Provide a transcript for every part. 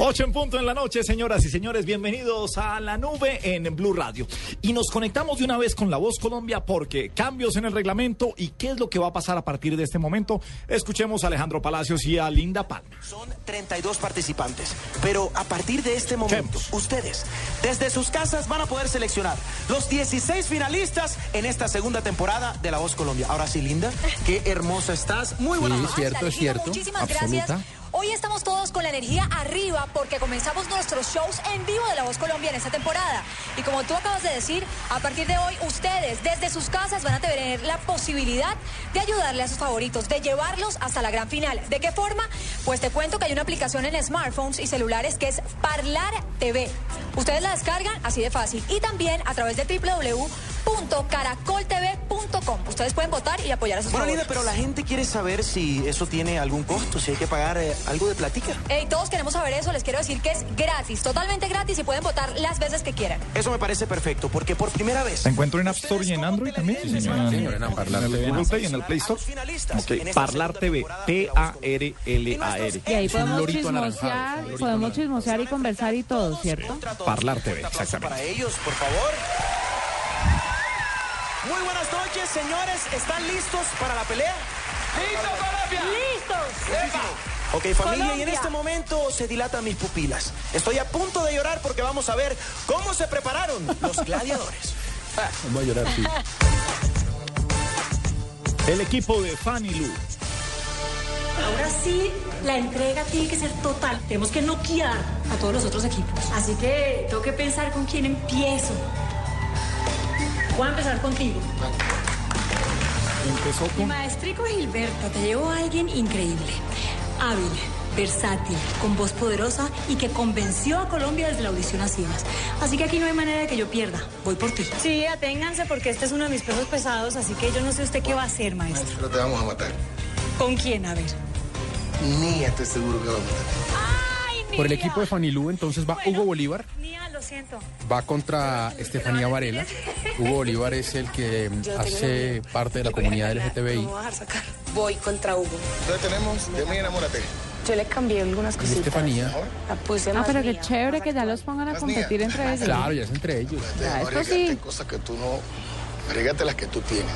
Ocho en punto en la noche, señoras y señores, bienvenidos a la nube en Blue Radio. Y nos conectamos de una vez con La Voz Colombia porque cambios en el reglamento y qué es lo que va a pasar a partir de este momento. Escuchemos a Alejandro Palacios y a Linda Palma. Son 32 participantes, pero a partir de este momento, ustedes desde sus casas van a poder seleccionar los 16 finalistas en esta segunda temporada de La Voz Colombia. Ahora sí, Linda, qué hermosa estás. Muy buena Sí, noche. cierto, es cierto. Muchísimas Absoluta. gracias. Hoy estamos todos con la energía arriba porque comenzamos nuestros shows en vivo de La Voz Colombia en esta temporada. Y como tú acabas de decir, a partir de hoy ustedes desde sus casas van a tener la posibilidad de ayudarle a sus favoritos, de llevarlos hasta la gran final. ¿De qué forma? Pues te cuento que hay una aplicación en smartphones y celulares que es Parlar TV. Ustedes la descargan así de fácil y también a través de www.caracoltv.com. Ustedes pueden votar y apoyar a sus Bueno, pero la gente quiere saber si eso tiene algún costo, si hay que pagar eh, algo de platica. Hey, todos queremos saber eso. Les quiero decir que es gratis, totalmente gratis y pueden votar las veces que quieran. Eso me parece perfecto, porque por primera vez... ¿Se encuentra en App Store y en Android también? Sí, señor. señor, en Parlar En el TV. Google Play, en el Play Store. Ok, Parlar TV, P-A-R-L-A-R. Y ahí podemos chismosear, podemos chismosear y conversar y todo, ¿cierto? Parlar TV, exactamente. para ellos, por favor. Muy buenas noches, señores. ¿Están listos para la pelea? ¡Listo, Colombia! ¡Listos! Ok, familia, y en Colombia. este momento se dilatan mis pupilas. Estoy a punto de llorar porque vamos a ver cómo se prepararon los gladiadores. Voy a llorar, sí. El equipo de Fanny Lu. Ahora sí, la entrega tiene que ser total. Tenemos que noquear a todos los otros equipos. Así que tengo que pensar con quién empiezo. Voy a empezar contigo. Empezó Mi con... maestrico Gilberto, te llevo a alguien increíble. Hábil, versátil, con voz poderosa y que convenció a Colombia desde la audición a Ciemas. Así que aquí no hay manera de que yo pierda. Voy por ti. Sí, aténganse porque este es uno de mis pesos pesados, así que yo no sé usted qué va a hacer, maestro. Pero te vamos a matar. ¿Con quién? A ver. Ni estoy seguro que va a matar. ¡Ay, Por el equipo de Fanilú, entonces va Bueno, Hugo Bolívar, lo siento. va contra Estefanía Varela. Hugo Bolívar es el que hace parte de la comunidad LGTBI. Voy contra Hugo. Entonces tenemos de mí enamórate. Yo le cambié algunas cositas. Estefanía, La puse Ah, más pero qué mía. chévere que ya los pongan a competir entre ellos. claro, ya es entre ellos. Ya, esto sí. cosas que tú no. Arriesgate las que tú tienes.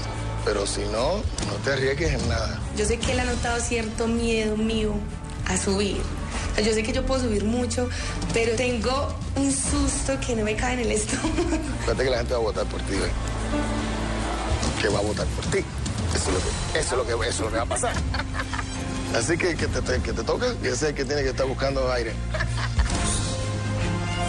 Pero si no, no te arriesgues en nada. Yo sé que él ha notado cierto miedo mío a subir. Yo sé que yo puedo subir mucho, pero tengo un susto que no me cae en el estómago. Fíjate que la gente va a votar por ti, ¿ves? Que va a votar por ti. Eso es lo que, eso es lo que, eso es lo que va a pasar. Así que que te, te- que te toca, que sé que tiene que estar buscando aire.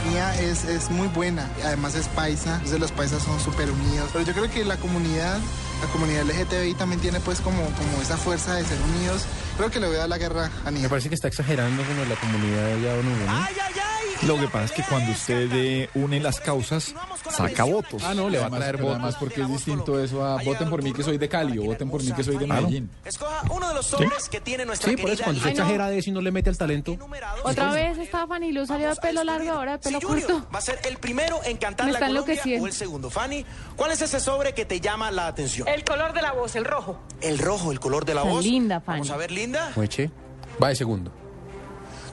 Mía es, es muy buena, además es paisa, entonces los paisas son súper unidos. Pero yo creo que la comunidad, la comunidad LGTBI también tiene pues como, como esa fuerza de ser unidos. Creo que le voy a dar la guerra a Me Nia. parece que está exagerando con la comunidad de allá, Hugo, ¿no? ¡Ay, ay, ay! Lo que pasa es que cuando usted eh, une las causas, saca votos. Ah, no, le va a traer pero además votos. porque es distinto eso a voten por mí que soy de Cali o voten por mí que soy de Medellín. Escoja uno de los sobres que tiene nuestra Sí, por eso cuando se exagera de eso y no le mete al talento. Otra vez estaba Fanny Lu, salió de pelo largo, ahora de pelo corto. Va a ser el primero en cantar Me la está Colombia o el segundo. Fanny, ¿cuál es ese sobre que te llama la atención? El color de la voz, el rojo. El rojo, el color de la voz. linda, Fanny. Vamos a ver, Linda. Mueche, va de segundo.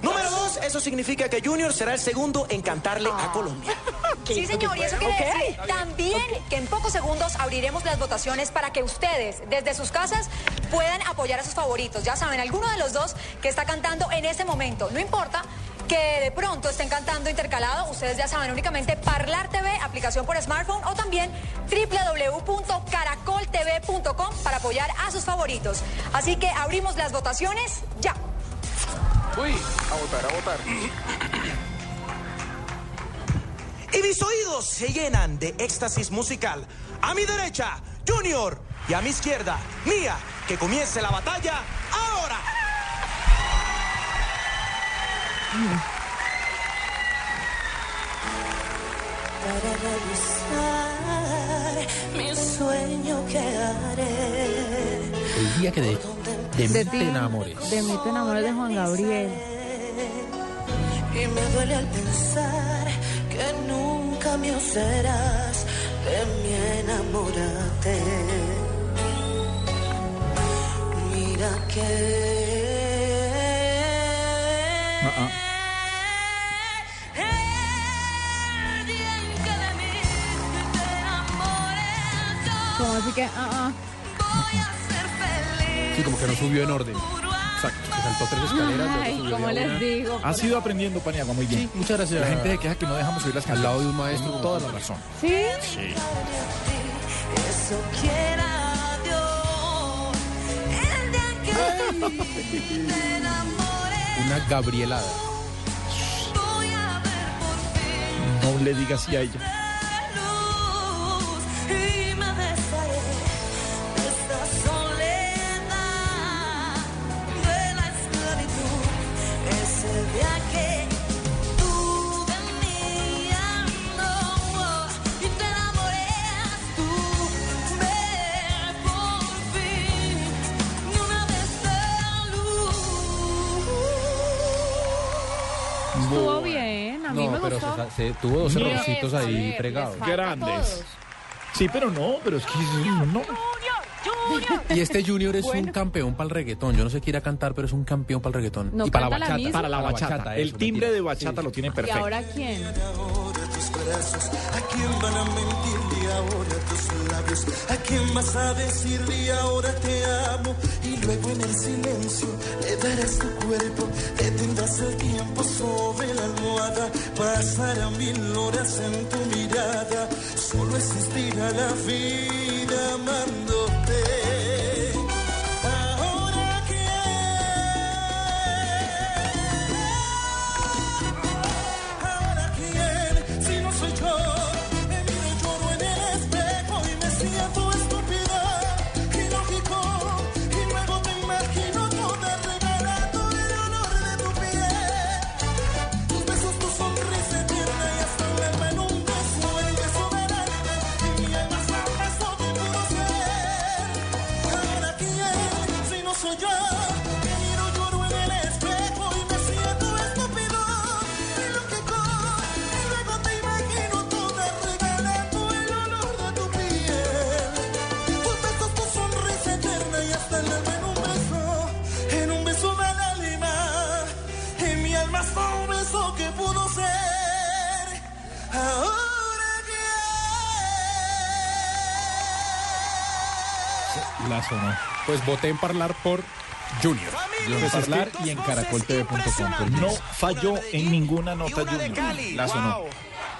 Número dos, eso significa que Junior será el segundo en cantarle a Colombia. Sí, señor, y eso quiere decir también que en pocos segundos abriremos las votaciones para que ustedes, desde sus casas, puedan apoyar a sus favoritos. Ya saben, alguno de los dos que está cantando en este momento. No importa que de pronto estén cantando intercalado, ustedes ya saben, únicamente Parlar TV, aplicación por smartphone o también www.caracoltv.com para apoyar a sus favoritos. Así que abrimos las votaciones ya. Uy, a votar, a votar. Y mis oídos se llenan de éxtasis musical. A mi derecha, Junior. Y a mi izquierda, Mía. Que comience la batalla ahora. Para realizar mi sueño que haré. El día que de, de De mí te enamores. de mí te enamores de Juan Gabriel. Y me duele al pensar que nunca mío serás de mi enamorate. Mira que así que, ah, ah. Sí, como que no subió en orden. Exacto. Se saltó tres escaleras. luego Ay, subió ¿cómo de les una. digo? Has ido aprendiendo, Paniagua, muy bien. Sí, muchas gracias. La gente se queja que no dejamos subir las Al lado de un maestro. Toda la razón. ¿Sí? Eso quiera Dios. El Una gabrielada. voy a ver por No le digas así a ella. Estuvo bien, a mí No, me pero gustó. se, se- tuvo dos errorcitos ahí fregados. Grandes. Sí, pero no, pero es que no. Y este Junior es un campeón para el reggaetón. Yo no sé qué ir a cantar, pero es un campeón para el reggaetón. No y para la bachata. Para la bachata. El timbre de bachata lo tiene ¿Y perfecto. ahora quién? ¿A quién van a mentirle ahora tus labios? ¿A quién vas a decirle ahora te amo? Y luego en el silencio le darás tu cuerpo, detendrás el tiempo sobre la almohada, pasará mil horas en tu mirada, solo existirá la vida amándote. Sonó. Pues voté en parlar por Junior. En Parlar y en caracoltv.com. No falló en ninguna nota Junior. Cali. La sonó.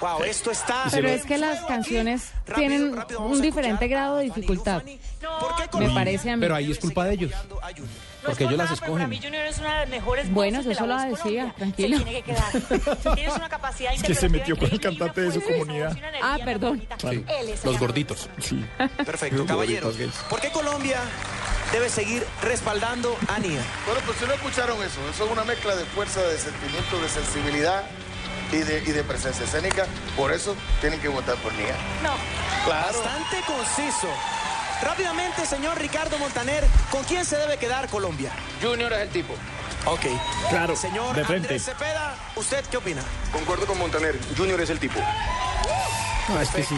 Wow. Wow, esto está. Pero es que las canciones tienen un diferente grado de dificultad. ¿Por qué Me Colombia? parece a mí. Pero ahí es culpa de ellos. Porque ellos las Para escogen. mí Junior es una de las mejores Bueno, voces de eso la lo voz decía, Colombia. tranquilo. Se tiene que quedar. Tienes una capacidad Es que se metió con el cantante de su comunidad. Ah, perdón. Sí, los gorditos. Sí. Perfecto, caballeros. ¿Por qué Colombia debe seguir respaldando a Nia? Bueno, pues si no escucharon eso, eso es una mezcla de fuerza, de sentimiento, de sensibilidad y de, y de presencia escénica. Por eso tienen que votar por Nia. No. Claro. Bastante conciso. Rápidamente, señor Ricardo Montaner, ¿con quién se debe quedar Colombia? Junior es el tipo. Ok. Claro, Señor de frente. Andrés Cepeda, ¿usted qué opina? Concuerdo con Montaner, Junior es el tipo. No, es que sí.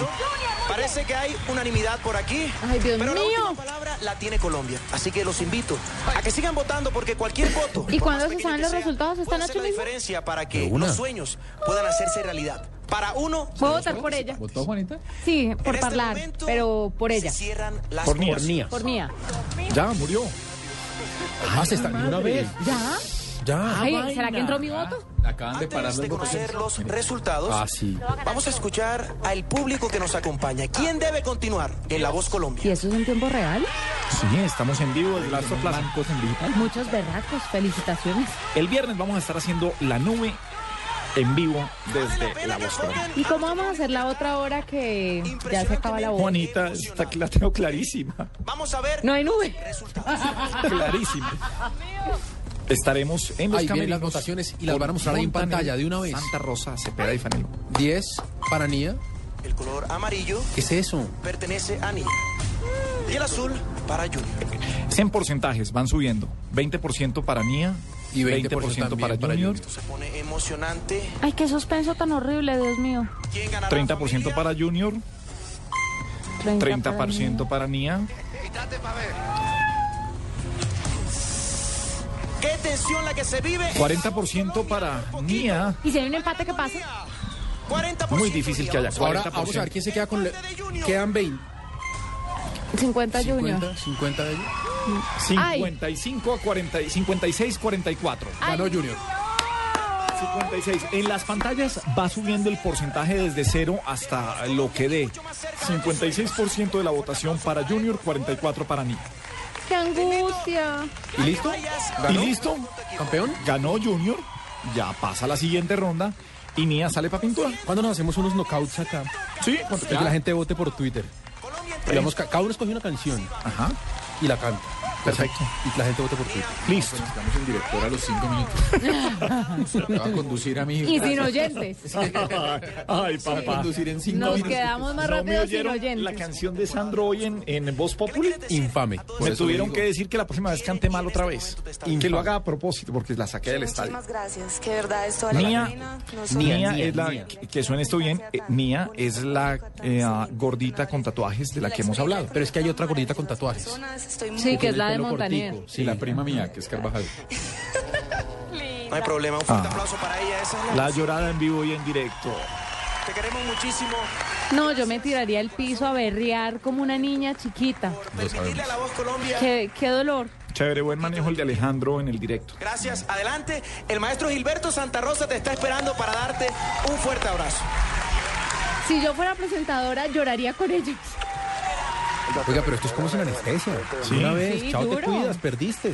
Parece que hay unanimidad por aquí. Ay, Dios pero la mío. última palabra la tiene Colombia. Así que los invito a que sigan votando porque cualquier voto. ¿Y más se saben los sea, resultados? ¿Esta noche la mismo? diferencia para que los sueños puedan hacerse realidad. Para uno, Voy a votar por ella. ¿Votó Juanita? Sí, en por este hablar, momento, pero por ella. Se cierran las Por cosas. Por Nia. Ya, murió. Ah, se está una vez. ¿Ya? Ya. Ay, ¿será que entró mi voto? Acaban de parar Antes las de conocer los resultados, Ah, sí. vamos a escuchar al público que nos acompaña. ¿Quién debe continuar en La Voz ¿Y Colombia? eso es en tiempo real? Sí, estamos en vivo desde Last Plaza. En digital. Muchos berracos, felicitaciones. El viernes vamos a estar haciendo la nube en vivo desde La Voz Colombia. ¿Y cómo vamos a hacer la otra hora que ya se acaba la voz? Juanita, está, la tengo clarísima. Vamos a ver No hay nube. Clarísima. Estaremos en los Ahí vienen camerinos las votaciones y las van a mostrar ahí en pantalla de una vez. Santa Rosa, Cepeda y Fanelo. 10 para Nia. El color amarillo ¿Qué es eso? pertenece a Nia. Y el azul para Junior. 100 porcentajes van subiendo. 20% para Nia Y 20% 20% para también para Junior, Se pone emocionante. Ay, qué suspenso tan horrible, Dios mío. ¿Quién ganará? 30% familia? para Junior, 30 para 30% para Nia. ¿Qué tensión la que se vive? 40% para Nia. ¿Y si hay un empate, qué pasa? 40%. Muy difícil que haya Ahora 40%. vamos a ver quién se queda con... le- Quedan 20. 50 Junior. 50, 50 de ellos. 55 a 40, 56 44. Ganó Junior. 56. En las pantallas va subiendo el porcentaje desde cero hasta lo que dé. 56% de la votación para Junior, 44 para Nia. ¡Qué angustia! ¿Y listo? ¿Y listo? ¿Campeón? Ganó Junior, ya pasa la siguiente ronda y Nia sale para pintura. ¿Cuándo nos hacemos unos knockouts acá? Sí, que la gente vote por Twitter. Digamos, ca- cada uno escoge una canción Ajá. Y la canta. Perfecto. Y que la gente vote por Twitter. Listo. Estamos en director a los cinco minutos. Me va a conducir a mí. Y sin oyentes. Ay, Me va a papá. conducir en cinco Nos minutos. quedamos más ¿No rápido sin oyeron oyentes. la canción de Sandro hoy en, en Voz Populi? Infame. Por Me tuvieron digo, que decir que la próxima vez cante mal otra vez. Que lo haga a propósito, porque la saqué del estadio. Muchísimas gracias, que verdad esto vale la Nia, pena. No solo- Nia Nia, es la, Nia. que- que suene esto bien, eh, Nia es la eh, gordita con tatuajes de la que hemos hablado. Pero es que hay otra gordita con tatuajes. Estoy muy Sí, que es la de cortico. Sí, la prima mía, que es Carvajal. No hay problema, un fuerte Ah. aplauso para ella. Esa es La llorada en vivo y en directo. Te queremos muchísimo. No, yo me tiraría al piso a berrear como una niña chiquita. Permitirle a la voz Colombia. Qué, qué dolor. Chévere, buen manejo el de Alejandro en el directo. Gracias. Adelante. El maestro Gilberto Santa Rosa te está esperando para darte un fuerte abrazo. Si yo fuera presentadora, lloraría con ellos. Oiga, pero esto es como sin anestesia. Sí. Una vez, Sí, chao, te cuidas, perdiste.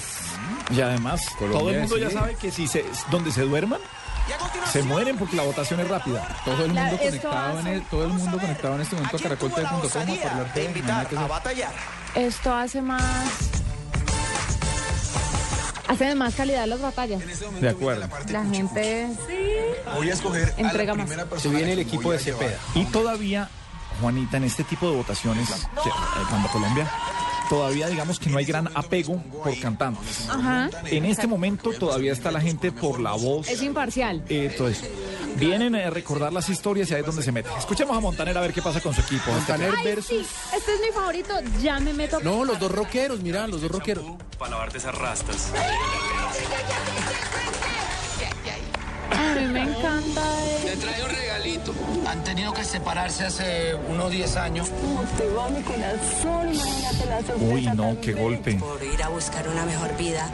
Y además, Colombia todo el mundo ya sabe que si se, donde se duerman, se mueren porque la votación es rápida. Todo el mundo conectado en el, todo el mundo conectado en este momento a ¿a quién tuvo la caracoltv.com a osadía hablar de invitar a batallar? Esto hace más... Hace más calidad las batallas. De acuerdo. La gente Voy a escoger a Entrega la más. Se viene el equipo de. Cepeda. Y todavía, Juanita, en este tipo de votaciones, que, eh, cuando Colombia, todavía digamos que no hay gran apego por cantantes. Ajá. En este momento todavía está la gente por la voz. es imparcial. eh, todo eso. Vienen a recordar las historias y ahí es donde se meten. Escuchemos a Montaner a ver qué pasa con su equipo. Montaner Ay, versus... sí, este es mi favorito. Ya me meto. No, los dos rockeros, mira, los dos rockeros. Para lavarte esas rastas. A mí me encanta. eh. Le trae un regalito. Han tenido que separarse hace unos 10 años. Uy, no, qué golpe. Por ir a buscar una mejor vida,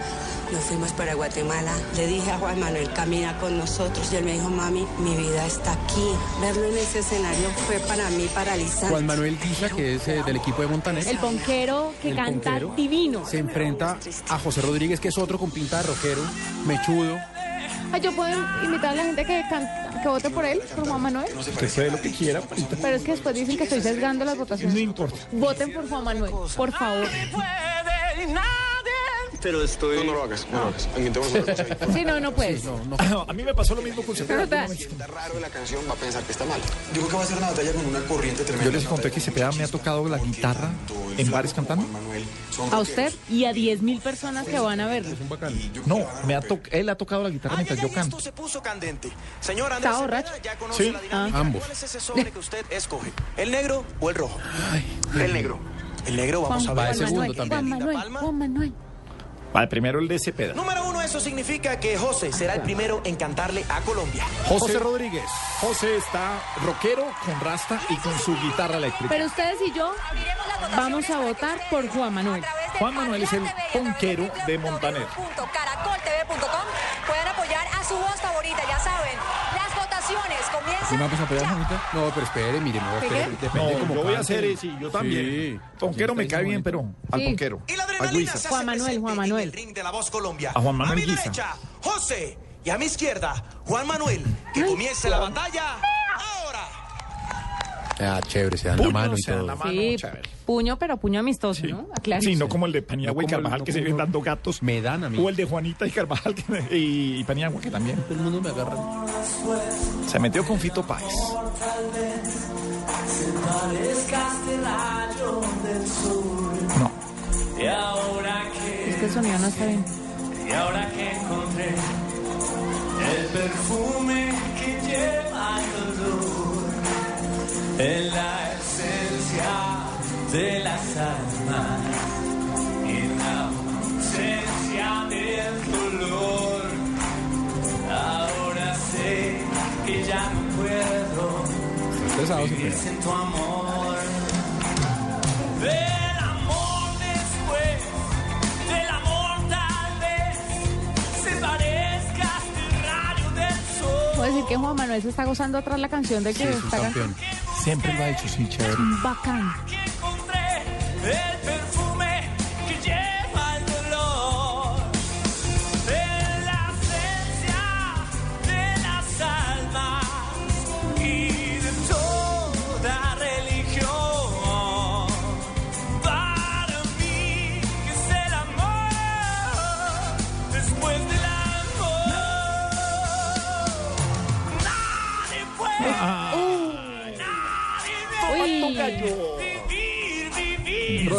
nos fuimos para Guatemala. Le dije a Juan Manuel, camina con nosotros. Y él me dijo, mami, mi vida está aquí. Verlo en ese escenario fue para mí paralizante. Juan Manuel Guisa, que es eh, del equipo de Montaner. El ponquero que El canta ponquero. divino. Se enfrenta a José Rodríguez, que es otro con pinta de rockero, mechudo. Ay, yo puedo invitar a la gente que, can- que vote por él, por Juan Manuel. Usted puede lo que quiera. Pero es que después dicen que estoy sesgando las No votaciones. importa. Voten por Juan Manuel, por favor. Pero estoy. No, no lo hagas, no lo hagas. Inventemos una cosa ahí. Sí, no, no puedes. A mí me pasó lo mismo con Cepeda. Pero Si está raro de la canción, va a pensar que está mal. Yo creo que va a ser una batalla con una corriente tremenda. Yo les conté que Cepeda me ha tocado la guitarra en bares cantando. A usted y a 10 mil personas que van a verlo. No, me ha to- él ha tocado la guitarra mientras yo canto. esto se puso candente. Señor Andrés ¿Está borracho? ya conoce Sí. la dinámica. Ah. Ambos. ¿Cuál es ese sobre que usted escoge? ¿El negro o el rojo? el negro. El negro, vamos Juan, a ver. Juan Manuel. Juan Manuel. Vale, primero el de Cepeda. Número uno, eso significa que José será el primero en cantarle a Colombia. José, Rodríguez. José está rockero con rasta y con su guitarra eléctrica. Pero ustedes y yo vamos a votar por Juan Manuel. Juan Manuel es el ponquero de Montaner. Caracoltv.com pueden apoyar a su voz favorita, ya saben. Las votaciones ¿Sí comienzan. me vas a apoyar, ya. Juanita? No, pero espere, mire, no, ¿Qué, espere, depende No, cómo yo voy a hacer eso, yo también. Sí. Ponquero me cae bien, pero al Sí. ponquero. Y la Al adrenalina se hace Juan Manuel, Juan Manuel. el ring de la voz Colombia. A Juan Manuel mi Guisa. derecha, José. Y a mi izquierda, Juan Manuel. Que comience la batalla. Ah, chévere, se dan la Puño, mano y se dan todo. la mano, Sí, chévere. puño, pero puño amistoso, ¿no? Aclaro. Sí, no como el de Paniagua y el- Carvajal no que se vienen dando gatos. Me dan a mí. O el de Juanita y Carvajal que- y, y Paniagua que también. Todo el mundo me agarra. Se metió con Fito Páez. No. Y ahora que, Es que el sonido no está bien. y ahora que encontré el perfume que lleva en la esencia de las almas, en la ausencia del dolor. Ahora sé que ya no puedo vivir sin tu amor. Del amor después, del amor tal vez, se parezca este rayo del sol. Puedo decir que Juan Manuel se está gozando atrás la canción de que está es. Siempre lo ha hecho, sí, chévere. bacán.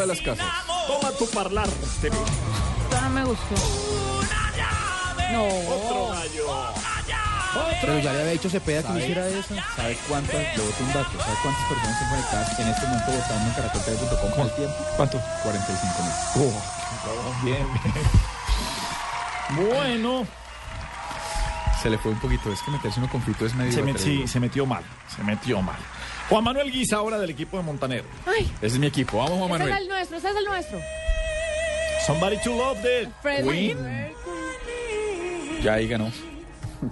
De las casas. Toma tu parlar. Esto no me gustó. No. Otro gallo. Pero ya le había dicho Cepeda que hiciera eso. ¿Sabe cuántas, le boto un dato, ¿sabe cuántas personas están conectadas en este momento votando en caracoltv.com al tiempo? ¿Cuánto? 45 mil. Bien, bien. Bueno, Se le fue un poquito, es que meterse uno conflicto es medio... se, met- sí, se metió mal. Se metió mal. Juan Manuel Guisa, ahora del equipo de Montaner. Ay, Ese es mi equipo, vamos Juan ese es Manuel. el nuestro, ese es el nuestro. Somebody to love the Fred. Queen. Ya ahí ganó.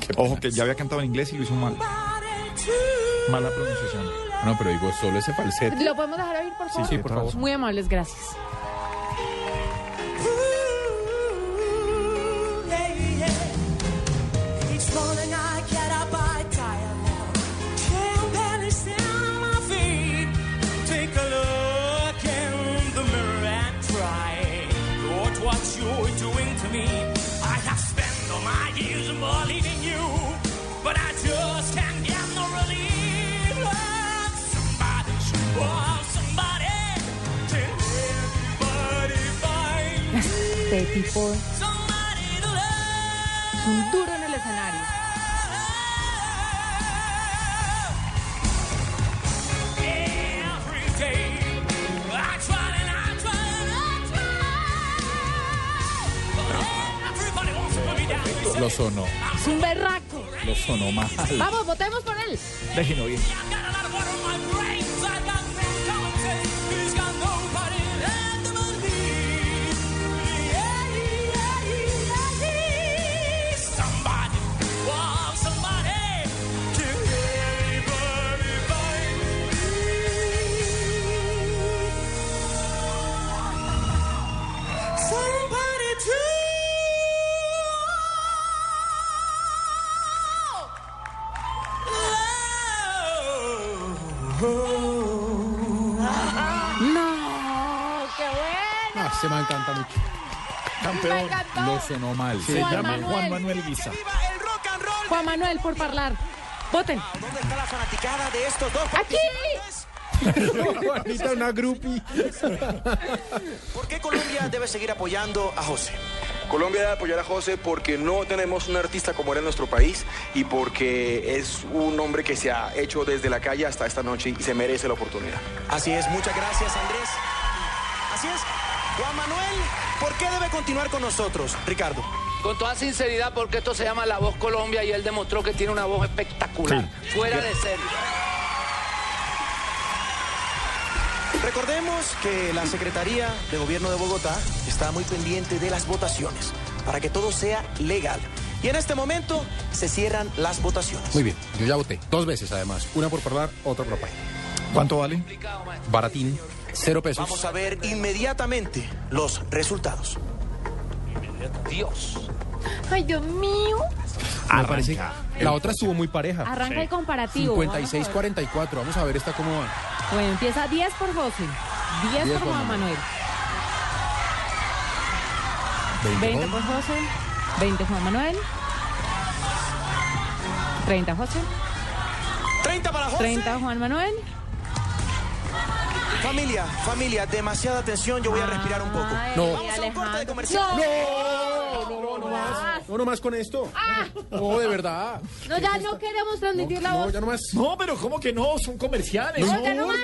Qué Ojo que ya había cantado en inglés y lo hizo mal. Mala pronunciación. No, pero digo, solo ese falsete. ¿Lo podemos dejar oír, por favor? sí, por favor. Muy amables, gracias. Este tipo es un duro en el escenario. Lo sonó, Es un berraco. lo sonó mal. Vamos, votemos por él. Déjenlo bien. Ah, me encanta mucho. Campeón. Lo sonó mal. Se Juan llama Manuel. Juan Manuel Guisa. Juan Manuel, por hablar. Voten. ¿Dónde está la fanaticada de estos dos ¡Aquí! Juanita, una groupie. ¿Por qué Colombia debe seguir apoyando a José? Colombia debe apoyar a José porque no tenemos un artista como él en nuestro país y porque es un hombre que se ha hecho desde la calle hasta esta noche y se merece la oportunidad. Así es, muchas gracias Andrés. Así es. Juan Manuel, ¿por qué debe continuar con nosotros? Ricardo. Con toda sinceridad, porque esto se llama La Voz Colombia y él demostró que tiene una voz espectacular. Fuera de serie. Recordemos que la Secretaría de Gobierno de Bogotá está muy pendiente de las votaciones para que todo sea legal. Y en este momento se cierran las votaciones. Muy bien, yo ya voté. Dos veces además. Una por hablar, otra por país. ¿Cuánto vale? Baratín, cero pesos. Vamos a ver inmediatamente los resultados. Dios. Ay, Dios mío. Me parece. La otra estuvo muy pareja. Arranca el comparativo. 56-44. Vamos a ver esta cómo va. Bueno, empieza 10 por José. 10 10 por Juan Juan Manuel. 20 20 por José. 20 Juan Manuel. 30 José. 30 para José. 30 Juan Manuel. Familia, familia, demasiada atención, yo voy a respirar un poco. Ay, No. Vamos a un corte de comercial. No, no, no más. No, no más con esto. No, de verdad. No, ya no queremos transmitir la No, voz. ya no más. No, pero ¿cómo que no? Son comerciales. No, ya no más.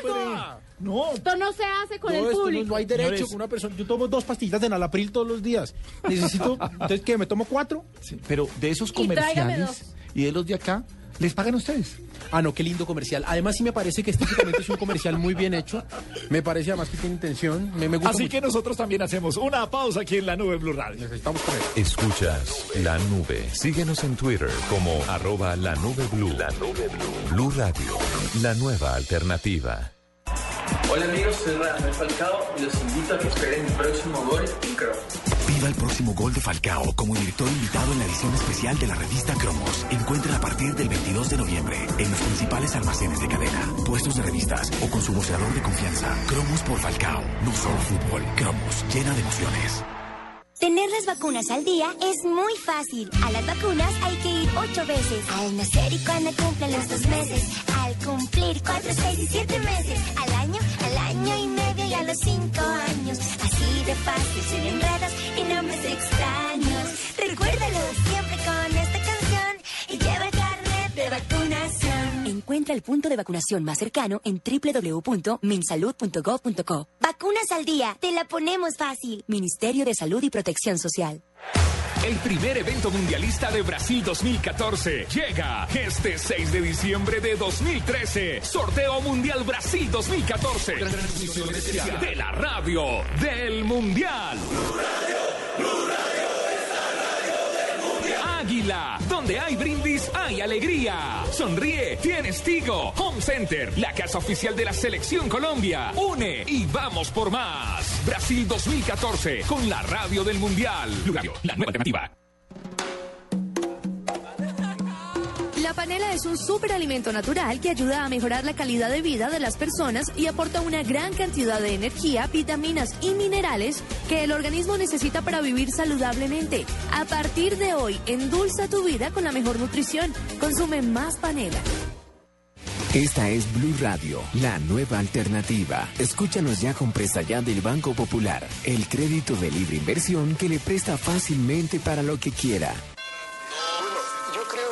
No. Esto no se hace con No, el esto no, público. no hay derecho Señores. con una persona. Yo tomo dos pastillas de Nalapril todos los días. Necesito. Entonces, ¿qué? ¿Me tomo cuatro? Sí, pero de esos Y comerciales y de los de acá, ¿les pagan ustedes? Ah, no, qué lindo comercial. Además, sí me parece que estéticamente es un comercial muy bien hecho. Me parece además que tiene intención. Me, me gusta Así mucho. que nosotros también hacemos una pausa aquí en la nube Blue Radio. Necesitamos correr. Escuchas la nube. Síguenos en Twitter como arroba la nube blue. La nube blue. Blue Radio, la nueva alternativa. Hola amigos, soy Radamel Falcao y los invito a que esperen mi próximo gol en Crow. Viva el próximo gol de Falcao como director invitado en la edición especial de la revista Cromos. Encuentra a partir del 22 de noviembre en los principales almacenes de cadena, puestos de revistas o con su voceador de confianza. Cromos por Falcao. No solo fútbol. Cromos, llena de emociones. Tener las vacunas al día es muy fácil. A las vacunas hay que ir ocho veces. Al nacer y cuando cumplen los dos meses. Al cumplir cuatro, seis y siete meses. Al año, al año y medio y a los cinco años. Así de fácil, sin enredos y nombres extraños. Recuérdalo siempre con esta canción y lleva el carnet de vacunación. Encuentra el punto de vacunación más cercano en www.minsalud.gov.co. Vacunas al día, te la ponemos fácil. Ministerio de Salud y Protección Social. El primer evento mundialista de Brasil 2014 llega este 6 de diciembre de 2013. Sorteo Mundial Brasil 2014. Transmisión especial de la radio del Mundial. Águila, donde hay brindis, hay alegría. Sonríe, tienes Tigo. Home Center, la casa oficial de la Selección Colombia. Une y vamos por más. Brasil 2014, con la radio del Mundial. La nueva alternativa. La panela es un superalimento natural que ayuda a mejorar la calidad de vida de las personas y aporta una gran cantidad de energía, vitaminas y minerales que el organismo necesita para vivir saludablemente. A partir de hoy, endulza tu vida con la mejor nutrición. Consume más panela. Esta es Blue Radio, la nueva alternativa. Escúchanos ya con presta ya del Banco Popular, el crédito de libre inversión que le presta fácilmente para lo que quiera.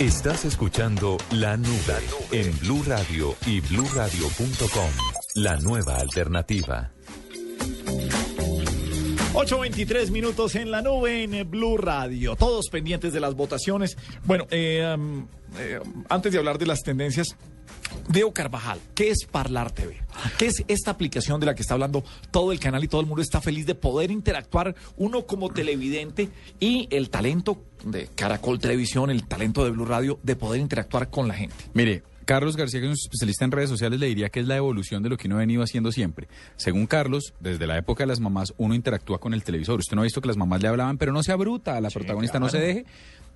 Estás escuchando La Nube en Blue Radio y bluradio.com. La nueva alternativa. 8.23 minutos en la nube en Blue Radio. Todos pendientes de las votaciones. Bueno, eh, eh, antes de hablar de las tendencias, Deo Carvajal, ¿qué es Parlar TV? ¿Qué es esta aplicación de la que está hablando todo el canal y todo el mundo está feliz de poder interactuar uno como televidente y el talento de Caracol Televisión, el talento de Blue Radio de poder interactuar con la gente? Mire, Carlos García, que es un especialista en redes sociales, le diría que es la evolución de lo que uno ha venido haciendo siempre. Según Carlos, desde la época de las mamás, uno interactúa con el televisor. Usted no ha visto que las mamás le hablaban, pero no sea bruta, a la protagonista no se deje.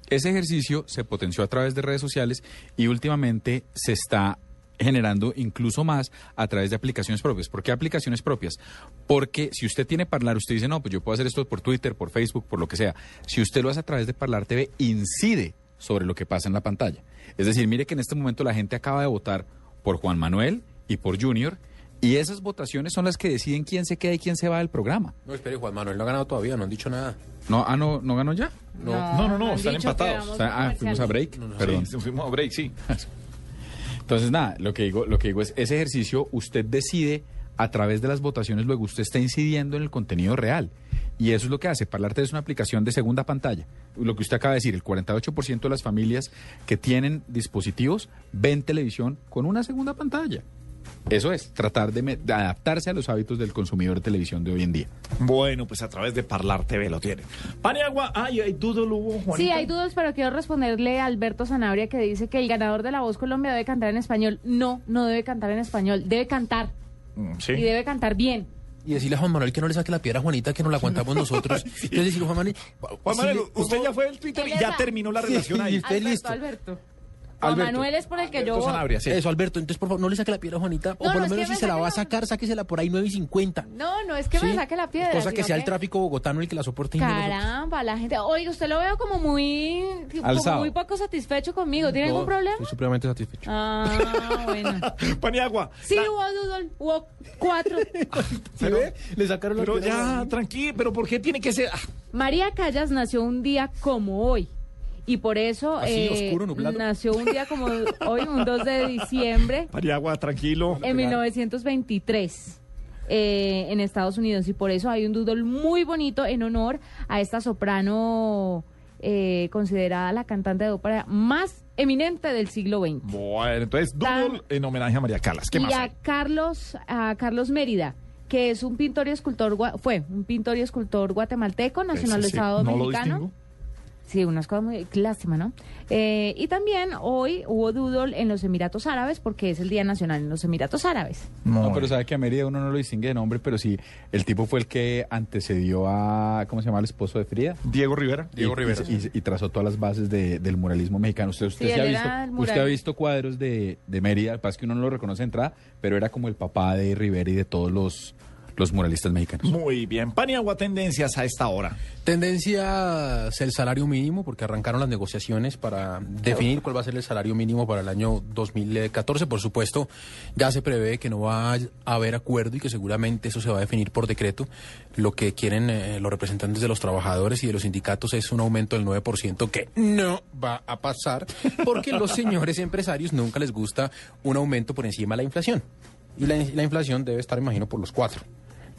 Ese ejercicio se potenció a través de redes sociales y últimamente se está generando incluso más a través de aplicaciones propias. ¿Por qué aplicaciones propias? Porque si usted tiene Parlar, usted dice, no, pues yo puedo hacer esto por Twitter, por Facebook, por lo que sea. Si usted lo hace a través de Parlar TV, incide sobre lo que pasa en la pantalla. Es decir, mire que en este momento la gente acaba de votar por Juan Manuel y por Junior y esas votaciones son las que deciden quién se queda y quién se va del programa. No, espere, Juan Manuel no ha ganado todavía, no han dicho nada. No, ah, no, ¿no ganó ya? No. No, no, no, están empatados. ah, fuimos a break, No, no, perdón. sí, fuimos a break, sí. Entonces, nada, lo que digo, lo que digo es, ese ejercicio usted decide a través de las votaciones, luego usted está incidiendo en el contenido real. Y eso es lo que hace. Parlate es una aplicación de segunda pantalla. Lo que usted acaba de decir, el 48% de las familias que tienen dispositivos ven televisión con una segunda pantalla. Eso es, tratar de, adaptarse a los hábitos del consumidor de televisión de hoy en día. Bueno, pues a través de Parlar TV lo tienen. Paniagua, ay, hay dudo, Lugo, Juanita. Sí, hay dudas, pero quiero responderle a Alberto Zanabria que dice que el ganador de La Voz Colombia debe cantar en español. No, no debe cantar en español, debe cantar Mm, y debe cantar bien. Y decirle a Juan Manuel que no le saque la piedra a Juanita, que nos la aguantamos nosotros. Entonces decirle, Juan Manuel... Juan si Manuel, le- usted ya fue al Twitter y ya terminó la relación ahí. Y usted Alberto, listo. Alberto. Juan Alberto. Manuel es por el que yo Alberto. Sanabria, sí. Eso, Alberto, entonces por favor no le saque la piedra a Juanita, o No, por no, lo es menos si me se la saque va a la- sacar, sáquesela por ahí 9 y 50. No, no es que me saque la piedra. Cosa que sino sea el tráfico bogotano el que la soporte. y no nosotros. Caramba, la gente. Oiga, usted lo veo como muy. como muy poco satisfecho conmigo. ¿Tiene No, algún problema? Estoy supremamente satisfecho. Ah, bueno. Paniagua. Sí, hubo Dudol, hubo cuatro. Pero, Le sacaron la pero piedra. ya, tranquilo, pero ¿por qué tiene que ser? Ah, María Callas nació un día como hoy. Y por eso ¿Así, eh, oscuro, nublado? nació un día como hoy, un 2 de diciembre, Paniagua, tranquilo. en 1923. eh, en Estados Unidos y por eso hay un doodle muy bonito en honor a esta soprano eh, considerada la cantante de ópera más eminente del siglo XX. Bueno, entonces, Doodle en homenaje a María Calas. ¿Qué y más a hay? Carlos, a Carlos Mérida, que es un pintor y escultor, gua- fue un pintor y escultor guatemalteco, nacionalizado Ese sí, no mexicano. Sí, unas cosas muy... Qué lástima, ¿no? Eh, y también hoy hubo doodle en los Emiratos Árabes porque es el Día Nacional en los Emiratos Árabes. No, pero sabe que a Mérida uno no lo distingue de nombre, pero sí, el tipo fue el que antecedió a, ¿cómo se llama el esposo de Frida? Diego Rivera. Diego y- Rivera. Y, y trazó todas las bases de- del muralismo mexicano. Usted, usted, Sí, sí ha visto, el usted ha visto cuadros de, de Mérida, pasa es que uno no lo reconoce de entrada, pero era como el papá de Rivera y de todos los, los muralistas mexicanos. Muy bien. Paniagua, tendencias a esta hora. Tendencias el salario mínimo, porque arrancaron las negociaciones para definir cuál va a ser el salario mínimo para el año 2014. Por supuesto, ya se prevé que no va a haber acuerdo y que seguramente eso se va a definir por decreto. Lo que quieren eh, los representantes de los trabajadores y de los sindicatos es un aumento del 9% que no va a pasar, porque los señores empresarios nunca les gusta un aumento por encima de la inflación. Y la, la inflación debe estar, imagino, por los cuatro.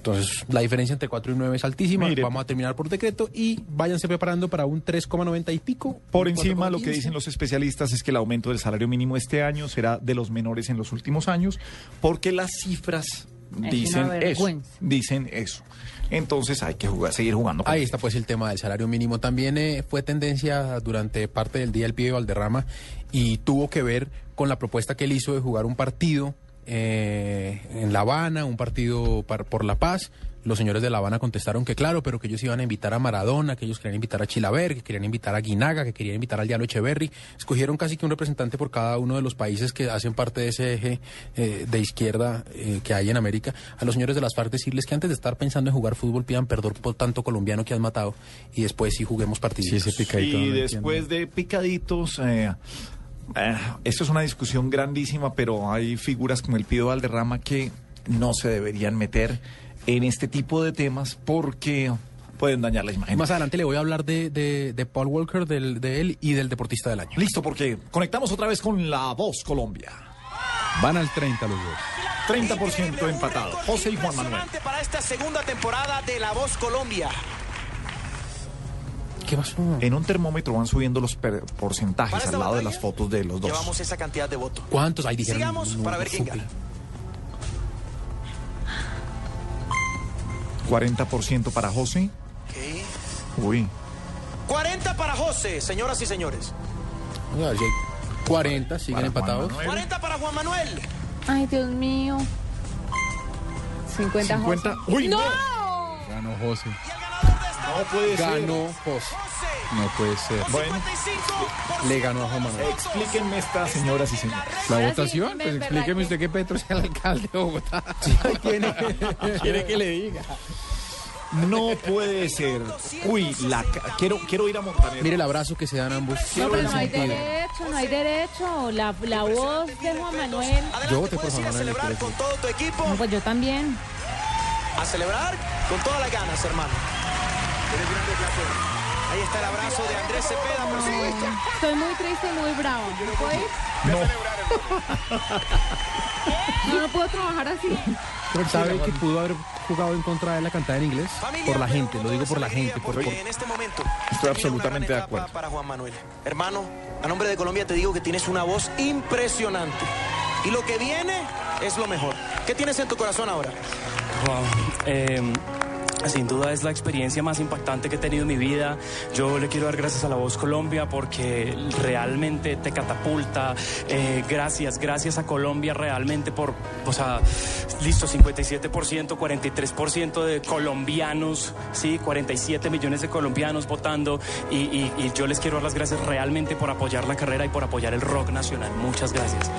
Entonces, la diferencia entre 4 y 9 es altísima. Mire. Vamos a terminar por decreto y váyanse preparando para un 3,90 y pico. Por encima, lo que 4,15. dicen los especialistas es que el aumento del salario mínimo este año será de los menores en los últimos años, porque las cifras dicen eso. Dicen eso. Entonces hay que jugar, seguir jugando. con Ahí está pues el tema del salario mínimo. También eh, fue tendencia durante parte del día el pibe Valderrama y tuvo que ver con la propuesta que él hizo de jugar un partido eh, en La Habana, un partido par- por la paz. Los señores de La Habana contestaron que claro, pero que ellos iban a invitar a Maradona, que ellos querían invitar a Chilaver, que querían invitar a Guinaga, que querían invitar al Diablo Echeverry. Escogieron casi que un representante por cada uno de los países que hacen parte de ese eje eh, de izquierda eh, que hay en América. A los señores de las FARC decirles que antes de estar pensando en jugar fútbol pidan perdón por tanto colombiano que han matado y después sí juguemos partidos. Y después de picaditos, eh, eh, esto es una discusión grandísima, pero hay figuras como el Pido Valderrama que no se deberían meter en este tipo de temas porque pueden dañar la imagen. Más adelante le voy a hablar de, de- de Paul Walker, del, de él y del deportista del año. Listo, porque conectamos otra vez con La Voz Colombia. Van al 30 los dos. 30% empatado. José y Juan Manuel. Para esta segunda temporada de La Voz Colombia. ¿Qué pasó? En un termómetro van subiendo los porcentajes al lado de batalla, las fotos de los dos. Llevamos esa cantidad de votos. ¿Cuántos? Ahí dijeron. Sigamos no, para ver quién supe. gana. 40% para José. Uy. 40 para José, señoras y señores. Vamos a ver si hay 40, siguen Para empatados. Juan Manuel. 40 para Juan Manuel. Ay, Dios mío. 50, 50. José. Uy, no. Ganó José. No puede ser. Ganó José. No puede ser. Bueno, Le ganó a Juan Manuel. explíquenme esta, señoras y señores. La Ahora votación, pues explíqueme que- usted que Petro sea el alcalde de Bogotá. Quiere que le diga. No puede ser. Uy, la ca- quiero quiero ir a Montaner. Mire el abrazo que se dan ambos. No, pero no hay Sentido. derecho, no hay derecho. La, la voz de Juan Manuel. Yo voté por Puedes ir Juan a Manuel. celebrar con todo tu equipo. No, pues yo también. A celebrar con todas las ganas, hermano. Ahí está el abrazo de Andrés Cepeda, por supuesto. Estoy muy triste y muy bravo. ¿No puedo ir? No. No, no puedo trabajar así. ¿Sabe que pudo haber jugado en contra de la cantada en inglés? Por la gente, lo digo por la gente. Por, por- Porque en este momento Estoy absolutamente de acuerdo. Para Juan Manuel. Hermano, a nombre de Colombia te digo que tienes una voz impresionante. Y lo que viene es lo mejor. ¿Qué tienes en tu corazón ahora? Wow. Eh, Sin duda es la experiencia más impactante que he tenido en mi vida. Yo le quiero dar gracias a La Voz Colombia porque realmente te catapulta. Eh, gracias, gracias a Colombia realmente por, o sea, listo, 57%, 43% de colombianos, sí, 47 millones de colombianos votando. Y, y- y yo les quiero dar las gracias realmente por apoyar la carrera y por apoyar el rock nacional. Muchas gracias.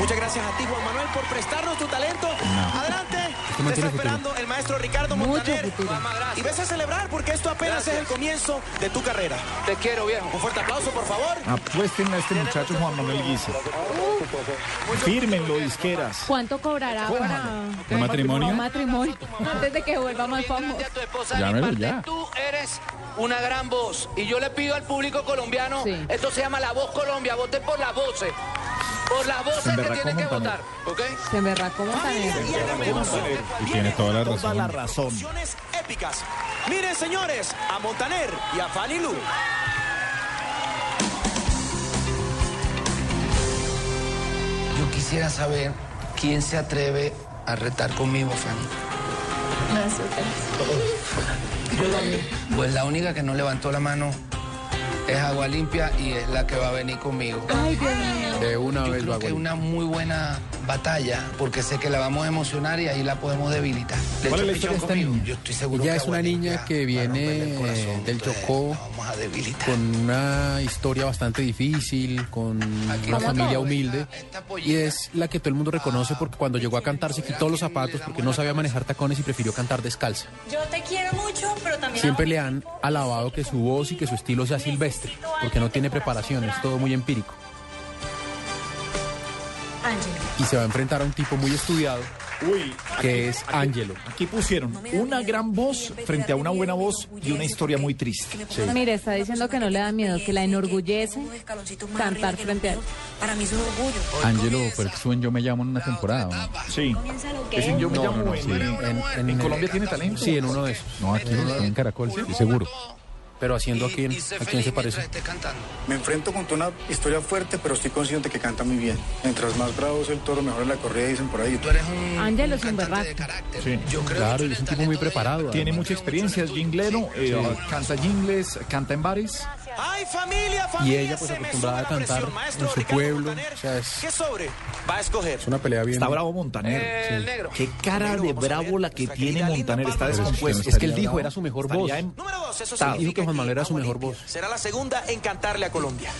Muchas gracias a ti, Juan Manuel, por prestarnos tu talento. Adelante. Te está futuro. esperando el maestro Ricardo Montaner. Y ves a celebrar porque esto apenas es el comienzo de tu carrera. Te quiero, viejo. Un fuerte aplauso, por favor. Apuesten a este muchacho Juan Manuel Guisa. Fírmenlo, disqueras. ¿Cuánto cobrará para ¿Un matrimonio? un matrimonio antes de que vuelva más famoso? Llámelo ya. Tú eres una gran voz. Y yo le pido al público colombiano, esto se llama La Voz Colombia, voten por las voces. Por las voces que tienen que votar. ¿Ok? Se me racó Montaner. Y tiene toda la razón. Toda la razón. Épicas. Miren, señores, a Montaner y a Fanny Lu. Yo quisiera saber quién se atreve a retar conmigo, Fanny. Pues la única que no levantó la mano es Agua Limpia y es la que va a venir conmigo. Ay, mío. De una Yo vez creo va que es una muy buena batalla porque sé que la vamos a emocionar y ahí la podemos debilitar. ¿Cuál es la historia de esta niña? Yo estoy seguro Ella que es una niña que viene eh, del Chocó con una historia bastante difícil, con una familia humilde y es la que todo el mundo reconoce porque cuando llegó a cantar se quitó los zapatos porque no sabía manejar tacones y prefirió cantar descalza. Yo te quiero mucho, pero también Siempre le han alabado que su voz y que su estilo sea silvestre porque no tiene preparación, es todo muy empírico Ángel. y se va a enfrentar a un tipo muy estudiado Uy, que es Ángelo. Aquí pusieron una gran voz frente a una buena voz y una historia muy triste. Mire, está diciendo que no le da miedo, que la enorgullece cantar frente a él. Para mí es un orgullo. Angelo fue el que en Yo Me Llamo en una temporada. Sí. que Ese Yo Me No, Llamo no, no, en- sí. en, en Colombia tiene talento. Sí, en uno de esos. No, aquí en Caracol, estoy seguro. Pero haciendo a quién, a quién se parece. Me enfrento contra una historia fuerte, pero estoy consciente que canta muy bien. Mientras más bravo es el toro, mejor es la corrida, dicen por ahí. Tú eres un Ángelo es un berraco. Sí. Claro, y es un tipo muy preparado. Tiene mucha experiencia, es jinglero, eh, canta jingles, canta en bares. ¡Ay, familia, Y familia! ella pues se acostumbrada a cantar en su pueblo. Montaner, O sea, es, ¿Qué sobre va a escoger? es una pelea bien. Está bravo Montaner. El Sí. negro. Qué cara de bravo la que tiene Montaner. Está Pero es que descompuesto. Es que él dijo era su mejor voz. En- Número dos, eso Está- Dijo que Juan Manuel era su mejor voz. Será la segunda en cantarle a Colombia.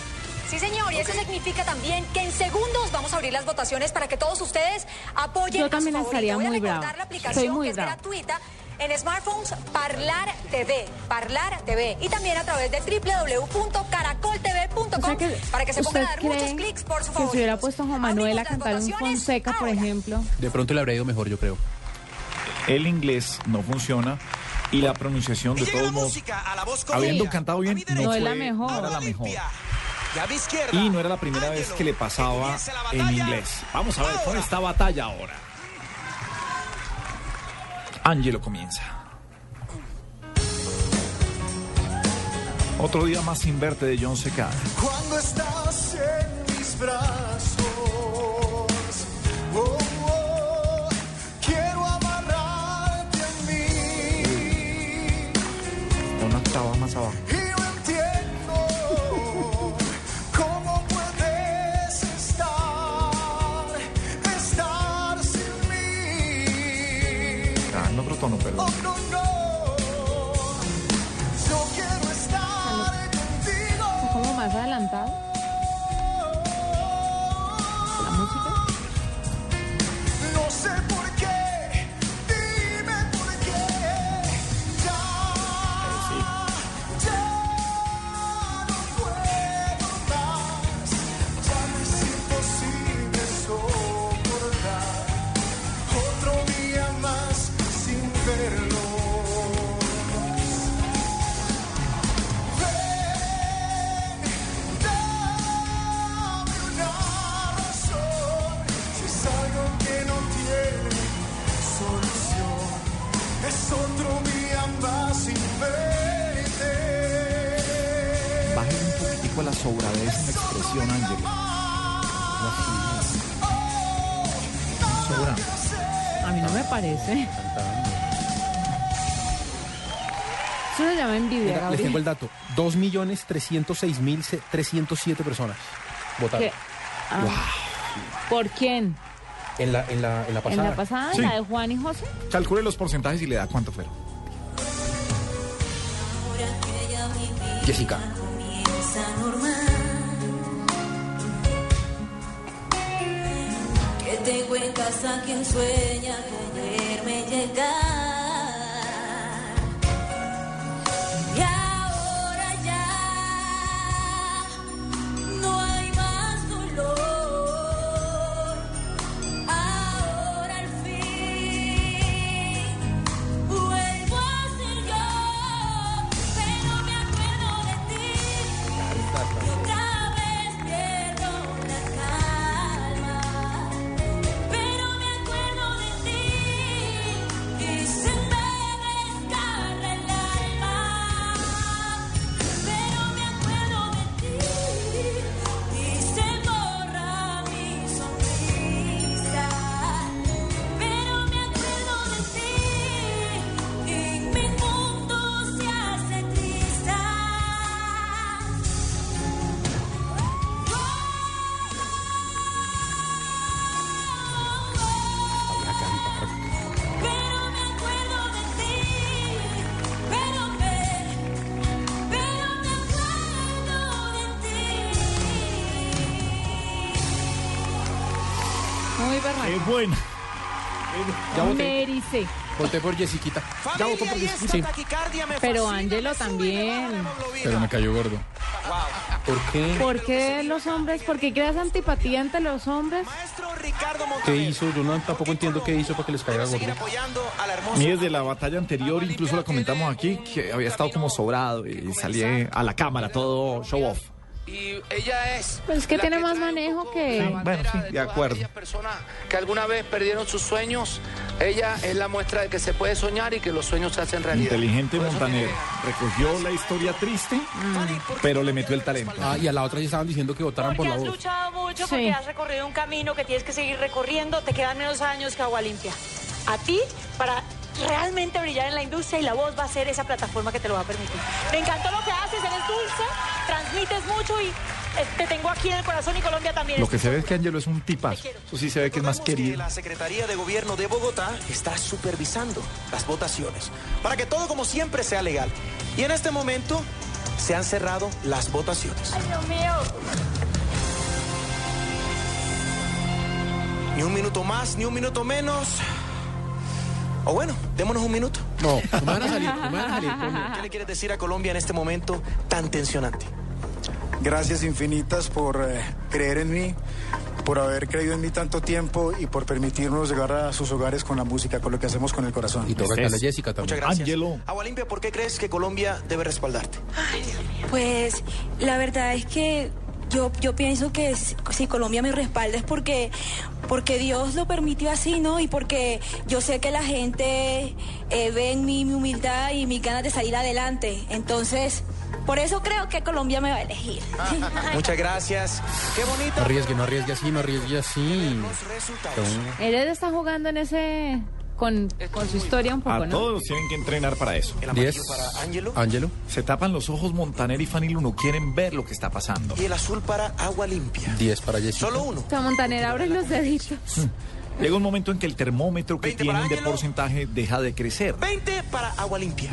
Sí, señor, y eso significa también que en segundos vamos a abrir las votaciones para que todos ustedes apoyen Yo a su también estaría Voy a muy recordar brava. la aplicación Estoy muy que es brava. gratuita en smartphones Parlar TV, Parlar TV y también a través de www.caracoltv.com O sea que, para que se ¿usted pongan a dar muchos clics por su que si hubiera puesto a Juan Manuel a cantar un Fonseca, por ejemplo? De pronto le habría ido mejor, yo creo. El inglés no funciona y la pronunciación de todos modos, habiendo cantado bien, no, No es la fue- mejor. no era la mejor. Y no era la primera vez que le pasaba en inglés. Vamos a ver con esta batalla ahora. Angelo comienza. Otro día más sin verte de John Secada. Cuando estás en mis brazos, oh, oh, quiero amarrarte a mí. Una octava más abajo. Perdón. Oh, no, no. Yo quiero estar contigo. Está como más adelantado. A la sobradez en la expresión, Angelo. Sobra. A mí no me parece. Eso se llama envidia, Mira, les tengo el dato. 2.306.307 personas votaron. ¿Qué? Ah. ¿Por quién? En la, en la, en la ¿En pasada. la pasada? Sí. ¿La de Juan y José? Calcule los porcentajes y le da cuánto fueron. Jessica. Tengo en casa quien sueña con verme llegar. ¡Qué buena! Ya voté. Merice. Voté por Jessiquita. Ya votó por Jessiquita. Sí. Pero Ángelo también. Pero me cayó gordo. ¿Por qué? ¿Por qué los hombres? ¿Por qué creas antipatía ante los hombres? ¿Qué hizo? Yo no, tampoco entiendo qué hizo para que les caiga gordo. Mí desde la batalla anterior, incluso la comentamos aquí, que había estado como sobrado y salí a la cámara todo show off. Y ella es. Pues es que la tiene más trae manejo que... Bueno, sí, de acuerdo. aquellas personas que alguna vez perdieron sus sueños. Ella es la muestra de que se puede soñar y que los sueños se hacen realidad. Inteligente Por Montaner. Recogió la historia triste, pero le metió el talento. Ah, y a la otra ya estaban diciendo que votaran por Porque la has voz. luchado mucho, Sí. porque has recorrido un camino que tienes que seguir recorriendo. Te quedan menos años que Agua Limpia. A ti, para realmente brillar en la industria y la voz va a ser esa plataforma que te lo va a permitir. Me encantó lo que haces, eres dulce, transmites mucho y eh, te tengo aquí en el corazón y Colombia también. Lo que se ve es que Angelo es un tipazo. Eso sí se ve que es más querido. la Secretaría de Gobierno de Bogotá está supervisando las votaciones para que todo como siempre sea legal. Y en este momento se han cerrado las votaciones. Ay, Dios mío. Ni un minuto más, ni un minuto menos. O bueno, démonos un minuto. No, me van a salir, me van a salir. ¿Qué le quieres decir a Colombia en este momento tan tensionante? Gracias infinitas por eh, creer en mí, por haber creído en mí tanto tiempo y por permitirnos llegar a sus hogares con la música, con lo que hacemos con el corazón. Y toca a Jessica también. Muchas gracias. Angelo. Agua Limpia, ¿por qué crees que Colombia debe respaldarte? Pues la verdad es que yo, yo pienso que si si Colombia me respalda es porque, porque Dios lo permitió así, ¿no? Y porque yo sé que la gente eh, ve en mí mi humildad y mis ganas de salir adelante. Entonces, por eso creo que Colombia me va a elegir. Muchas gracias. Qué No bonito. arriesgue, no arriesgue así, no arriesgue así. Resultados. Él está jugando en ese... Con, con su historia un poco, A ¿no? todos tienen que entrenar para eso. El amarillo Diez. para Ángelo Ángelo. Se tapan los ojos Montaner y Fanny Luno. Quieren ver lo que está pasando. y el azul para Agua Limpia. 10 para Jessica. Solo uno. O sea, Montaner, abre los deditos. Llega un momento en que el termómetro que 20 para tienen de Ángelo. porcentaje deja de crecer. 20 para Agua Limpia.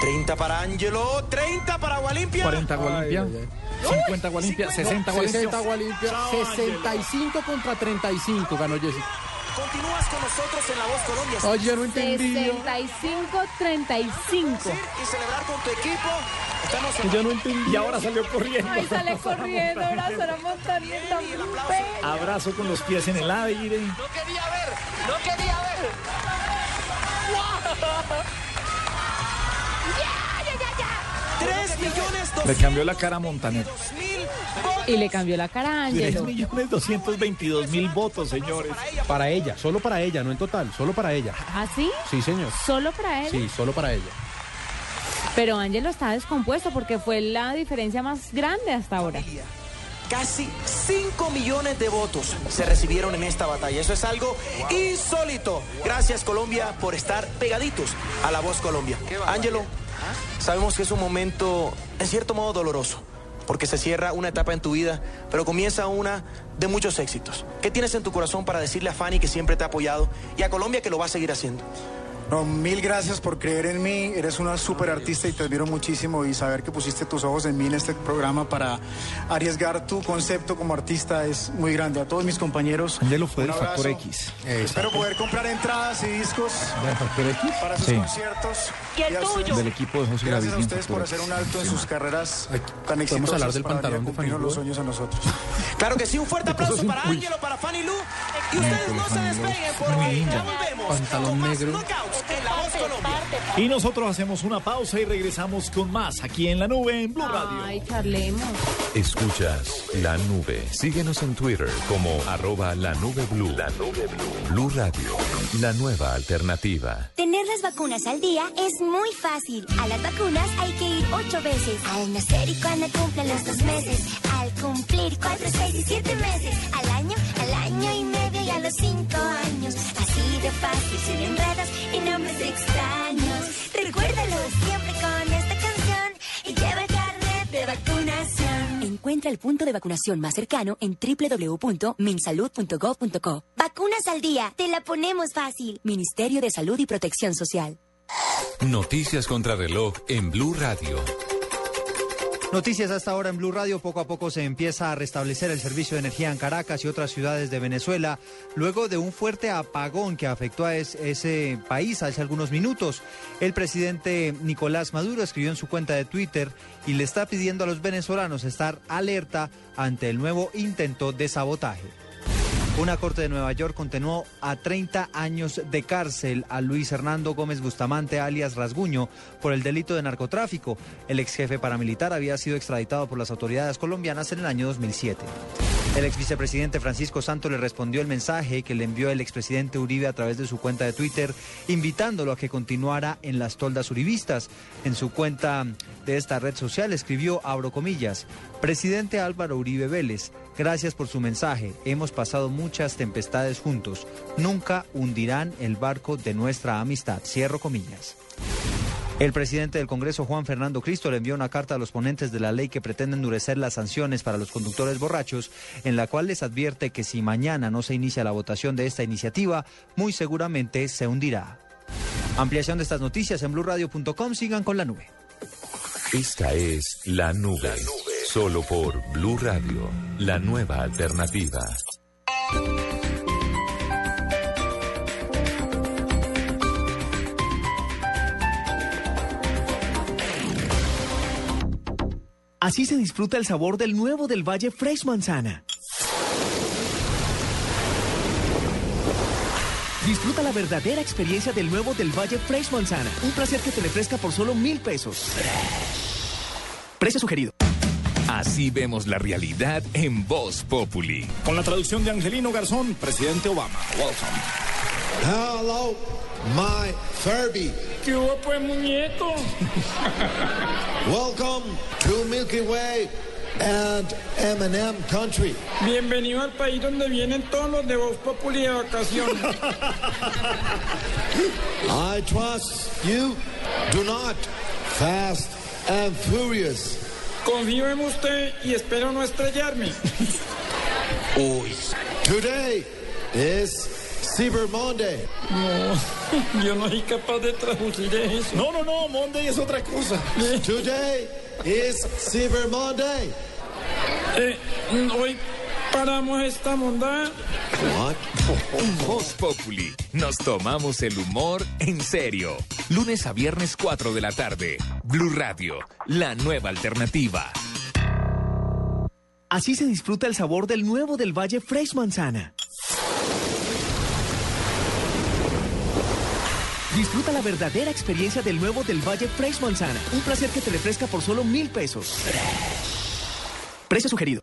30 para Ángelo. 30 para Agua Limpia. 40 agua Ay, limpia, ay, 50 agua limpia, 60 agua 60 limpia. agua limpia. Chao, 65 contra 35 ganó Jessica. Continúas con nosotros en La Voz Colombia. Ya no entendí. 65-35. Y celebrar con tu equipo. Estamos en Ya no entendí. Y ahora salió corriendo. Ay, sale corriendo, abrazar a tan bello. Abrazo con los pies en el aire. No quería ver, no quería ver. ¡Ya, 3 millones Le cambió la cara a Montaner. Y le cambió la cara a 3 Ángelo. millones 222 mil votos, señores. Para ella, solo para ella, no en total, solo para ella. ¿Ah, sí? Sí, señor. ¿Solo para él? Sí, solo para ella. Pero Ángelo está descompuesto porque fue la diferencia más grande hasta ahora. Casi 5 millones de votos se recibieron en esta batalla. Eso es algo insólito. Gracias Colombia por estar pegaditos a la voz Colombia. Ángelo, sabemos que es un momento en cierto modo doloroso, porque se cierra una etapa en tu vida, pero comienza una de muchos éxitos. ¿Qué tienes en tu corazón para decirle a Fanny que siempre te ha apoyado y a Colombia que lo va a seguir haciendo? No, mil gracias por creer en mí. Eres una súper artista y te admiro muchísimo. Y saber que pusiste tus ojos en mí en este programa para arriesgar tu concepto como artista es muy grande. A todos mis compañeros. Angelo fue del Factor. X. Espero poder comprar entradas y discos ¿Del Factor X? para sus Sí. conciertos. Y a ustedes- Del equipo de José Gracias a ustedes por hacer un alto en sus carreras tan ¿podemos exitosas hablar del pantalón de Fanny los sueños a nosotros. Claro que sí, un fuerte aplauso para Ángelo, para Fanny Lu. Y ustedes no se despeguen porque ya volvemos. Pantalón negro. Knockouts en la voz Colombia. Y nosotros hacemos una pausa y regresamos con más aquí en la nube en Blue Radio. Ay, charlemos. Escuchas la nube. Síguenos en Twitter como arroba la nube blue. La nube blue. Blue Radio, la nueva alternativa. Tener las vacunas al día es muy fácil. A las vacunas hay que ir ocho veces. Al nacer y cuando cumplen los dos meses. Al cumplir cuatro, seis y siete meses. Al año, al año y medio y a los cinco años. Así de fácil, sin enredos y nombres extraños. Recuérdalo siempre con esta canción y lleva el carnet de vacunación. Encuentra el punto de vacunación más cercano en www.minsalud.gov.co. Vacunas al día, te la ponemos fácil. Ministerio de Salud y Protección Social. Noticias contra reloj en Blue Radio. Noticias hasta ahora en Blue Radio. Poco a poco se empieza a restablecer el servicio de energía en Caracas y otras ciudades de Venezuela, luego de un fuerte apagón que afectó a es- ese país hace algunos minutos. El presidente Nicolás Maduro escribió en su cuenta de Twitter y le está pidiendo a los venezolanos estar alerta ante el nuevo intento de sabotaje. Una corte de Nueva York condenó a 30 años de cárcel a Luis Hernando Gómez Bustamante, alias Rasguño, por el delito de narcotráfico. El ex jefe paramilitar había sido extraditado por las autoridades colombianas en el año 2007. El ex vicepresidente Francisco Santos le respondió el mensaje que le envió el expresidente Uribe a través de su cuenta de Twitter, invitándolo a que continuara en las toldas uribistas. En su cuenta de esta red social escribió, abro comillas, Presidente Álvaro Uribe Vélez, gracias por su mensaje. Hemos pasado muchas tempestades juntos. Nunca hundirán el barco de nuestra amistad. Cierro comillas. El presidente del Congreso, Juan Fernando Cristo, le envió una carta a los ponentes de la ley que pretende endurecer las sanciones para los conductores borrachos, en la cual les advierte que si mañana no se inicia la votación de esta iniciativa, muy seguramente se hundirá. Ampliación de estas noticias en blurradio.com. Sigan con la nube. Esta es la nube. Solo por Blue Radio, la nueva alternativa. Así se disfruta el sabor del nuevo del Valle Fresh Manzana. Disfruta la verdadera experiencia del nuevo del Valle Fresh Manzana. Un placer que te refresca por solo mil pesos. Precio sugerido. Así vemos la realidad en Voz Populi. Con la traducción de Angelino Garzón, presidente Obama. Welcome. Hello, my Furby. ¿Qué hubo, pues, muñeco? Welcome to Milky Way and M&M Country. Bienvenido al país donde vienen todos los de Voz Populi de vacaciones. I trust you. Do not fast and furious. Confío en usted y espero no estrellarme. Uy. Today is Cyber Monday. No, yo no soy capaz de traducir eso. No, no, no, Monday es otra cosa. Today is Cyber Monday. Eh, hoy paramos esta mondada. What? Voz Populi. Nos tomamos el humor en serio. Lunes a viernes 4 de la tarde. Blue Radio, la nueva alternativa. Así se disfruta el sabor del nuevo del Valle Fresh Manzana. Disfruta la verdadera experiencia del nuevo del Valle Fresh Manzana. Un placer que te refresca por solo mil pesos. Precio sugerido.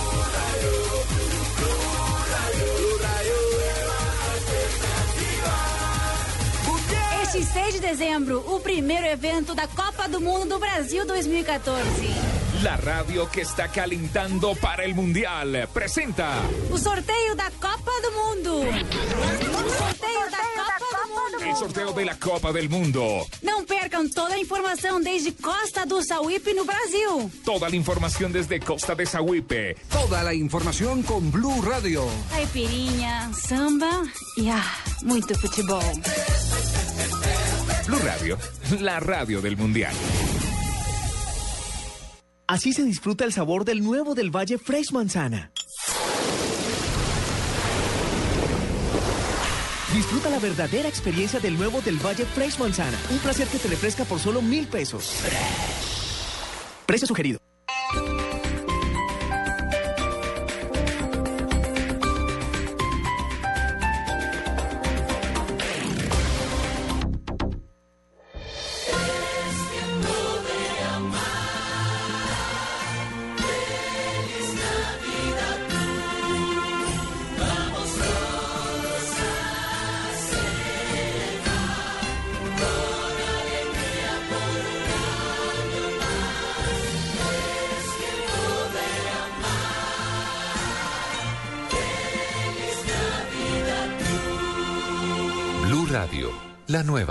6 de dezembro, o primeiro evento da Copa do Mundo do Brasil 2014. La radio que está calentando para el Mundial presenta O sorteio da Copa do Mundo. O sorteio da Copa do Mundo. el sorteo de la Copa del Mundo. Não percam toda a informação desde Costa do Sauípe no Brasil. Toda la información desde Costa de Sahuipe. Toda la información con Blue Radio. Caipirinha, samba e ah, muito futebol. Blue Radio, la radio del Mundial. Así se disfruta el sabor del nuevo del Valle Fresh Manzana. Disfruta la verdadera experiencia del nuevo del Valle Fresh Manzana. Un placer que te refresca por solo mil pesos. Precio sugerido.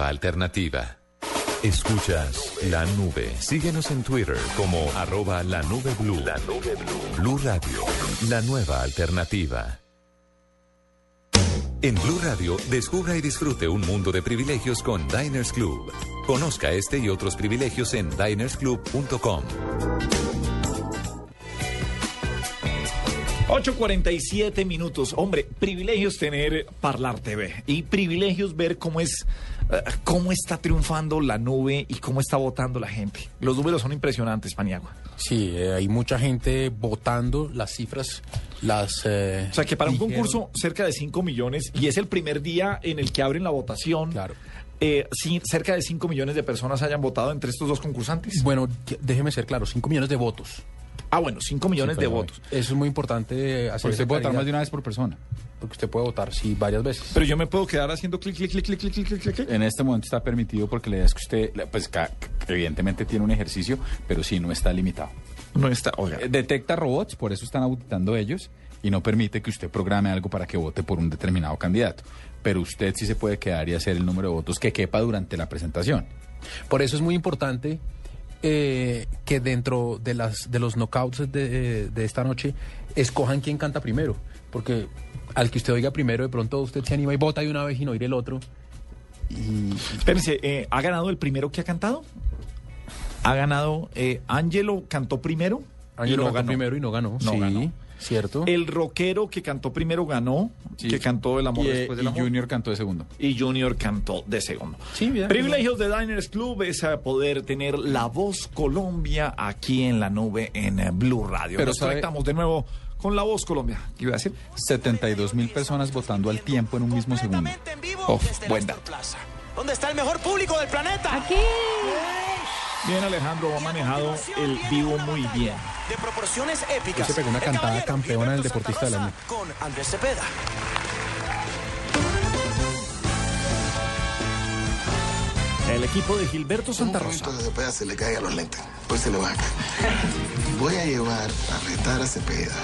Alternativa. Escuchas la nube. Síguenos en Twitter como arroba la nube blue. La nube blue. Blue Radio, la nueva alternativa. En Blue Radio, descubra y disfrute un mundo de privilegios con Diners Club. Conozca este y otros privilegios en dinersclub.com. 8.47 minutos. Hombre, privilegios tener Parlar TV y privilegios ver cómo es, cómo está triunfando la nube y cómo está votando la gente. Los números son impresionantes, Paniagua. Sí, eh, hay mucha gente votando, las cifras las... eh, O sea que para un concurso cerca de 5 millones y es el primer día en el que abren la votación. Claro. eh, sí, cerca de 5 millones de personas hayan votado entre estos dos concursantes. Bueno, déjeme ser claro, 5 millones de votos. Ah, bueno, 5 millones de votos. Eso es muy importante. Hacer porque usted puede votar más de una vez por persona. Porque usted puede votar, sí, varias veces. Pero yo me puedo quedar haciendo clic, clic, clic, clic, clic, clic, clic, clic. En este momento está permitido porque le das que usted, pues evidentemente tiene un ejercicio, pero sí no está limitado. No está, oiga. Eh, detecta robots, por eso están auditando ellos y no permite que usted programe algo para que vote por un determinado candidato. Pero usted sí se puede quedar y hacer el número de votos que quepa durante la presentación. Por eso es muy importante eh, que dentro de las de los knockouts de, de esta noche escojan quién canta primero. Porque al que usted oiga primero, de pronto usted se anima y vota de una vez y no oír el otro. Y Espérense, eh, ¿ha ganado el primero que ha cantado? Ha ganado, eh, Angelo cantó primero Ángelo y no cantó ganó. primero y no ganó. No sí, ganó. Cierto. El rockero que cantó primero ganó, Sí. que cantó El amor Y, eh, después del y amor. Junior cantó de segundo. y Junior cantó de segundo. Sí, bien. Privilegios de Diners Club es eh, poder tener la voz Colombia aquí en la nube en eh, Blue Radio. Pero Nos sabe- conectamos de nuevo con la voz Colombia. ¿Qué iba a decir? 72 mil personas votando al tiempo en un mismo segundo. en vivo Oh, desde buen la dato. Plaza, donde está el mejor público del planeta. Aquí. Bien, Alejandro ha manejado el vivo muy bien. De proporciones épicas. Se pegó una El cantada campeona del deportista año. Rosa Con Andrés Cepeda. El equipo de Gilberto Santa Un Rosa. momento de Cepeda se le caiga los lentes, pues se le van a caer. Voy a llevar a retar a Cepeda.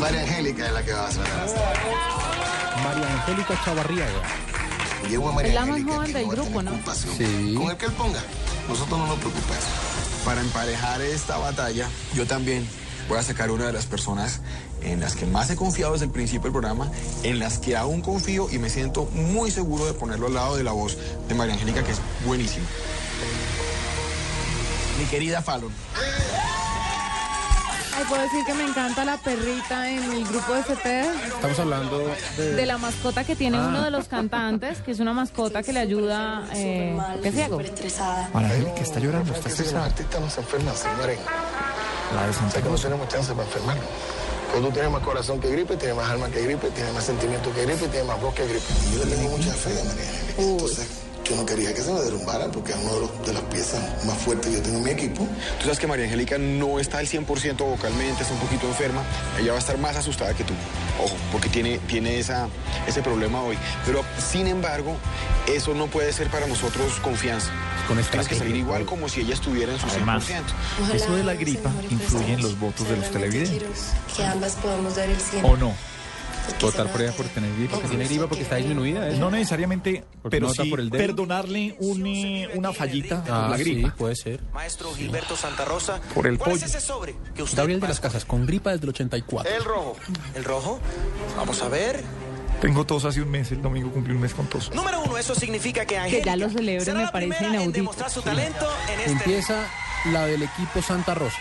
María Angélica es la que va a sonar. María Angélica Chavarriaga. Llevo a Es María la más joven del no grupo, ¿no? Sí. Con el que él ponga, nosotros no nos preocupemos. Para emparejar esta batalla, yo también voy a sacar una de las personas en las que más he confiado desde el principio del programa, en las que aún confío y me siento muy seguro de ponerlo al lado de la voz de María Angélica, que es buenísima. Mi querida Fallon. Ay, puedo decir que me encanta la perrita en el grupo de Cepeda. Estamos hablando de... De la mascota que tiene Ah. uno de los cantantes, que es una mascota que le ayuda, eh, ciego. que está llorando, está Los artistas no se enferman, señores. La de Santa no tenemos chance para enfermarnos. Cuando tú tienes más corazón que gripe, tienes más alma que gripe, tienes más sentimiento que gripe, tienes más voz que gripe. Y yo le tengo mucha fe María. Entonces, yo no quería que se me derrumbara porque es una de, los- de las piezas más fuertes que yo tengo en mi equipo. Tú sabes que María Angélica no está al 100% vocalmente, está un poquito enferma. Ella va a estar más asustada que tú. Ojo, porque tiene, tiene esa, ese problema hoy. Pero, sin embargo, eso no puede ser para nosotros confianza. Con Tienes que salir igual como si ella estuviera en su 100%. Además, eso de la gripa influye en los votos de los televidentes. Que ambas podamos dar el 100. ¿O no? Votar por ella por tener gripa. Porque tiene gripa porque está disminuida. ¿eh? No necesariamente, Porque pero no sí por el dedo. perdonarle un, eh, una fallita Ah, la sí, gripa. puede ser. Maestro Gilberto Santa Rosa. Por el ¿Cuál pollo. es ese sobre que usted Gabriel de a las Casas, con gripa desde el 84. El rojo. ¿El rojo? Vamos a ver. Tengo tos hace un mes, el domingo cumplí un mes con tos. Número uno, eso significa que Que Angélica ya lo celebre será me parece inaudito. demostrar su talento en este... Empieza la del equipo Santa Rosa.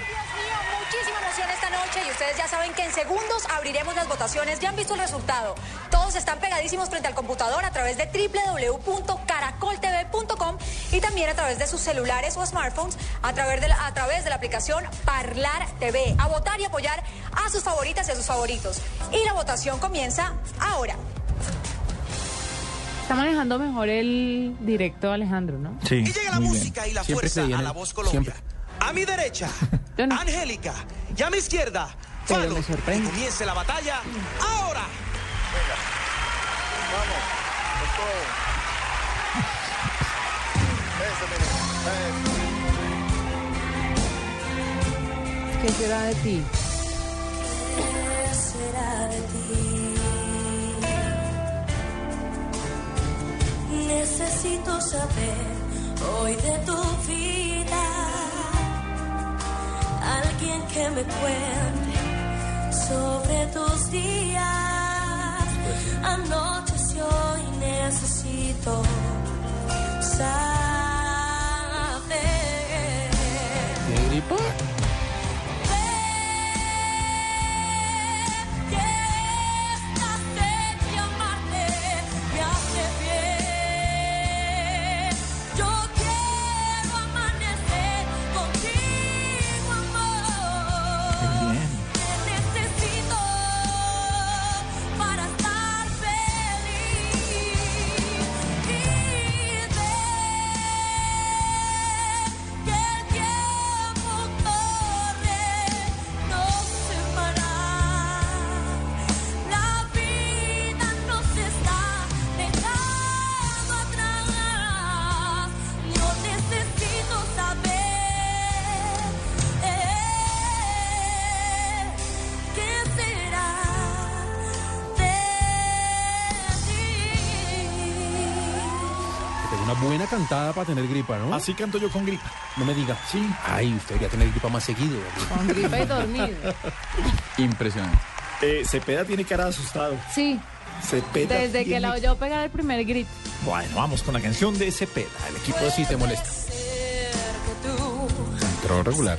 Noche y ustedes ya saben que en segundos abriremos las votaciones. Ya han visto el resultado. Todos están pegadísimos frente al computador a través de www.caracoltv.com y también a través de sus celulares o smartphones a través de la, a través de la aplicación Parlar TV. A votar y apoyar a sus favoritas y a sus favoritos. Y la votación comienza ahora. Está manejando mejor el directo Alejandro, ¿no? Sí, Y llega la muy bien. música y la Siempre fuerza a la voz Colombia. siempre. A mi derecha, Yo no. Angélica. Y a mi izquierda, Pero Fado. me sorprende. Que comience la batalla ahora. ¿Qué será de ti? ¿Qué será de ti? Necesito saber hoy de tu vida. Alguien que me cuente sobre tus días. Anocheció y necesito saber. Buena cantada para tener gripa, ¿no? Así canto yo con gripa. No me diga. Sí. Ay, usted debería tener gripa más seguido. Con gripa y dormido. Impresionante. Eh, Cepeda tiene cara de asustado. Sí, Cepeda desde que la oyó pegar el primer grito. Bueno, vamos con la canción de Cepeda, el equipo de Sí te molesta. Entró regular.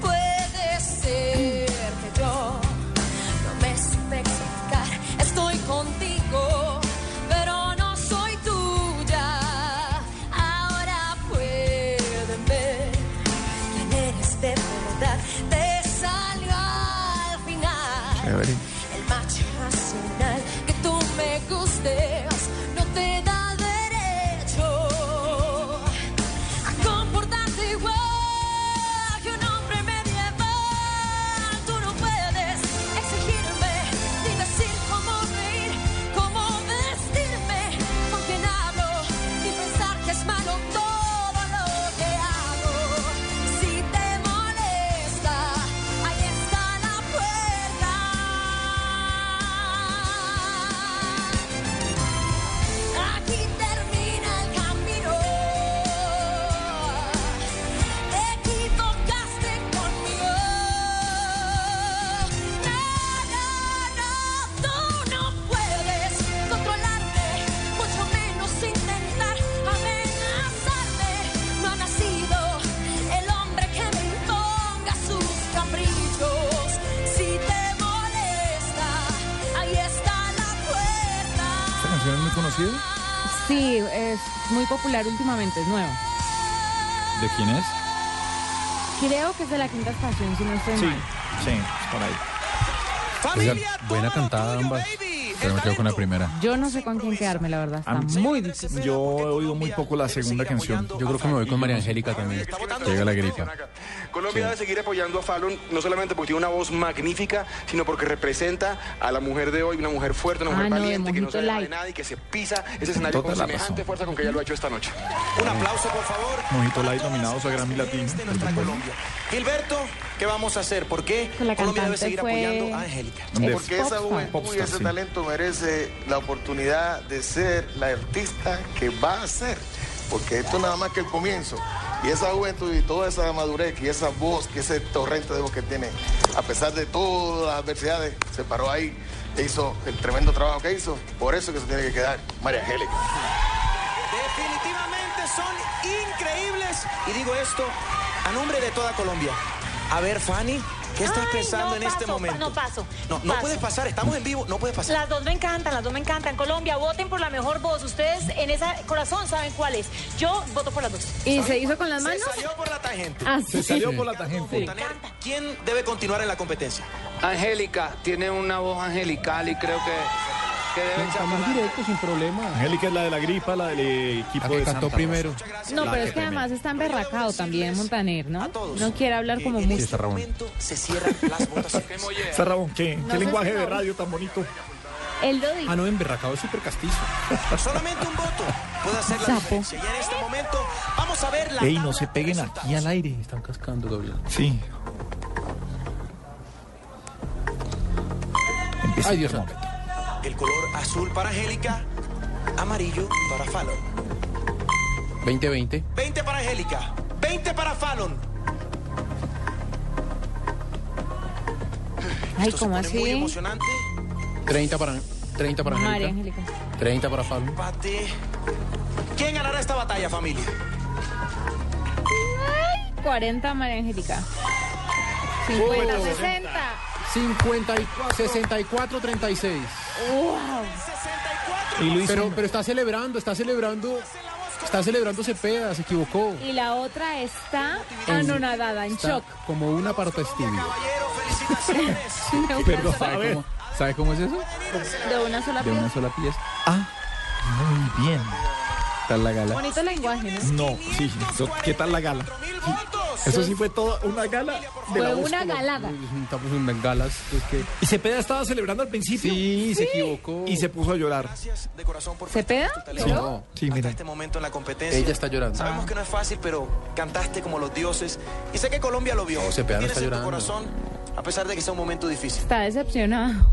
Puede ser muy popular últimamente, es nuevo. ¿De quién es? Creo que es de la quinta estación, si no estoy Sí, mal. sí, es por ahí. Oiga, buena cantada ambas. Pero me quedo con la primera. Yo no sé con quién quedarme, la verdad. Está muy difícil. Yo he oído muy poco la segunda canción. Yo creo que me voy con María Angélica también. Llega la gripa. Colombia debe seguir apoyando a Fallon, no solamente porque tiene una voz magnífica, sino porque representa a la mujer de hoy, una mujer fuerte, una mujer Ah, no, de valiente, que no Mojito se deja de Light. nada y que se pisa ese escenario Toda con la semejante razón. fuerza con que ella lo ha hecho esta noche. Un aplauso, por favor. Mojito Light nominados a Grammy Latino. de nuestra Colombia. Gilberto, ¿qué vamos a hacer? ¿Por qué la Colombia debe seguir fue- apoyando a Angélica? Porque esa juventud y ese sí. talento merece la oportunidad de ser la artista que va a ser. Porque esto es nada más que el comienzo. Y esa juventud y toda esa madurez y esa voz, que ese torrente de voz que tiene, a pesar de todas las adversidades, se paró ahí e hizo el tremendo trabajo que hizo. Por eso que se tiene que quedar María Angélica. Definitivamente son increíbles. Y digo esto a nombre de toda Colombia. A ver, Fanny, ¿qué estás Ay, pensando no en este momento? No paso. No, no paso. puedes pasar, estamos en vivo, no puedes pasar. Las dos me encantan, las dos me encantan. Colombia, voten por la mejor voz. Ustedes en ese corazón saben cuál es. Yo voto por las dos. ¿Y se hizo con las Se manos? salió por la tangente. Ah, Se sí. salió por la tangente. Montaner, ¿Quién debe continuar en la competencia? Angélica tiene una voz angelical y creo que, que debe Estamos directo, sin problema. Angélica es la de la gripa, la del equipo La que de cantó Santa primero. Rosa. No, La pero es que primero. además está emberracado también Montaner, ¿no? No quiere hablar como mucho. este momento se cierran las votaciones. Esa Ramón, ¿qué, No qué lenguaje si de radio tan bonito? Él lo dijo. Ah, no, emberracado es súper castizo. Solamente un voto puede hacer la Sapo. diferencia. Y en este momento vamos a ver la Ey, no se peguen aquí al aire. Están cascando, Gabriel. Sí. Empieza Ay, Dios termómetro. El color azul para Angélica, amarillo para Fallon. 2020. 20 para Angélica, 20 para Fallon. Ay, Esto se ¿cómo pone muy así? emocionante. 30 para, 30 para María Angélica. Angélica. 30 para Fabio. Empate. ¿Quién ganará esta batalla, familia? 40 María Angélica. 50, 60. 54, 64, 36. ¡Wow! Y Luis, Pero, pero está celebrando, está celebrando. Está celebrando Cepeda, se equivocó. Y la otra está anonadada, en Está shock. como una parte estibio. Perdón, ¿Sabe cómo, ¿Sabe cómo es eso? De una sola De una pieza. sola pieza. Ah, muy bien. Está la gala. Bonito lenguaje, ¿no? No, sí. ¿Qué tal la gala? Eso sí fue toda una gala de Fue voz una galada. Estamos en bengalas. Es que Y Cepeda estaba celebrando al principio. sí, se equivocó. Y se puso a llorar. Gracias de corazón por ¿Cepeda? talento. No, Sí, Hasta mira. este momento en la competencia. ella está llorando. Sabemos que no es fácil, pero cantaste como los dioses. Y sé que Colombia lo vio. No, Cepeda no Tienes está en tu llorando. corazón, a pesar de que sea un momento difícil. Está decepcionado.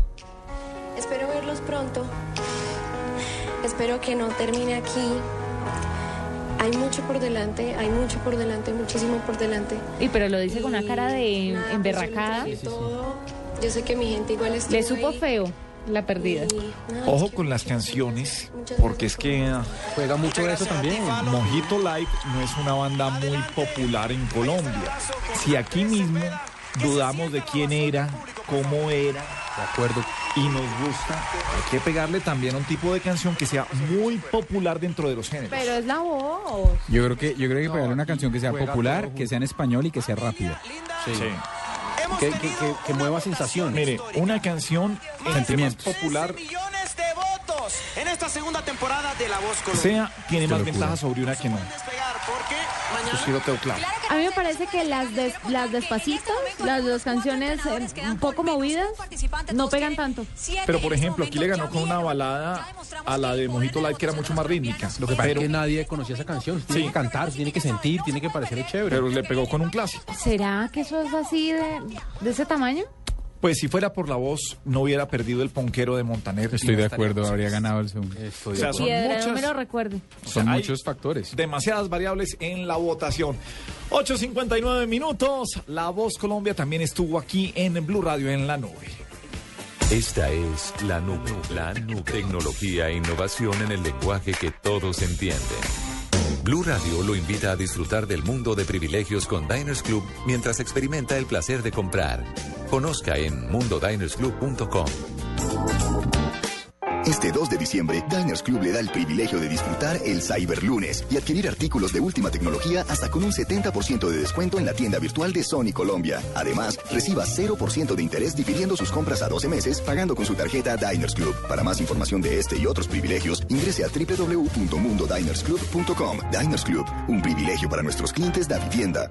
Espero verlos pronto. Espero que no termine aquí. Hay mucho por delante, hay mucho por delante, muchísimo por delante. Y pero lo dice con una cara de emberracada. Todo. Yo sé que mi gente igual está. Le supo feo la perdida. Ojo con las canciones, porque es que ah, Juega mucho eso también. Mojito Light no es una banda muy popular en Colombia. Si aquí mismo dudamos de quién era, cómo era, De acuerdo. y nos gusta, hay que pegarle también a un tipo de canción que sea muy popular dentro de los géneros. Pero es la voz. Yo creo que yo creo que pegarle una canción que sea popular, que sea en español y que sea rápida. Sí. Sí. Que, que, que, que mueva sensaciones. Mire, una canción popular En esta segunda temporada de La Voz Colombia. sea, tiene más ventajas sobre una que no. Mañana Eso sí lo tengo claro. A mí me parece que las, des- las despacitos, las dos canciones eh, un poco movidas, no pegan tanto. Pero por ejemplo, aquí le ganó con una balada a la de Mojito Light que era mucho más rítmica. Lo que pasa pero, es que nadie conocía esa canción. Tiene Sí. que cantar, tiene que sentir, tiene que parecerle chévere. pero le pegó con un clásico. ¿Será que eso es así de, de ese tamaño? Pues si fuera por la voz, no hubiera perdido el ponquero de Montaner. Estoy de acuerdo, habría ganado el segundo. Estoy O de sea, acuerdo. son Piedra, no muchas- me lo recuerde. Son muchos factores. Demasiadas variables en la votación. 8.59 minutos. La Voz Colombia también estuvo aquí en Blue Radio en la nube. Esta es la nube, la nube. Tecnología e innovación en el lenguaje que todos entienden. Blue Radio lo invita a disfrutar del mundo de privilegios con Diners Club mientras experimenta el placer de comprar. Conozca en mundodinersclub.com. Este 2 de diciembre, Diners Club le da el privilegio de disfrutar el Cyberlunes y adquirir artículos de última tecnología hasta con un 70% de descuento en la tienda virtual de Sony Colombia. Además, reciba 0% de interés dividiendo sus compras a 12 meses pagando con su tarjeta Diners Club. Para más información de este y otros privilegios, ingrese a www.mundodinersclub.com. Diners Club, un privilegio para nuestros clientes de vivienda.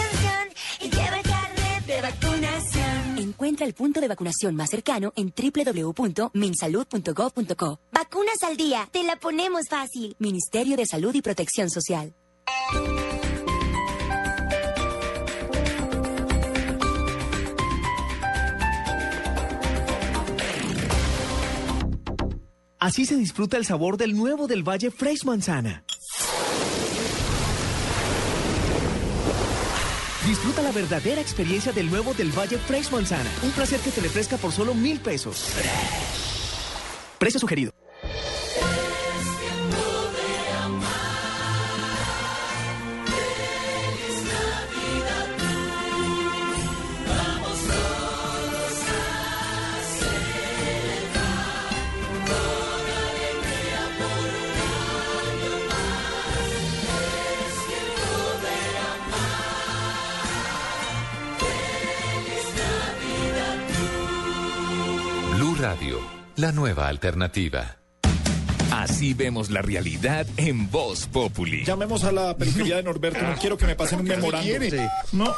de vacunación. Encuentra el punto de vacunación más cercano en www.minsalud.gov.co. Vacunas al día, te la ponemos fácil. Ministerio de Salud y Protección Social. Así se disfruta el sabor del nuevo del Valle Fresh Manzana. Disfruta la verdadera experiencia del nuevo del Valle Fresh Manzana. Un placer que te refresca por solo mil pesos. Precio sugerido. Radio, la nueva alternativa. Así vemos la realidad en Voz Populi. Llamemos a la peluquería de Norberto. No quiero que me pasen un memorando. No.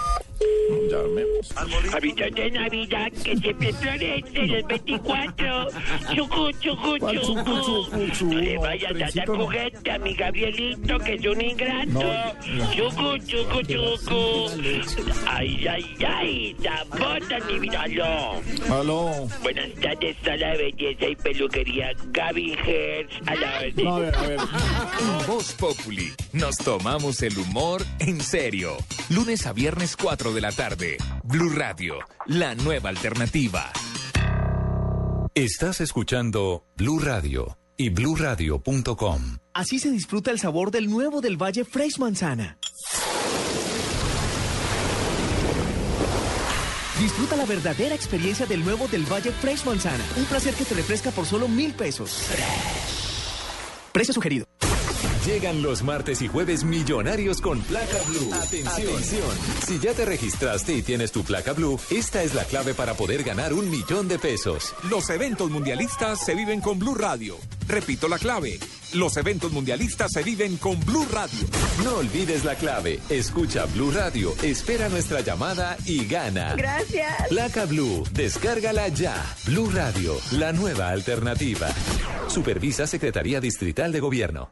Avisos de Navidad que siempre florecen el 24. Chucu, chucu, ¿Cuál chucu, chucu, chucu. chucu? No le vayas a dar juguete a mi Gabrielito, que es un ingrato. Chucu, chucu, chucu. Ay, ay, ay, sabota ni míralo. Aló. Buenas tardes a la belleza y peluquería Gaby Hertz. A la orden. A ver, a ver. En Voz Populi nos tomamos el humor en serio. Lunes a viernes 4 de la tarde. Blue Radio, la nueva alternativa. Estás escuchando Blue Radio y bluradio.com. Así se disfruta el sabor del nuevo del Valle Fresh Manzana. Disfruta la verdadera experiencia del nuevo del Valle Fresh Manzana. Un placer que te refresca por solo mil pesos. Precio sugerido. Llegan los martes y jueves millonarios con placa blue. Atención. Si ya te registraste y tienes tu placa blue, esta es la clave para poder ganar un millón de pesos. Los eventos mundialistas se viven con Blue Radio. Repito la clave. Los eventos mundialistas se viven con Blue Radio. No olvides la clave. Escucha Blue Radio, espera nuestra llamada y gana. Gracias. Placa Blue, descárgala ya. Blue Radio, la nueva alternativa. Supervisa Secretaría Distrital de Gobierno.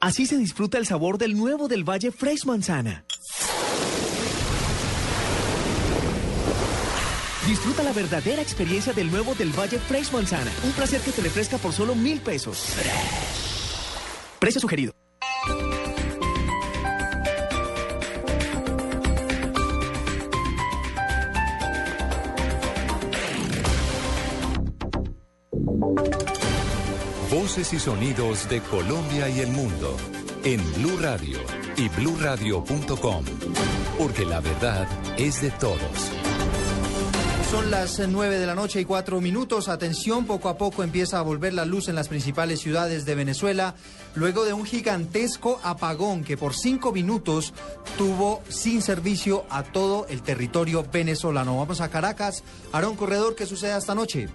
Así se disfruta el sabor del nuevo del Valle Fresh Manzana. Disfruta la verdadera experiencia del nuevo del Valle Fresh Manzana. Un placer que te refresca por solo mil pesos. Precio sugerido. Voces y sonidos de Colombia y el mundo en Blue Radio y bluradio.com, porque la verdad es de todos. Son las eh, nueve de la noche y cuatro minutos. Atención, poco a poco empieza a volver la luz en las principales ciudades de Venezuela, luego de un gigantesco apagón que por cinco minutos tuvo sin servicio a todo el territorio venezolano. Vamos a Caracas. Aarón Corredor, ¿qué sucede esta noche?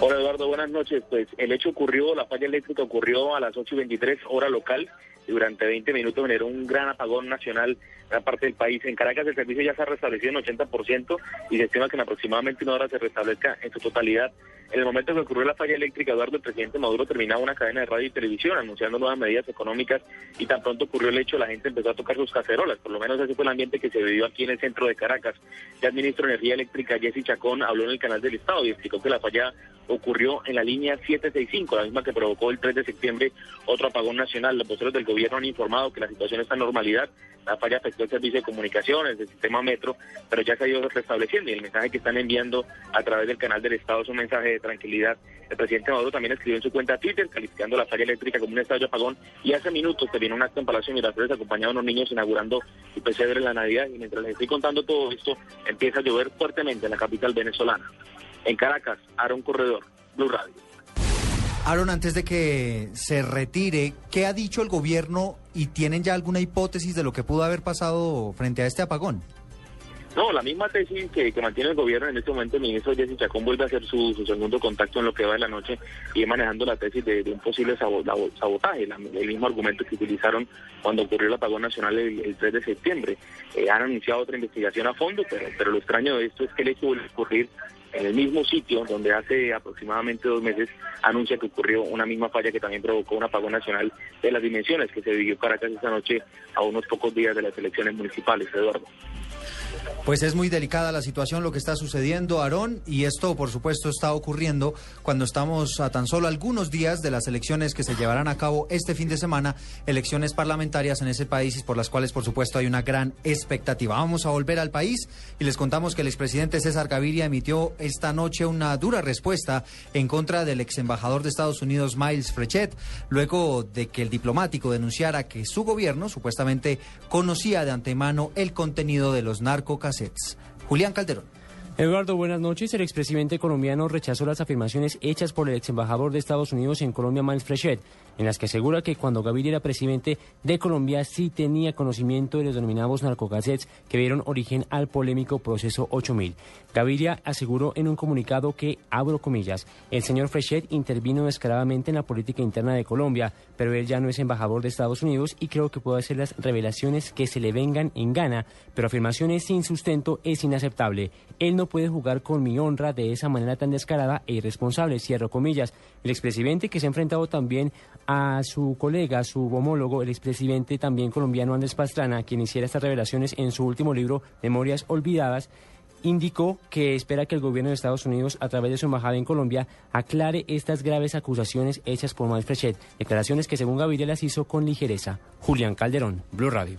Hola Eduardo, buenas noches. Pues el hecho ocurrió, la falla eléctrica ocurrió a las 8 y 23 hora local y durante 20 minutos generó un gran apagón nacional en gran parte del país. En Caracas el servicio ya se ha restablecido en 80% y se estima que en aproximadamente una hora se restablezca en su totalidad. En el momento que ocurrió la falla eléctrica, Eduardo, el presidente Maduro terminaba una cadena de radio y televisión anunciando nuevas medidas económicas y tan pronto ocurrió el hecho, la gente empezó a tocar sus cacerolas. Por lo menos ese fue el ambiente que se vivió aquí en el centro de Caracas. Ya el ministro de Energía Eléctrica, Jesse Chacón, habló en el canal del Estado y explicó que la falla ocurrió en la línea 765, la misma que provocó el 3 de septiembre otro apagón nacional. Los voceros del gobierno han informado que la situación está en normalidad. La falla afectó el servicio de comunicaciones, el sistema metro, pero ya se ha ido restableciendo y el mensaje que están enviando a través del canal del Estado es un mensaje tranquilidad. El presidente Maduro también escribió en su cuenta Twitter calificando la falla eléctrica como un estado de apagón y hace minutos terminó un acto en Palacio de Miraflores acompañado de unos niños inaugurando su pesebre en la Navidad y mientras les estoy contando todo esto empieza a llover fuertemente en la capital venezolana. En Caracas, Aaron Corredor, Blue Radio. Aaron, antes de que se retire, ¿qué ha dicho el gobierno y tienen ya alguna hipótesis de lo que pudo haber pasado frente a este apagón? No, la misma tesis que, mantiene el gobierno en este momento, el ministro Jesse Chacón vuelve a hacer su, segundo contacto en lo que va de la noche y manejando la tesis de, un posible sabotaje, la- el mismo argumento que utilizaron cuando ocurrió el apagón nacional el, el 3 de septiembre. Eh, han anunciado otra investigación a fondo, pero, pero lo extraño de esto es que el hecho vuelve ocurrir en el mismo sitio donde hace aproximadamente dos meses anuncia que ocurrió una misma falla que también provocó un apagón nacional de las dimensiones que se vivió Caracas esta noche a unos pocos días de las elecciones municipales, Eduardo. Pues es muy delicada la situación, lo que está sucediendo, Aarón, y esto, por supuesto, está ocurriendo cuando estamos a tan solo algunos días de las elecciones que se llevarán a cabo este fin de semana, elecciones parlamentarias en ese país y por las cuales, por supuesto, hay una gran expectativa. Vamos a volver al país y les contamos que el expresidente César Gaviria emitió esta noche una dura respuesta en contra del ex embajador de Estados Unidos, Miles Frechet, luego de que el diplomático denunciara que su gobierno supuestamente conocía de antemano el contenido de los narcocassettes. Julián Calderón. Eduardo, buenas noches. El expresidente colombiano rechazó las afirmaciones hechas por el ex embajador de Estados Unidos en Colombia, Miles Frechet, en las que asegura que cuando Gaviria era presidente de Colombia sí tenía conocimiento de los denominados narcocassettes que dieron origen al polémico proceso 8000. Gaviria aseguró en un comunicado que, abro comillas, el señor Frechet intervino descaradamente en la política interna de Colombia, pero él ya no es embajador de Estados Unidos y creo que puede hacer las revelaciones que se le vengan en gana, pero afirmaciones sin sustento es inaceptable. Él no puede jugar con mi honra de esa manera tan descarada e irresponsable, cierro comillas. El expresidente que se ha enfrentado también a su colega, su homólogo, el expresidente también colombiano Andrés Pastrana, quien hiciera estas revelaciones en su último libro, Memorias Olvidadas, indicó que espera que el gobierno de Estados Unidos, a través de su embajada en Colombia, aclare estas graves acusaciones hechas por Frechet, declaraciones que según Gaviria las hizo con ligereza. Julián Calderón, Blue Radio.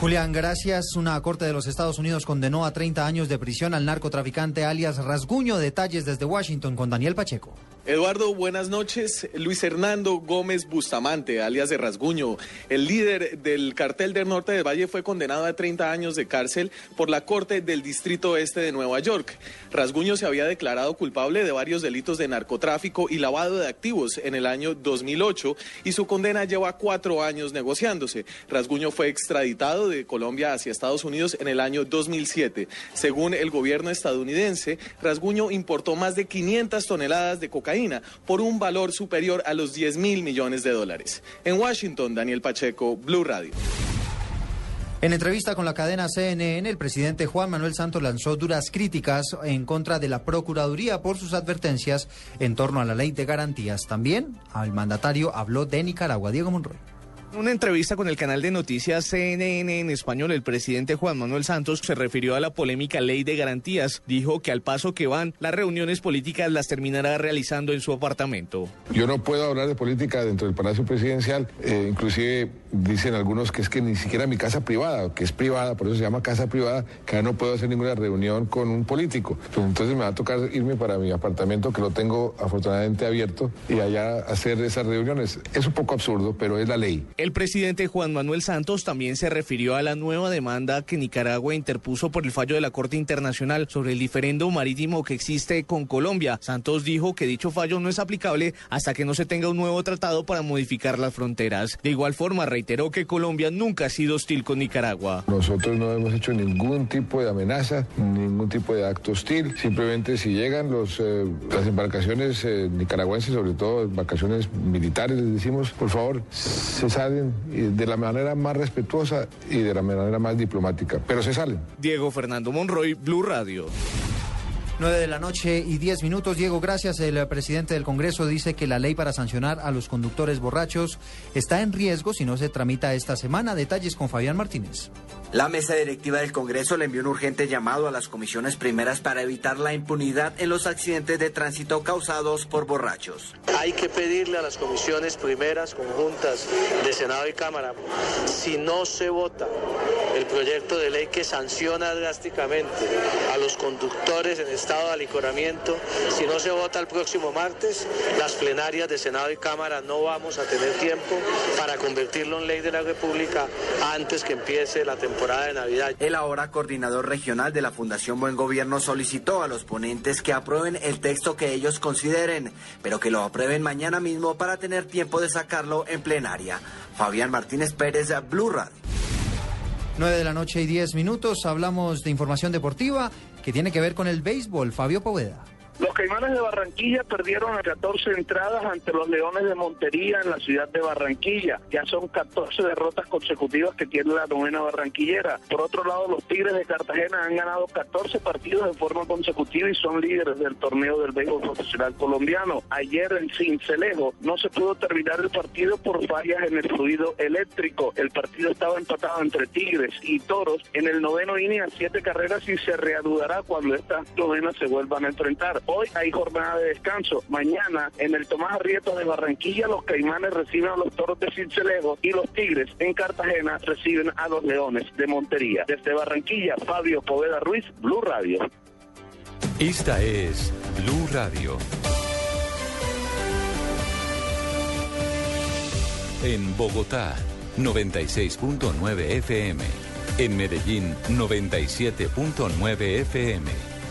Julián, gracias. Una corte de los Estados Unidos condenó a 30 años de prisión al narcotraficante alias Rasguño. Detalles desde Washington con Daniel Pacheco. Eduardo, buenas noches. Luis Hernando Gómez Bustamante, alias de Rasguño, el líder del cartel del norte del Valle, fue condenado a 30 años de cárcel por la Corte del Distrito Este de Nueva York. Rasguño se había declarado culpable de varios delitos de narcotráfico y lavado de activos en el año 2008 y su condena lleva cuatro años negociándose. Rasguño fue extraditado de Colombia hacia Estados Unidos en el año 2007. Según el gobierno estadounidense, Rasguño importó más de 500 toneladas de cocaína por un valor superior a los 10 mil millones de dólares. En Washington, Daniel Pacheco, Blue Radio. En entrevista con la cadena CNN, el presidente Juan Manuel Santos lanzó duras críticas en contra de la Procuraduría por sus advertencias en torno a la ley de garantías. También al mandatario habló de Nicaragua. Diego Monroy. En una entrevista con el canal de noticias CNN en español, el presidente Juan Manuel Santos se refirió a la polémica ley de garantías. Dijo que al paso que van, las reuniones políticas las terminará realizando en su apartamento. Yo no puedo hablar de política dentro del Palacio Presidencial. Eh, inclusive dicen algunos que es que ni siquiera mi casa privada, que es privada, por eso se llama casa privada, que no puedo hacer ninguna reunión con un político. Entonces me va a tocar irme para mi apartamento, que lo tengo afortunadamente abierto, y allá hacer esas reuniones. Es un poco absurdo, pero es la ley. El presidente Juan Manuel Santos también se refirió a la nueva demanda que Nicaragua interpuso por el fallo de la Corte Internacional sobre el diferendo marítimo que existe con Colombia. Santos dijo que dicho fallo no es aplicable hasta que no se tenga un nuevo tratado para modificar las fronteras. De igual forma, reiteró que Colombia nunca ha sido hostil con Nicaragua. Nosotros no hemos hecho ningún tipo de amenaza, ningún tipo de acto hostil. Simplemente si llegan los, eh, las embarcaciones eh, nicaragüenses, sobre todo embarcaciones militares, les decimos, por favor, se de la manera más respetuosa y de la manera más diplomática, pero se salen. Diego Fernando Monroy, Blue Radio. 9 de la noche y 10 minutos. Diego, gracias. El presidente del Congreso dice que la ley para sancionar a los conductores borrachos está en riesgo si no se tramita esta semana. Detalles con Fabián Martínez. La mesa directiva del Congreso le envió un urgente llamado a las comisiones primeras para evitar la impunidad en los accidentes de tránsito causados por borrachos. Hay que pedirle a las comisiones primeras conjuntas de Senado y Cámara, si no se vota el proyecto de ley que sanciona drásticamente a los conductores en estado de alicoramiento, si no se vota el próximo martes, las plenarias de Senado y Cámara no vamos a tener tiempo para convertirlo en ley de la República antes que empiece la temporada de Navidad. El ahora coordinador regional de la Fundación Buen Gobierno solicitó a los ponentes que aprueben el texto que ellos consideren, pero que lo aprueben mañana mismo para tener tiempo de sacarlo en plenaria. Fabián Martínez Pérez, Blue Radio. 9 de la noche y 10 minutos. Hablamos de información deportiva que tiene que ver con el béisbol. Fabio Poveda. Los Caimanes de Barranquilla perdieron a 14 entradas ante los Leones de Montería en la ciudad de Barranquilla. Ya son 14 derrotas consecutivas que tiene la novena barranquillera. Por otro lado, los Tigres de Cartagena han ganado 14 partidos de forma consecutiva y son líderes del torneo del béisbol profesional colombiano. Ayer en Cincelejo no se pudo terminar el partido por fallas en el fluido eléctrico. El partido estaba empatado entre Tigres y Toros en el noveno inning a siete carreras y se reanudará cuando estas novenas se vuelvan a enfrentar. Hoy hay jornada de descanso. Mañana en el Tomás Arrieta de Barranquilla los Caimanes reciben a los Toros de Cincelejo y los Tigres en Cartagena reciben a los Leones de Montería. Desde Barranquilla, Fabio Poveda Ruiz, Blue Radio. Esta es Blue Radio. En Bogotá, 96.9 FM. En Medellín, 97.9 FM.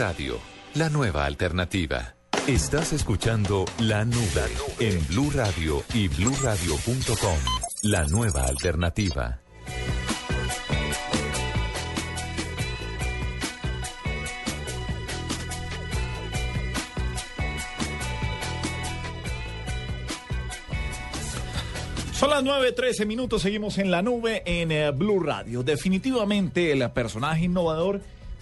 Radio, la nueva alternativa. Estás escuchando La Nube en Blue Radio y bluradio.com. La nueva alternativa. Son las 9.13 minutos, seguimos en la nube en eh, Blue Radio. Definitivamente el personaje innovador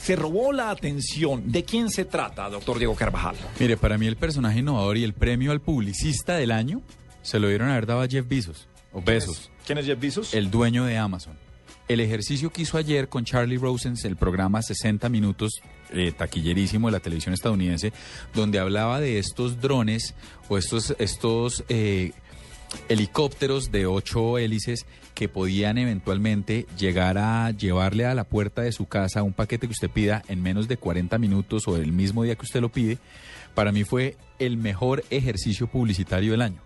se robó la atención. ¿De quién se trata, doctor Diego Carvajal? Mire, para mí el personaje innovador y el premio al publicista del año se lo dieron a haber dado a Jeff Bezos. O Bezos. ¿Quién es Jeff Bezos? El dueño de Amazon. El ejercicio que hizo ayer con Charlie Rosens, el programa 60 minutos, eh, taquillerísimo de la televisión estadounidense, donde hablaba de estos drones o estos, estos eh, helicópteros de ocho hélices que podían eventualmente llegar a llevarle a la puerta de su casa un paquete que usted pida en menos de 40 minutos o el mismo día que usted lo pide, para mí fue el mejor ejercicio publicitario del año.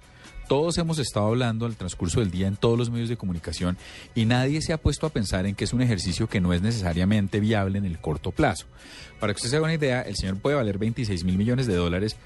Todos hemos estado hablando al transcurso del día en todos los medios de comunicación y nadie se ha puesto a pensar en que es un ejercicio que no es necesariamente viable en el corto plazo. Para que usted se haga una idea, el señor puede valer 26 mil millones de dólares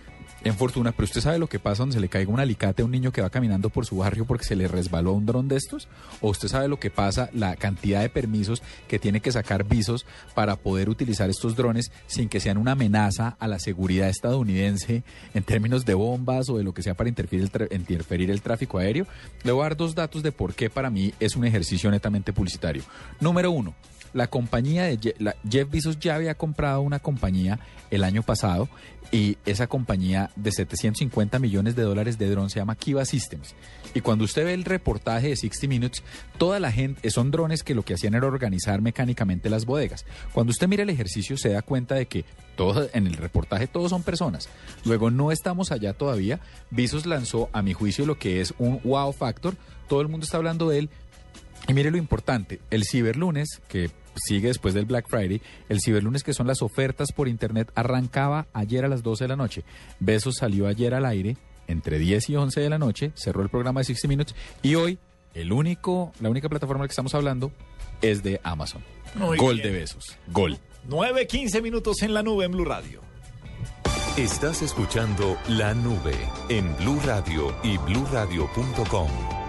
en fortuna, pero usted sabe lo que pasa donde se le caiga un alicate a un niño que va caminando por su barrio porque se le resbaló un dron de estos, o usted sabe lo que pasa, la cantidad de permisos que tiene que sacar visos para poder utilizar estos drones sin que sean una amenaza a la seguridad estadounidense en términos de bombas o de lo que sea para interferir el, interferir el tráfico aéreo. Le voy a dar dos datos de por qué para mí es un ejercicio netamente publicitario. Número uno, la compañía de Jeff Bezos ya había comprado una compañía el año pasado y esa compañía de 750 millones de dólares de drones, se llama Kiva Systems. Y cuando usted ve el reportaje de 60 Minutes, toda la gente, son drones que lo que hacían era organizar mecánicamente las bodegas. Cuando usted mira el ejercicio se da cuenta de que todo, en el reportaje todos son personas. Luego no estamos allá todavía. Visos lanzó, a mi juicio, lo que es un wow factor. Todo el mundo está hablando de él. Y mire lo importante, el ciberlunes, que sigue después del Black Friday, el ciberlunes que son las ofertas por internet, arrancaba ayer a las 12 de la noche. Besos salió ayer al aire entre 10 y 11 de la noche, cerró el programa de 60 Minutes y hoy el único, la única plataforma de la que estamos hablando es de Amazon. Muy Gol bien. de besos. Gol. 9, 15 minutos en la nube en Blue Radio. Estás escuchando La Nube en Blue Radio y bluradio.com.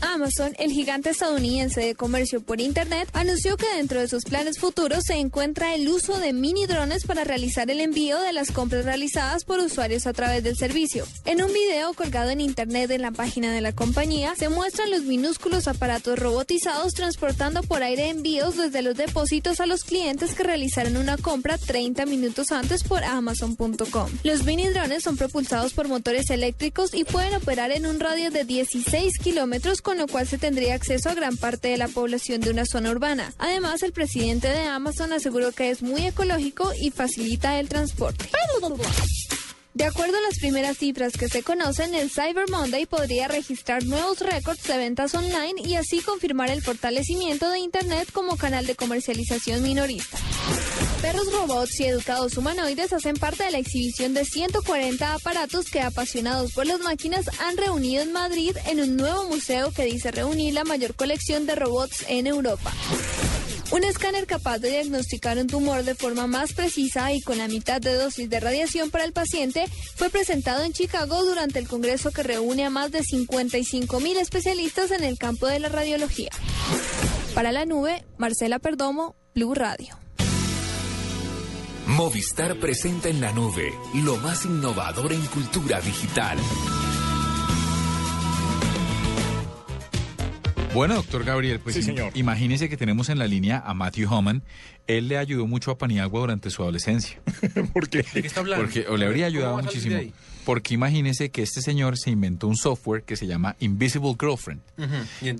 Amazon, el gigante estadounidense de comercio por Internet, anunció que dentro de sus planes futuros se encuentra el uso de mini drones para realizar el envío de las compras realizadas por usuarios a través del servicio. En un video colgado en Internet en la página de la compañía, se muestran los minúsculos aparatos robotizados transportando por aire envíos desde los depósitos a los clientes que realizaron una compra 30 minutos antes por Amazon.com. Los mini drones son propulsados por motores eléctricos y pueden operar en un radio de 16 kilómetros, con lo cual se tendría acceso a gran parte de la población de una zona urbana. Además, el presidente de Amazon aseguró que es muy ecológico y facilita el transporte. De acuerdo a las primeras cifras que se conocen, el Cyber Monday podría registrar nuevos récords de ventas online y así confirmar el fortalecimiento de Internet como canal de comercialización minorista. Perros robots y educados humanoides hacen parte de la exhibición de 140 aparatos que apasionados por las máquinas han reunido en Madrid en un nuevo museo que dice reunir la mayor colección de robots en Europa. Un escáner capaz de diagnosticar un tumor de forma más precisa y con la mitad de dosis de radiación para el paciente fue presentado en Chicago durante el congreso que reúne a más de 55 mil especialistas en el campo de la radiología. Para la nube, Marcela Perdomo, Blue Radio. Movistar presenta en la nube lo más innovador en cultura digital. Bueno, doctor Gabriel, pues Sí, señor. imagínese que tenemos en la línea a Matthew Homan. Él le ayudó mucho a Paniagua durante su adolescencia. ¿Por qué? ¿De qué está hablando? Porque o le habría ayudado ¿Cómo va a salir de muchísimo. Porque imagínese que este señor se inventó un software que se llama Invisible Girlfriend.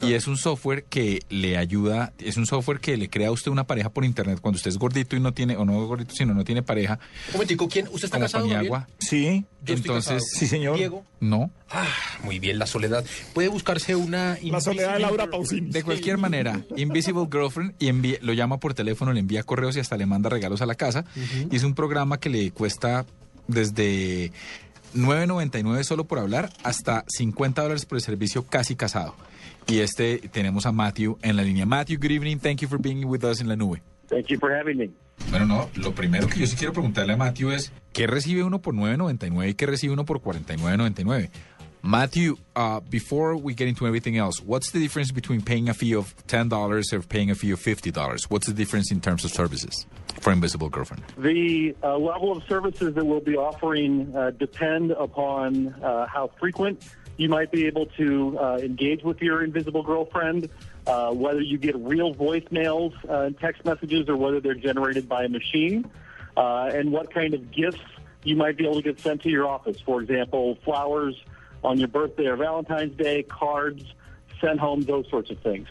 Y es un software que le ayuda, es un software que le crea a usted una pareja por internet cuando usted es gordito y no tiene, o no gordito, sino no tiene pareja. Un momentico, ¿quién? ¿Usted está casado, Paniagua. Gabriel? Sí. Yo Entonces. Sí, señor. Diego. No. Ah, muy bien, la soledad. Puede buscarse una... La soledad de Laura Pausini. De cualquier manera, Invisible Girlfriend y envía- lo llama por teléfono, le envía correos y hasta le manda regalos a la casa. Y es un programa que le cuesta desde 9.99 solo por hablar hasta 50 dólares por el servicio casi casado. Y este tenemos a Matthew en la línea. Matthew, good evening. Thank you for being with us en la nube. Thank you for having me. Bueno, no, lo primero que yo sí quiero preguntarle a Matthew es, ¿qué recibe uno por 9.99 y qué recibe uno por 49.99? Matthew, uh, before we get into everything else, what's the difference between paying a fee of $10 or paying a fee of $50? What's the difference in terms of services for Invisible Girlfriend? The uh, level of services that we'll be offering uh, depend upon uh, how frequent you might be able to uh, engage with your invisible girlfriend, uh, whether you get real voicemails and text messages or whether they're generated by a machine, and what kind of gifts you might be able to get sent to your office. For example, flowers on your birthday or Valentine's Day, cards sent home, those sorts of things.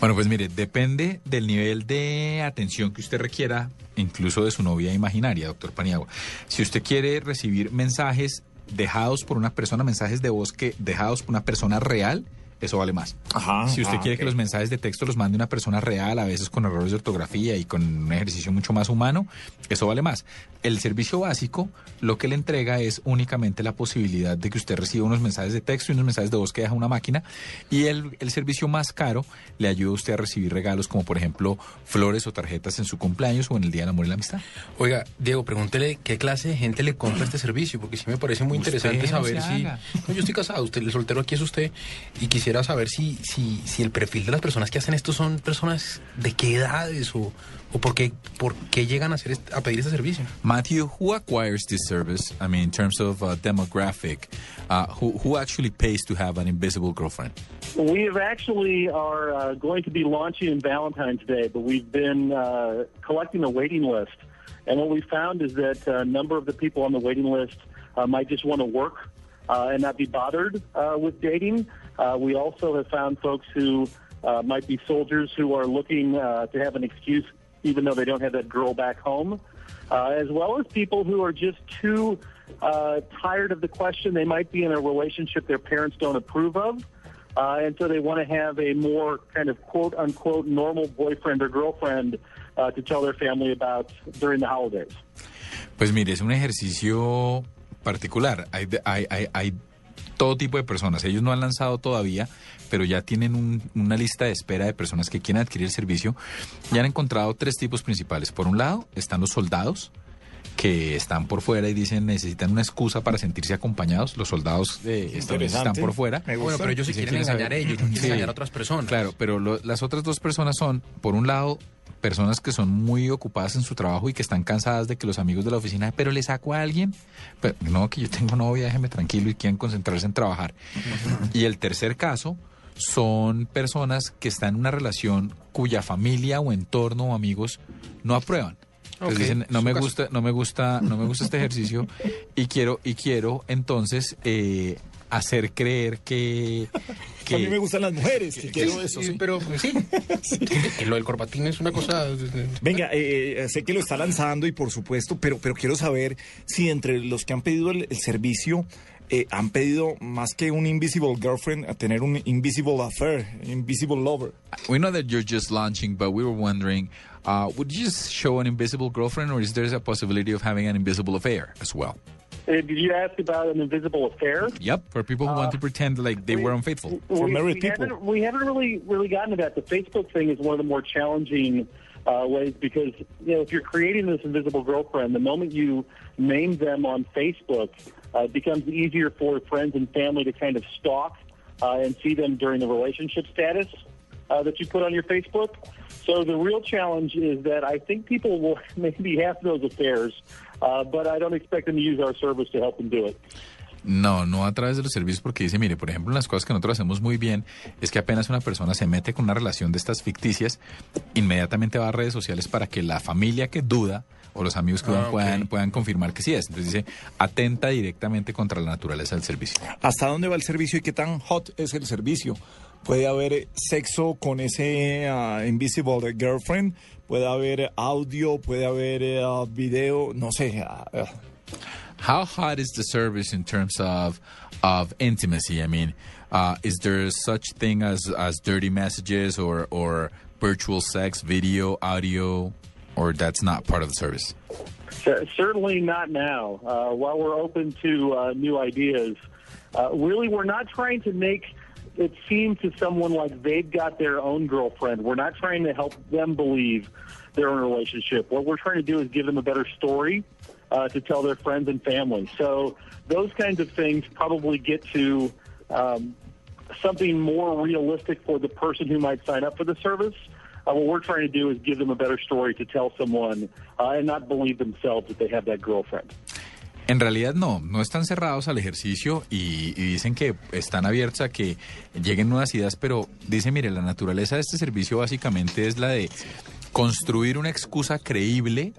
Bueno, pues mire, depende del nivel de atención que usted requiera, incluso de su novia imaginaria, doctor Paniagua. Si usted quiere recibir mensajes dejados por una persona, mensajes de voz que dejados por una persona real, eso vale más. Ajá, si usted ah, quiere que los mensajes de texto los mande una persona real, a veces con errores de ortografía y con un ejercicio mucho más humano, eso vale más. El servicio básico lo que le entrega es únicamente la posibilidad de que usted reciba unos mensajes de texto y unos mensajes de voz que deja una máquina y el, el servicio más caro le ayuda a usted a recibir regalos como por ejemplo flores o tarjetas en su cumpleaños o en el Día del Amor y la Amistad. Oiga, Diego, pregúntele qué clase de gente le compra este servicio, porque sí me parece muy Usted interesante no saber si... No, yo estoy casado, usted, el soltero aquí es usted, y quisiera quisiera saber si, si, si el perfil de las personas que hacen esto son personas de qué edades o, o por, qué, por qué llegan a, hacer este- a pedir este servicio. Matthew, who acquires this service? I mean, in terms of uh, demographic, uh, who, who actually pays to have an invisible girlfriend? We have actually are uh, going to be launching in Valentine's Day, but we've been uh, collecting a waiting list. And what we found is that a number of the people on the waiting list uh, might just want to work uh, and not be bothered uh, with dating. Uh, we also have found folks who uh, might be soldiers who are looking uh, to have an excuse even though they don't have that girl back home, uh, as well as people who are just too uh, tired of the question. They might be in a relationship their parents don't approve of. Uh, and so they want to have a more kind of quote unquote normal boyfriend or girlfriend to tell their family about during the holidays. Pues mire, es un ejercicio particular. Hay, hay, hay, hay todo tipo de personas. Ellos no han lanzado todavía, pero ya tienen un- una lista de espera de personas que quieren adquirir el servicio y han encontrado tres tipos principales. Por un lado, están los soldados que están por fuera y dicen necesitan una excusa para sentirse acompañados. Los soldados eh, están por fuera. Bueno, pero ellos Y quieren saber- engañar a ellos, quieren engañar a otras personas. Claro, pero lo- las otras dos personas son, por un lado, personas que son muy ocupadas en su trabajo y que están cansadas de que los amigos de la oficina, pero le saco a alguien, pero no, que yo tengo novia, déjeme tranquilo y quieren concentrarse en trabajar. Y el tercer caso son personas que están en una relación cuya familia o entorno o amigos no aprueban. Entonces dicen, no me caso. gusta, no me gusta, no me gusta este ejercicio y quiero, y quiero entonces eh, hacer creer que, que A mí me gustan las mujeres, que quiero eso, sí. Pero pues, sí, lo del corbatín es una cosa... Venga, eh, eh, sé que lo está lanzando y por supuesto, pero, pero quiero saber si entre los que han pedido el, el servicio eh, han pedido más que un invisible girlfriend a tener un invisible affair, invisible lover. We know that you're just launching, but we were wondering, uh, would you just show an invisible girlfriend, or is there a possibility of having an invisible affair as well? Uh, did you ask about an invisible affair? Yep, for people who want to pretend like they were unfaithful. we, we Haven't, we haven't really really gotten to that. The Facebook thing is one of the more challenging uh, ways because you know if you're creating this invisible girlfriend, the moment you name them on Facebook, uh, it becomes easier for friends and family to kind of stalk uh, and see them during the relationship status uh, that you put on your Facebook. So the real challenge is that I think people will maybe have those affairs, uh, but I don't expect them to use our service to help them do it. No, no a través de los servicios, porque dice, mire, por ejemplo, las cosas que nosotros hacemos muy bien es que apenas una persona se mete con una relación de estas ficticias, inmediatamente va a redes sociales para que la familia que duda o los amigos que Ah, puedan, puedan confirmar que sí es. Entonces dice, atenta directamente contra la naturaleza del servicio. ¿Hasta dónde va el servicio y qué tan hot es el servicio? ¿Puede haber sexo con ese ah, invisible girlfriend? ¿Puede haber eh, audio? ¿Puede haber eh, ah, video? No sé. ah, ah. How hot is the service in terms of of intimacy? I mean, uh, is there such thing as as dirty messages or or virtual sex, video, audio, or that's not part of the service? Certainly not now. Uh, while we're open to uh, new ideas, uh, really, we're not trying to make it seem to someone like they've got their own girlfriend. We're not trying to help them believe they're in a relationship. What we're trying to do is give them a better story uh, to tell their friends and family. So those kinds of things probably get to um, something more realistic for the person who might sign up for the service. Uh, what we're trying to do is give them a better story to tell someone uh, and not believe themselves that they have that girlfriend. En realidad no, no están cerrados al ejercicio y, dicen que están abiertos a que lleguen nuevas ideas, pero dice, mire, la naturaleza de este servicio básicamente es la de construir una excusa creíble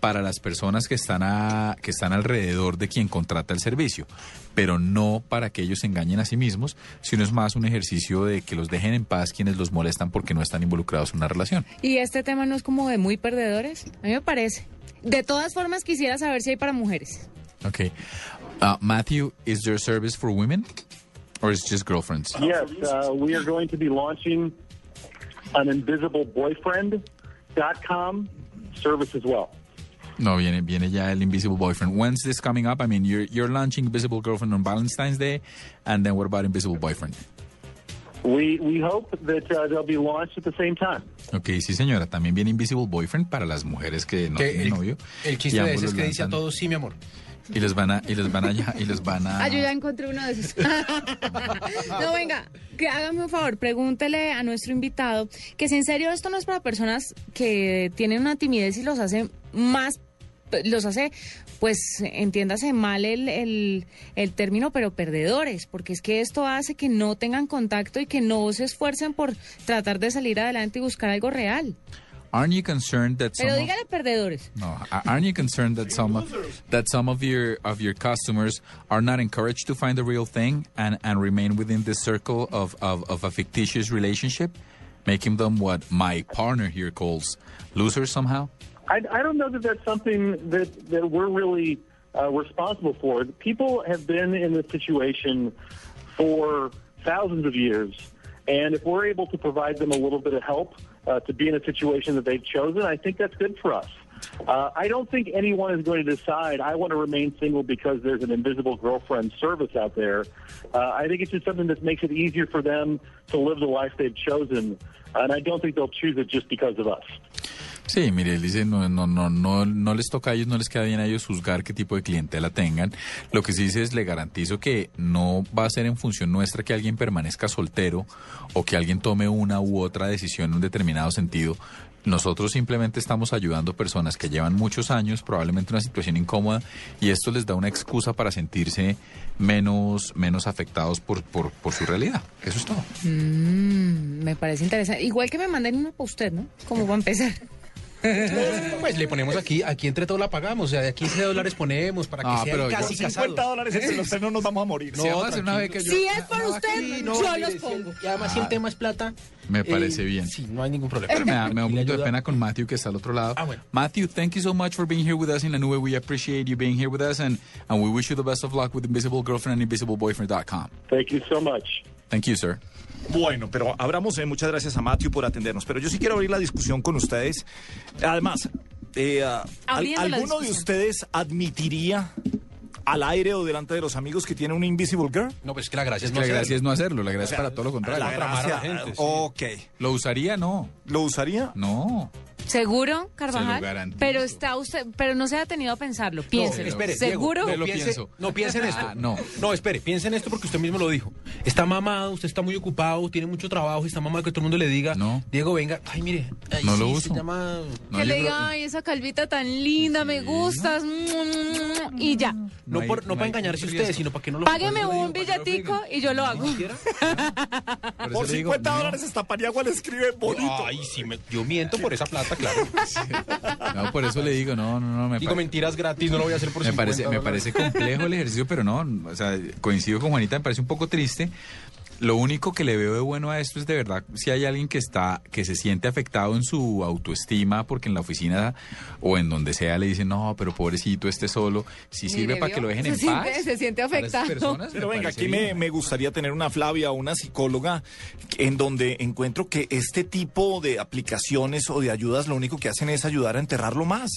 para las personas que están, a, que están alrededor de quien contrata el servicio, pero no para que ellos se engañen a sí mismos, sino es más un ejercicio de que los dejen en paz quienes los molestan porque no están involucrados en una relación. ¿Y este tema no es como de muy perdedores? A mí me parece. De todas formas, quisiera saber si hay para mujeres. Okay. Uh, Matthew, is there a service for women or is it just girlfriends? Yes, uh, we are going to be launching an invisible invisibleboyfriend.com service as well. No, viene, viene ya el Invisible Boyfriend. When's this coming up? I mean, you're, you're launching Invisible Girlfriend on Valentine's Day, and then what about Invisible Boyfriend? We, we hope that uh, they'll be launched at the same time. Ok, sí señora, también viene Invisible Boyfriend para las mujeres que no tienen el, novio. el chiste de ambos ese es los que dice a todos, sí, mi amor. Y les van a, y les van a, y les van a. Ah, yo ya encontré uno de esos. no, venga, que hágame un favor, pregúntele a nuestro invitado que si en serio esto no es para personas que tienen una timidez y los hace más, los hace, pues entiéndase mal el, el, el término, pero perdedores, porque es que esto hace que no tengan contacto y que no se esfuercen por tratar de salir adelante y buscar algo real. Aren't you concerned that some Pero of- dígale perdedores. No, aren't you concerned that some of, that some of your of your customers are not encouraged to find the real thing and, and remain within this circle of, of, of a fictitious relationship, making them what my partner here calls losers somehow? I, I don't know that that's something that, that we're really uh, responsible for. People have been in this situation for thousands of years, and if we're able to provide them a little bit of help uh, to be in a situation that they've chosen, I think that's good for us. Uh, I don't think anyone is going to decide I want to remain single because there's an invisible girlfriend service out there. Uh, I think it's just something that makes it easier for them to live the life they've chosen, and I don't think they'll choose it just because of us. Sí, mire, él dice, no, no, no, no, no les toca a ellos, no les queda bien a ellos juzgar qué tipo de clientela tengan. Lo que sí dice es, le garantizo que no va a ser en función nuestra que alguien permanezca soltero o que alguien tome una u otra decisión en un determinado sentido. Nosotros simplemente estamos ayudando personas que llevan muchos años, probablemente una situación incómoda, y esto les da una excusa para sentirse menos, menos afectados por, por, su realidad. Eso es todo. Mm, me parece interesante. Igual que me manden uno para usted, ¿no? Como va a empezar. Pues le ponemos aquí, aquí entre todos la pagamos, o sea, de 15 dólares ponemos para que Ah, sea pero casi yo- casado. 50 dólares entre los tres no nos vamos a morir. No, hacer una tranquilo. beca, yo- Si es por usted, Sí, no, yo los pongo. y además si el tema es plata. Me eh, parece bien. Sí, no hay ningún problema. Pero me da, me da un poquito de pena con Matthew que está al otro lado. Ah, bueno. Matthew, thank you so much for being here with us in La Nube. We appreciate you being here with us and, and we wish you the best of luck with Invisible Girlfriend and InvisibleBoyfriend.com. Thank you so much. Thank you, sir. Bueno, pero abramos, eh, muchas gracias a Matthew por atendernos. Pero yo sí quiero abrir la discusión con ustedes. Además, eh, ah, al- ¿alguno de ustedes admitiría al aire o delante de los amigos que tiene una Invisible Girl? No, pues es que la gracia Es es que no la hacerlo. gracia es no hacerlo, la gracia O sea, es para todo lo contrario. La tramar a la gracia, gente, sí. ok. ¿Lo usaría? No. ¿Lo usaría? No. ¿Seguro, Se Carvajal? lo garantizo. Pero está usted, pero no se ha tenido a pensarlo. Piénselo. espere, ¿Seguro? Diego, Lo piense- pienso. No, piense en esto. Ah, no. No, espere, piense en esto porque usted mismo lo dijo. Está mamado, usted está muy ocupado, tiene mucho trabajo, está mamado que todo el mundo le diga, No. Diego, venga, ay, mire, ay, No lo uso. Se llama... No, que le creo- diga, ay, esa calvita tan linda, me gustas. Y ya. No, No hay- por, no no para engañarse ustedes, sino para que no lo... Págueme un no lo billetico y yo lo hago. Por eso Por le digo, 50 no. dólares esta Paniagua le escribe bonito. Ay, sí, me- yo miento por esa plata, claro. No, por eso le digo, no, no, no. Me Digo mentiras gratis, no lo voy a hacer por me 50 parece, me parece complejo el ejercicio, pero no, o sea, coincido con Juanita, me parece un poco triste. Lo único que le veo de bueno a esto es de verdad si hay alguien que está, que se siente afectado en su autoestima, porque en la oficina o en donde sea le dicen, no, pero pobrecito, esté solo, si sirve para que lo dejen se en siente, paz. Se siente afectado. personas, Pero venga, aquí me, me gustaría tener una Flavia, una psicóloga, en donde encuentro que este tipo de aplicaciones o de ayudas lo único que hacen es ayudar a enterrarlo más,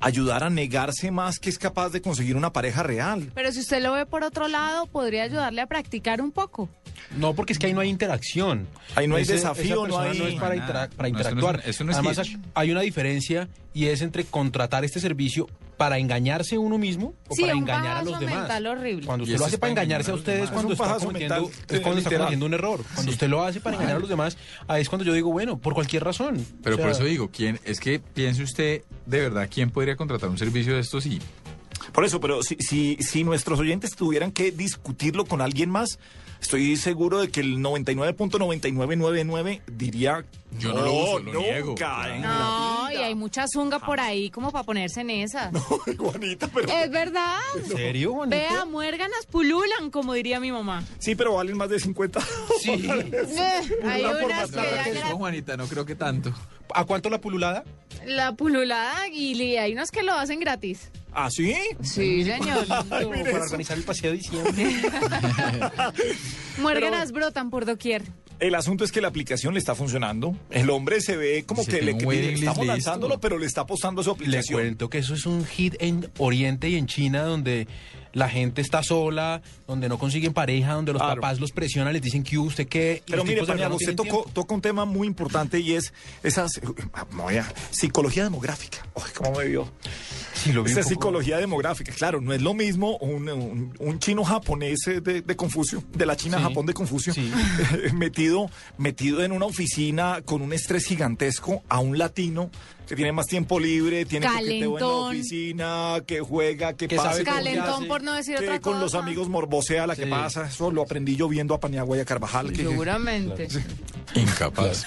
ayudar a negarse más que es capaz de conseguir una pareja real. Pero si usted lo ve por otro lado, podría ayudarle a practicar un poco. No, porque es que ahí no hay interacción. Ahí no hay Ese- desafío, esa no hay- no es para, Nada. intera- para No, esto no es interactuar. es Además, hay una diferencia y es entre contratar este servicio para engañarse uno mismo o Sí, para engañar a los demás. mental horrible. Cuando usted lo hace para engañarse a ustedes cuando Es un está cometiendo, mental, es cuando está cometiendo un error. Cuando usted lo hace para engañar a los demás, ahí es cuando yo digo, bueno, por cualquier razón. Pero O sea, por eso digo, ¿quién, es que piense usted, de verdad, ¿quién podría contratar un servicio de estos y Por eso, pero si, si, si nuestros oyentes tuvieran que discutirlo con alguien más, estoy seguro de que el 99.9999 diría Yo no lo uso, lo nunca, niego, en No, y vida". hay mucha zunga por ahí como para ponerse en esas. Juanita, pero... Es verdad. ¿En serio, Juanito? Vea, muérganas pululan, como diría mi mamá. Sí, pero valen más de 50 Sí. Eh, hay unas que ya que No, Juanita, no creo que tanto. ¿A cuánto la pululada? la pululada y hay unas que lo hacen gratis. ¿Ah, sí? Sí, señor. Como para organizar el paseo de diciembre. Muérganas brotan por doquier. El asunto es que la aplicación le está funcionando. El hombre se ve como Se que le list estamos listo. lanzándolo, pero le está apostando a su Le aplicación. cuento que eso es un hit en Oriente y en China donde la gente está sola, donde no consiguen pareja, donde los Claro. papás los presionan, les dicen que usted qué. Pero mire, no usted tocó, toca un tema muy importante y es esas, eh, psicología demográfica. Ay, ¿Cómo me vio? Sí, lo vi poco- psicología demográfica. Claro, no es lo mismo un, un- un chino japonés eh, de, de Confucio, de la China Sí, Japón de Confucio, metido, metido en una oficina con un estrés gigantesco a un latino que tiene más tiempo libre, tiene coqueteo en la Calentón. oficina, que juega, que, Que pasa. sabe que Calentón, por no decir que otra con los amigos morbosea la que pasa. Eso lo aprendí yo viendo a Paniagua y a Carvajal. que- Seguramente. Incapaz.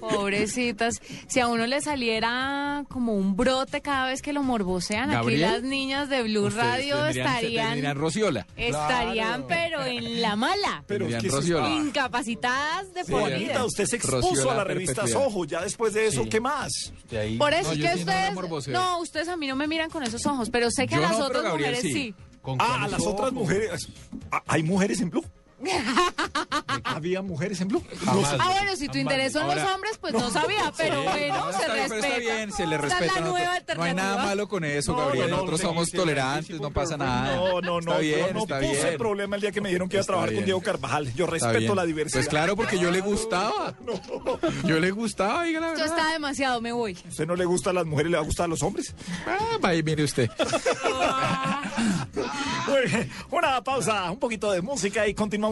Pobrecitas. Si a uno le saliera como un brote cada vez que lo morbosean, Gabriel, aquí las niñas de Blue Ustedes Radio estarían... Rociola. Estarían, pero en la mala. Pero es que Rociola. Incapacitadas de por vida. usted se expuso Rociola a la revista. Soho. Ya después de eso, Sí. ¿qué más? De ahí- Por eso No, es que sí no ustedes... No, ustedes a mí no me miran con esos ojos, pero sé que Yo a las otras Gabriel mujeres sí. sí. con- Ah, a las otras mujeres. Ah, ¿Hay mujeres en Blue? ¿Había mujeres en Blue? Jamás. Ah, bueno, si tu interés son los Ahora- hombres, pues no sabía, pero Sí, bueno, no, se bien, respeta. pero está bien, se le es respeta. la no- nueva no, hay alternativa. nada malo con eso, No, Gabriel. no, no, Nosotros no, somos sí, tolerantes, no pasa nada. No, no, no. Está bien, yo no está puse bien. problema el día que me dijeron que iba a trabajar con Diego Carvajal. Yo respeto la diversidad. Pues claro, porque yo le gustaba. Yo le gustaba, diga la verdad. está demasiado, me voy. ¿A usted no le gusta a las mujeres, le va a gustar a los hombres? Ah, ahí mire usted. Muy bien, Una pausa, un poquito de música y continuamos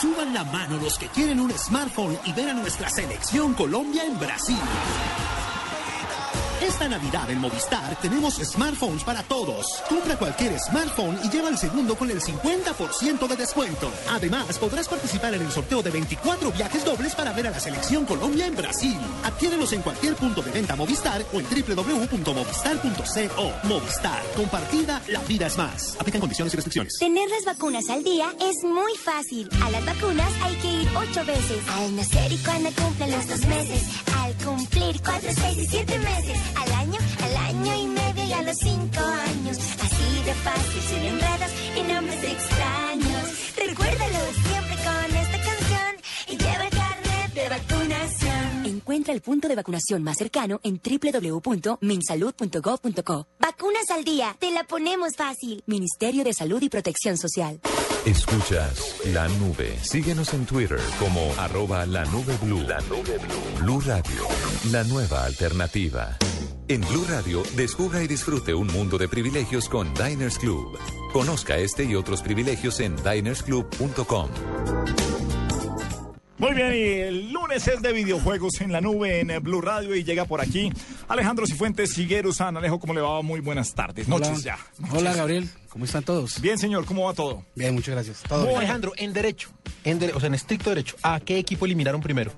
suban la mano los que quieren un smartphone y ver a nuestra selección Colombia en Brasil. Esta Navidad en Movistar tenemos smartphones para todos. Compra cualquier smartphone y lleva el segundo con el 50% de descuento. Además, podrás participar en el sorteo de 24 viajes dobles para ver a la selección Colombia en Brasil. Adquiérelos en cualquier punto de venta Movistar o en www.movistar.co. Movistar. Compartida, la vida es más. Aplican condiciones y restricciones. Tener las vacunas al día es muy fácil. A las vacunas hay que ir ocho veces. Al nacer y cuando cumplen los dos meses. Al cumplir cuatro, seis y siete meses. Año, al año y medio y a los cinco años. Así de fácil, sin enredos y nombres extraños. Recuérdalo siempre con Encuentra el punto de vacunación más cercano en www.minsalud.gov.co. Vacunas al día, te la ponemos fácil. Ministerio de Salud y Protección Social. Escuchas la nube. Síguenos en Twitter como arroba la nube blue. La nube blue. Blue Radio, la nueva alternativa. En Blue Radio, descubra y disfrute un mundo de privilegios con Diners Club. Conozca este y otros privilegios en dinersclub.com. Muy bien, y el lunes es de videojuegos en la nube en eh, Blue Radio y llega por aquí Alejandro Cifuentes San Alejo, ¿cómo le va? Muy buenas tardes, noches Hola. ya. Hola Gabriel, ¿cómo están todos? Bien, señor, ¿cómo va todo? Bien, muchas gracias. Todo bien. Alejandro, en derecho, en dere- o sea, en estricto derecho, ¿a qué equipo eliminaron primero?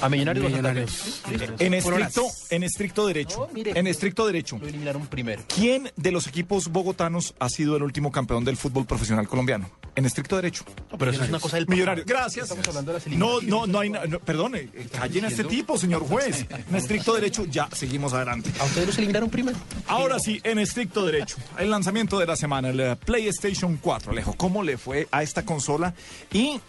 ¿A Millonarios? Millonarios. Listo. En estricto, en estricto derecho. en estricto derecho. Lo eliminaron primero. ¿Quién de los equipos bogotanos ha sido el último campeón del fútbol profesional colombiano? En estricto derecho. pero eso es una cosa del Millonario. Gracias. Estamos hablando de las No, no, no hay. no, perdón, eh, callen a este tipo, señor juez. En estricto derecho, ya seguimos adelante. ¿A ustedes los eliminaron primero? Ahora sí, en estricto derecho. El lanzamiento de la semana, el PlayStation 4. Alejo, ¿cómo le fue a esta consola? Y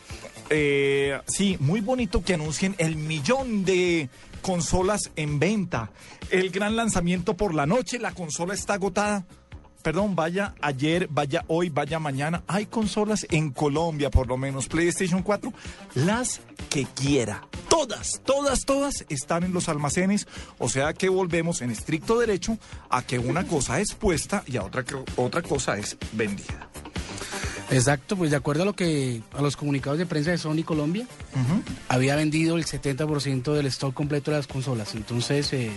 eh, sí, muy bonito que anuncien el millón de consolas en venta. El gran lanzamiento por la noche, la consola está agotada. Perdón, vaya ayer, vaya hoy, vaya mañana. Hay consolas en Colombia, por lo menos. PlayStation 4, las que quiera. Todas, todas, todas están en los almacenes. O sea que volvemos en estricto derecho a que una cosa es puesta y a otra, otra cosa es vendida. Exacto, pues de acuerdo a lo que a los comunicados de prensa de Sony Colombia, había vendido el 70% del stock completo de las consolas. Entonces, eh,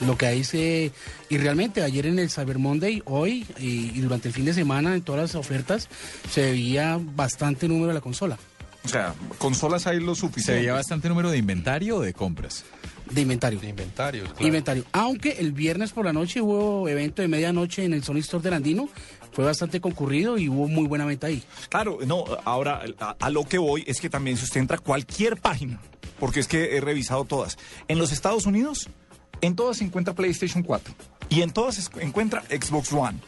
lo que hay se y realmente ayer en el Cyber Monday, hoy y, y durante el fin de semana en todas las ofertas se veía bastante número de la consola. O sea, consolas hay lo ¿Se suficiente. veía bastante número de inventario o de compras? De inventario. De inventarios, Inventario. Aunque el viernes por la noche hubo evento de medianoche en el Sony Store del Andino, fue bastante concurrido y hubo muy buena venta ahí. Claro, no, ahora a, lo que voy es que también si usted entra cualquier página, porque es que he revisado todas, en los Estados Unidos, en todas se encuentra PlayStation 4 y en todas se encuentra Xbox One.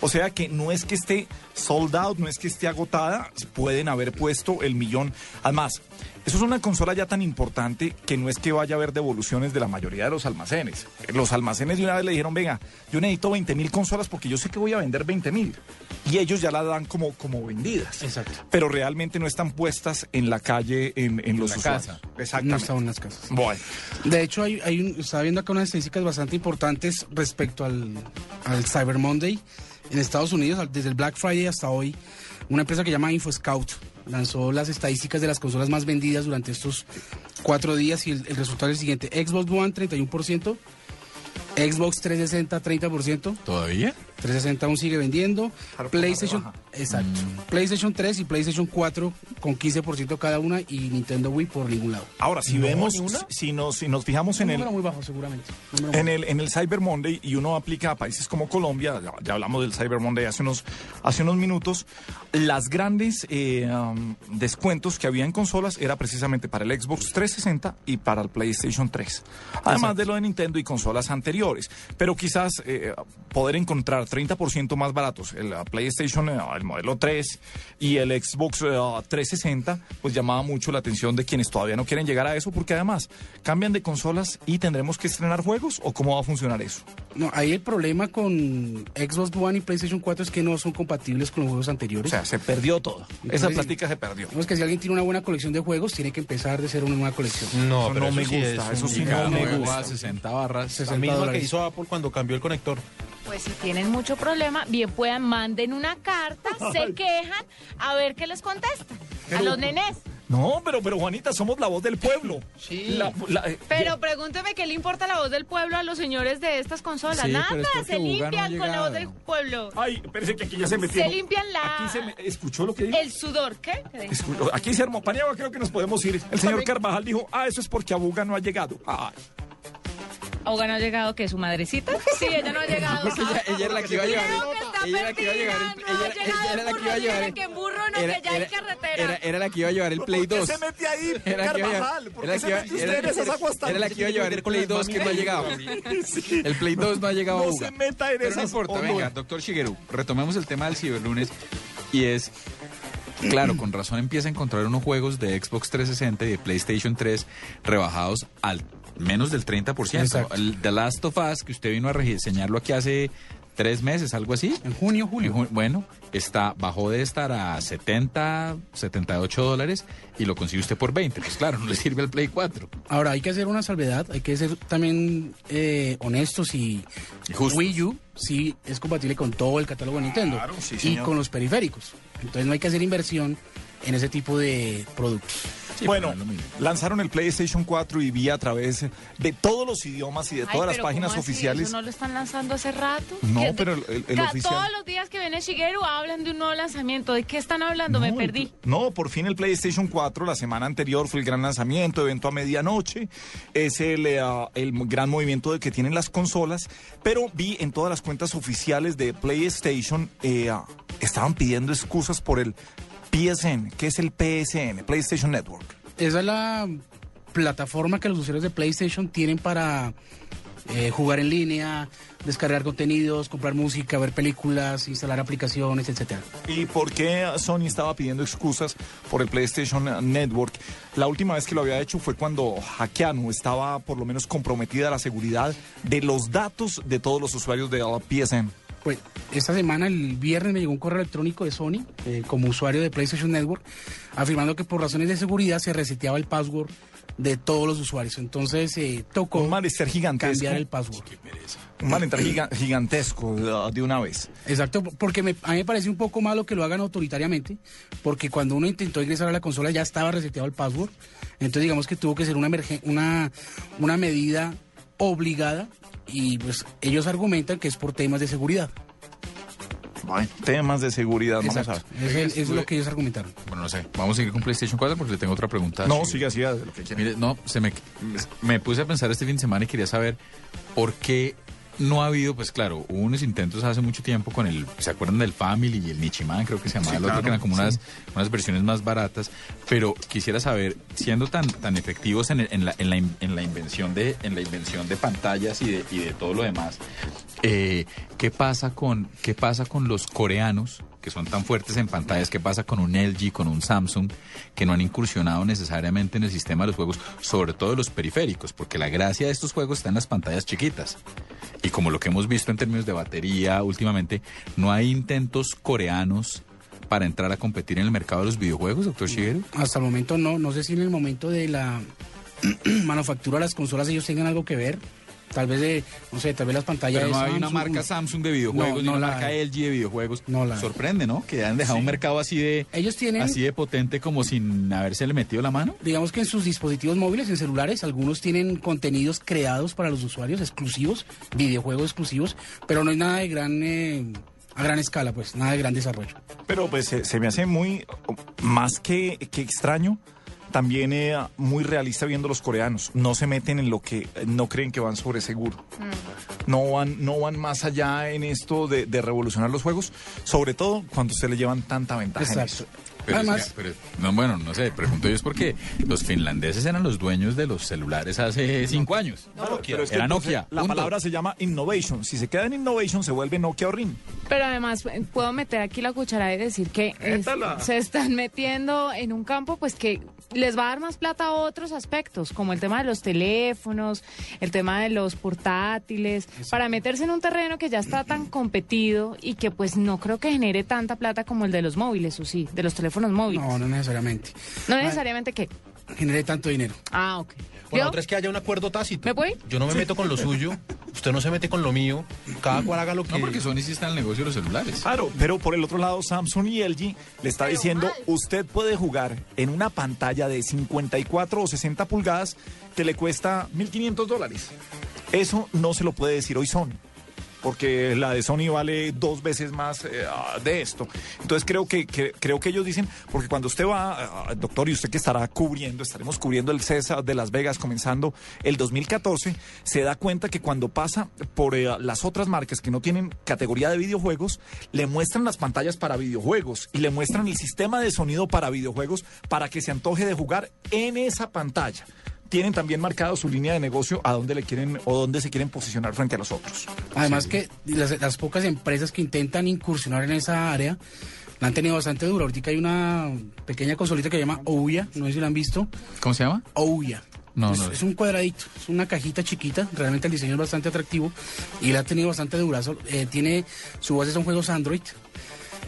O sea que no es que esté sold out, no es que esté agotada, pueden haber puesto el millón. Además, eso es una consola ya tan importante que no es que vaya a haber devoluciones de la mayoría de los almacenes. Los almacenes de una vez le dijeron, venga, yo necesito 20 mil consolas porque yo sé que voy a vender 20 mil. Y ellos ya la dan como, como vendidas. Exacto. Pero realmente no están puestas en la calle, en, en los la usuarios. casa. Exactamente. No en las casas. Bueno. De hecho, hay, hay un- estaba viendo acá unas estadísticas bastante importantes respecto al, al Cyber Monday. En Estados Unidos, desde el Black Friday hasta hoy, una empresa que llama InfoScout lanzó las estadísticas de las consolas más vendidas durante estos cuatro días y el, resultado es el siguiente. Xbox One, 31%. Xbox 360, 30%. ¿Todavía? 360 aún sigue vendiendo. PlayStation, exacto. PlayStation 3 y PlayStation 4 con 15% cada una y Nintendo Wii por ningún lado. Ahora, si No, vemos, si nos, si nos fijamos en el, número muy bajo seguramente. Número muy en el, en el Cyber Monday y uno aplica a países como Colombia, ya, ya hablamos del Cyber Monday hace unos, hace unos minutos, las grandes eh, um, descuentos que había en consolas era precisamente para el Xbox 360 y para el PlayStation 3. Además de lo de Nintendo y consolas anteriores. Pero quizás eh, poder encontrar 30% más baratos el uh, PlayStation, eh, el modelo 3 y el Xbox eh, 360, pues llamaba mucho la atención de quienes todavía no quieren llegar a eso, porque además cambian de consolas y tendremos que estrenar juegos o cómo va a funcionar eso. No, ahí el problema con Xbox One y PlayStation 4 es que no son compatibles con los juegos anteriores. O sea, se perdió todo. Esa plática se perdió. Es que si alguien tiene una buena colección de juegos, tiene que empezar de ser una nueva colección. No, Eso pero no me sí gusta, es eso sí no me gusta. 60 barras. La misma que hizo Apple cuando cambió el conector. Pues si tienen mucho problema, bien puedan, manden una carta, se quejan, a ver qué les contestan. A los nenés. No, pero, pero Juanita, somos la voz del pueblo. Sí. Pero pregúnteme qué le importa la voz del pueblo a los señores de estas consolas. Sí, Nada, es se no limpian con la voz del pueblo. Ay, parece que aquí ya se metió. Se limpian la... Aquí se me- ¿Escuchó lo que dijo? El sudor, ¿qué? Aquí se armó Paniagua, creo que nos podemos ir. El señor Carvajal dijo, ah, eso es porque Abuga no ha llegado. Ay. ¿Auga no ha llegado que su madrecita? Sí, ella no ha llegado. Porque ella, ella era la que iba a llevar. Creo que está ella era la que iba a llevar. el- ella, era- ella era la que iba a llevar. el- que en burro no, era- que ya hay era- carretera. Era, era la que iba a llevar el Play ¿Por qué 2. se mete ahí, Era la que iba a llevar- Carvajal? ¿Por qué se mete usted en esas aguas tan- Era la que iba a llevar el Play 2 que no ha llegado. El Play 2 no ha llegado a No se meta en Pero no esas importa, venga, doctor Shigeru, retomemos el tema del ciberlunes y es, claro, con razón empieza a encontrar unos juegos de Xbox 360 y de PlayStation 3 rebajados al menos del 30%. Exacto. El The Last of Us, que usted vino a reseñarlo aquí hace tres meses, algo así. En junio, julio. bueno, está, bajó de estar a 70, 78 dólares y lo consigue usted por 20. Pues claro, no le sirve al Play 4. Ahora, hay que hacer una salvedad, hay que ser también eh, honestos y, Wii U sí es compatible con todo el catálogo de Nintendo Claro, sí, y con los periféricos. Entonces no hay que hacer inversión en ese tipo de productos. Bueno, lanzaron el PlayStation 4 y vi a través de todos los idiomas y de Ay, todas las páginas oficiales. ¿Eso no lo están lanzando hace rato? No, ¿Qué- pero el- el- oficial- Todos los días que viene Shigeru hablan de un nuevo lanzamiento. ¿De qué están hablando? Me perdí. No, por fin el PlayStation 4, la semana anterior fue el gran lanzamiento, evento a medianoche, es el, eh, el gran movimiento de que tienen las consolas, pero vi en todas las cuentas oficiales de PlayStation, eh, estaban pidiendo excusas por el PSN, que es el PSN, PlayStation Network. Esa es la plataforma que los usuarios de PlayStation tienen para eh, jugar en línea, descargar contenidos, comprar música, ver películas, instalar aplicaciones, etcétera. ¿Y por qué Sony estaba pidiendo excusas por el PlayStation Network? La última vez que lo había hecho fue cuando hackearon, estaba por lo menos comprometida la seguridad de los datos de todos los usuarios de la PSN. Pues esta semana, el viernes, me llegó un correo electrónico de Sony, eh, como usuario de PlayStation Network, afirmando que por razones de seguridad se reseteaba el password de todos los usuarios. Entonces eh, tocó Un malestar gigantesco. cambiar el password. Un malestar giga- gigantesco de, una vez. Exacto, porque me- a mí me parece un poco malo que lo hagan autoritariamente, porque cuando uno intentó ingresar a la consola ya estaba reseteado el password, entonces digamos que tuvo que ser una, emergen- una, una medida obligada y pues ellos argumentan que es por temas de seguridad. Bueno, temas de seguridad, vamos a ver. Es, el- es lo que ellos argumentaron. Bueno, no sé, vamos a seguir con PlayStation 4 porque le tengo otra pregunta. No, Sí. sigue así. Mire, no, se me, me puse a pensar este fin de semana y quería saber por qué no ha habido, pues claro, hubo unos intentos hace mucho tiempo con el, ¿se acuerdan del Family y el Nichiman? Creo que se llamaba Sí, el otro, claro, que eran como sí. unas, unas versiones más baratas, pero quisiera saber, siendo tan, tan efectivos en, el- en la, en, la, en la invención de, en la invención de pantallas y de, y de todo lo demás, eh, ¿qué pasa con, qué pasa con los coreanos? Que son tan fuertes en pantallas, ¿qué pasa con un LG, con un Samsung, que no han incursionado necesariamente en el sistema de los juegos, sobre todo los periféricos? Porque la gracia de estos juegos está en las pantallas chiquitas. Y como lo que hemos visto en términos de batería últimamente, no hay intentos coreanos para entrar a competir en el mercado de los videojuegos, doctor Shigeru. Hasta el momento no, no sé si en el momento de la manufactura de las consolas ellos tengan algo que ver. Tal vez de, no sé, tal vez las pantallas Pero no de hay una marca Samsung de videojuegos, No, ni no una la marca hay. LG de videojuegos. No la. Sorprende, ¿no? Que han dejado un mercado así de, Ellos tienen- así de potente como sin habérsele metido la mano. Digamos que en sus dispositivos móviles, en celulares, algunos tienen contenidos creados para los usuarios exclusivos, videojuegos exclusivos, pero no hay nada de gran, eh, a gran escala, pues, nada de gran desarrollo. Pero pues se, se me hace muy, más que, que extraño, también eh, muy realista viendo los coreanos. No se meten en lo que no creen que van sobre seguro. No van, no van más allá en esto de, de revolucionar los juegos, sobre todo cuando se le llevan tanta ventaja en eso. Pero es Además- que- pero- no, bueno, no sé, pregunto yo es porque los finlandeses eran los dueños de los celulares hace cinco años. Claro, pero es que Era entonces Nokia. La punto. palabra se llama innovation. Si se queda en innovation, se vuelve Nokia o RIM. Pero además eh, puedo meter aquí la cuchara y decir que es- Métala. se están metiendo en un campo pues que les va a dar más plata a otros aspectos, como el tema de los teléfonos, el tema de los portátiles, para meterse en un terreno que ya está tan competido y que pues no creo que genere tanta plata como el de los móviles, o sí, de los teléfonos móviles. No, no necesariamente. No necesariamente que genere tanto dinero. Ah, ok. Bueno, ¿Yo? otra es que haya un acuerdo tácito. ¿Me voy? Yo no me meto con lo suyo, usted no se mete con lo mío, cada cual haga lo que... No, porque Sony sí está en el negocio de los celulares. Claro, pero por el otro lado, Samsung y LG le está diciendo, usted puede jugar en una pantalla de 54 o 60 pulgadas que le cuesta 1.500 dólares. Eso no se lo puede decir hoy Sony. Porque la de Sony vale dos veces más eh, de esto. Entonces creo que, que- creo que ellos dicen, porque cuando usted va, ah, doctor, y usted que estará cubriendo, estaremos cubriendo el CESA de Las Vegas comenzando el 2014, se da cuenta que cuando pasa por eh, las otras marcas que no tienen categoría de videojuegos, le muestran las pantallas para videojuegos y le muestran el sistema de sonido para videojuegos para que se antoje de jugar en esa pantalla. Tienen también marcado su línea de negocio a dónde le quieren o dónde se quieren posicionar frente a los otros. Además que las, las pocas empresas que intentan incursionar en esa área la han tenido bastante duro. Ahorita hay una pequeña consolita que se llama Ouya, no sé si la han visto. ¿Cómo se llama? Ouya. No, es, no. es un cuadradito, es una cajita chiquita, realmente el diseño es bastante atractivo y la ha tenido bastante durazo. Eh, tiene, su base son juegos Android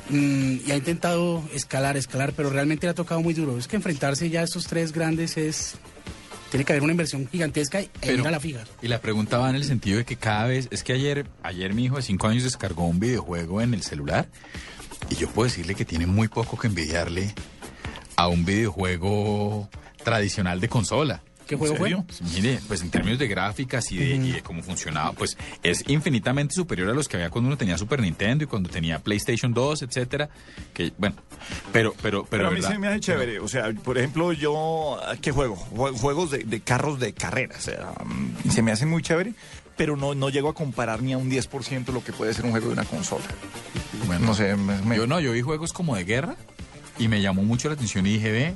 mm, y ha intentado escalar, escalar, pero realmente le ha tocado muy duro. Es que enfrentarse ya a estos tres grandes es... Tiene que haber una inversión gigantesca e Pero- ir a la fija. Y la pregunta va en el sentido de que cada vez, es que ayer, ayer mi hijo de 5 años descargó un videojuego en el celular y yo puedo decirle que tiene muy poco que envidiarle a un videojuego tradicional de consola. ¿Qué juego ¿En fue? serio? Mire, pues en términos de gráficas y de, y de cómo funcionaba, pues es infinitamente superior a los que había cuando uno tenía Super Nintendo y cuando tenía PlayStation 2, etcétera. Que bueno, pero pero pero, Pero, a mí ¿verdad? se me hace chévere. O sea, por ejemplo, yo, ¿qué juego? Jue- Juegos de, de carros de carrera. O sea, mm, se me hacen muy chévere, pero no, no llego a comparar ni a un 10% lo que puede ser un juego de una consola. Bueno, no sé, me- me- Yo no, yo vi juegos como de guerra y me llamó mucho la atención y dije, ve,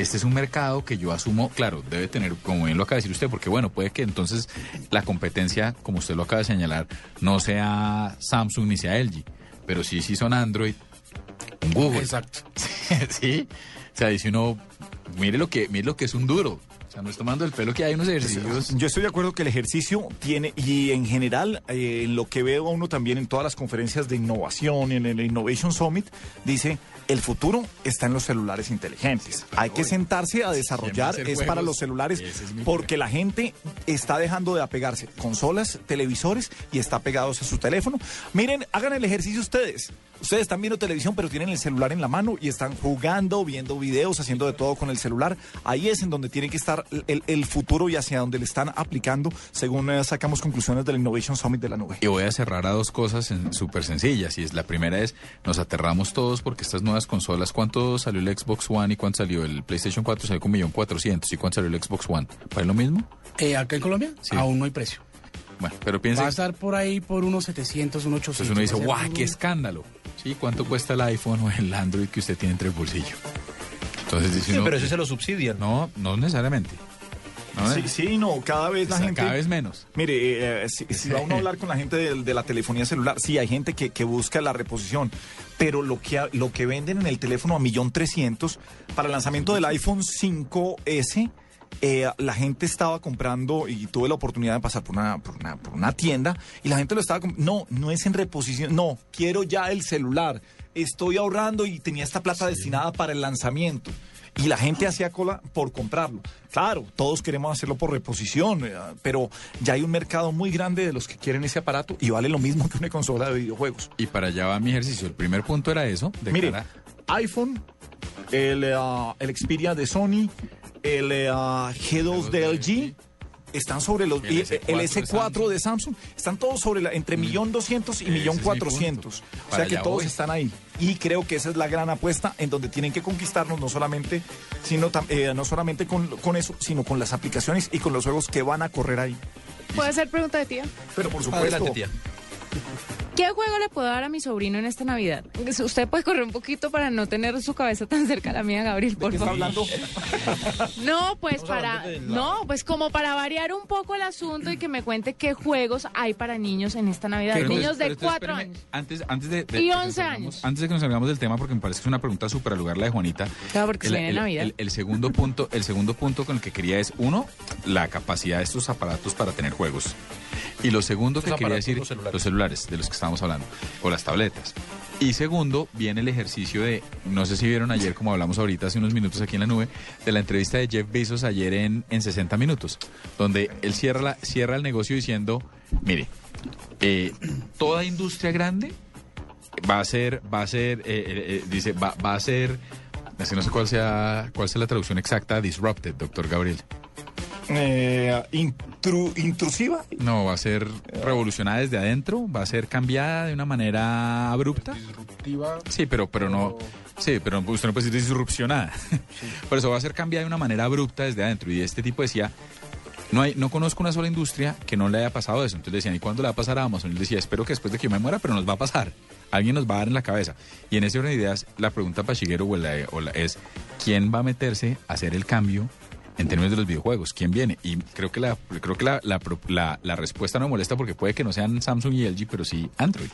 este es un mercado que yo asumo, claro, debe tener, como bien lo acaba de decir usted, porque bueno, puede que entonces la competencia, como usted lo acaba de señalar, no sea Samsung ni sea LG, pero sí, sí son Android, Google. Exacto. sí, o sea, dice uno, mire lo que, mire lo que es un duro. O sea, no es tomando el pelo que hay unos ejercicios. Yo estoy de acuerdo que el ejercicio tiene, y en general, eh, lo que veo a uno también en todas las conferencias de innovación, en el Innovation Summit, dice, el futuro está en los celulares inteligentes. Hay que sentarse a desarrollar, es juegos. para los celulares, es porque la gente está dejando de apegarse consolas, televisores y está pegados a su teléfono. Miren, hagan el ejercicio ustedes. Ustedes están viendo televisión, pero tienen el celular en la mano y están jugando, viendo videos, haciendo de todo con el celular. Ahí es en donde tiene que estar el, el futuro y hacia donde le están aplicando, según eh, sacamos conclusiones del Innovation Summit de la nube. Y voy a cerrar a dos cosas en- súper sencillas. Y es la primera es, nos aterramos todos porque estas nuevas consolas, ¿cuánto salió el Xbox One y cuánto salió el PlayStation 4? Salió con 1.400.000. ¿Y cuánto salió el Xbox One? ¿Para lo mismo? Eh, ¿Acá en Colombia? Sí. Aún no hay precio. Bueno, pero piensa... Va a estar por ahí por unos 700, unos 800. Entonces uno dice, ¡guau, qué escándalo! ¿Sí? ¿Cuánto cuesta el iPhone o el Android que usted tiene entre el bolsillo? Entonces dice Sí, uno, pero eso se lo subsidian. No, no necesariamente. No, Sí, sí, no, cada vez la O sea, gente... cada vez menos. Mire, eh, si, si va uno a hablar con la gente de, de la telefonía celular, sí, hay gente que, que busca la reposición, pero lo que, lo que venden en el teléfono a millón trescientos para el lanzamiento del iPhone 5S, eh, la gente estaba comprando y tuve la oportunidad de pasar por una, por una, por una tienda y la gente lo estaba comprando. No, no es en reposición, no, quiero ya el celular, estoy ahorrando y tenía esta plata destinada para el lanzamiento. Y la gente hacía cola por comprarlo. Claro, todos queremos hacerlo por reposición, eh, pero ya hay un mercado muy grande de los que quieren ese aparato y vale lo mismo que una consola de videojuegos. Y para allá va mi ejercicio. El primer punto era eso. De Mire, cara- iPhone, el, eh, el Xperia de Sony, el eh, G2 de LG, están sobre los... El y- S4 el de S4 de Samsung, están todos sobre la, entre millón doscientos y millón cuatrocientos. O sea que todos voy. están ahí. Y creo que esa es la gran apuesta en donde tienen que conquistarnos, no solamente, sino, tam- eh, no solamente con, con eso, sino con las aplicaciones y con los juegos que van a correr ahí. ¿Puedo hacer pregunta de tía? Pero por supuesto... Adelante, tía. ¿Qué juego le puedo dar a mi sobrino en esta Navidad? Usted puede correr un poquito para no tener su cabeza tan cerca a la mía, Gabriel, por ¿Qué está favor. hablando? No, pues para no, pues como para variar un poco el asunto y que me cuente qué juegos hay para niños en esta Navidad. Pero niños entonces- de cuatro años. Antes, antes de, de- Y de que nos 11 salgamos- años. Antes de que nos salgamos del tema, porque me parece que es una pregunta súper lugar la de Juanita. Claro, porque se viene Navidad. el- el segundo punto, el segundo punto con el que quería es uno, la capacidad de estos aparatos para tener juegos. Y lo segundo que quería decir, los celulares. los celulares de los que estábamos hablando, o las tabletas. Y segundo, viene el ejercicio de, no sé si vieron ayer, como hablamos ahorita hace unos minutos aquí en la nube, de la entrevista de Jeff Bezos ayer en, en 60 minutos, donde él cierra, la- cierra el negocio diciendo, mire, eh, toda industria grande va a ser, va a ser, eh, eh, eh, dice, va, va a ser, así no sé cuál sea, cuál sea la traducción exacta, disrupted, doctor Gabriel. Eh, intru- intrusiva. No, va a ser revolucionada desde adentro, va a ser cambiada de una manera abrupta. Sí, pero, pero no. Sí, pero usted no puede decir disrupcionada. Por eso va a ser cambiada de una manera abrupta desde adentro. Y este tipo decía. No, hay, no conozco una sola industria que no le haya pasado eso. Entonces decían, ¿y cuándo le va a pasar a Amazon? Y él decía, espero que después de que yo me muera, pero nos va a pasar. Alguien nos va a dar en la cabeza. Y en ese orden de ideas, la pregunta para Shigeru o la- o la- es, ¿quién va a meterse a hacer el cambio en términos de los videojuegos? ¿Quién viene? Y creo que la, creo que la, la, la- la respuesta no me molesta porque puede que no sean Samsung y LG, pero sí Android.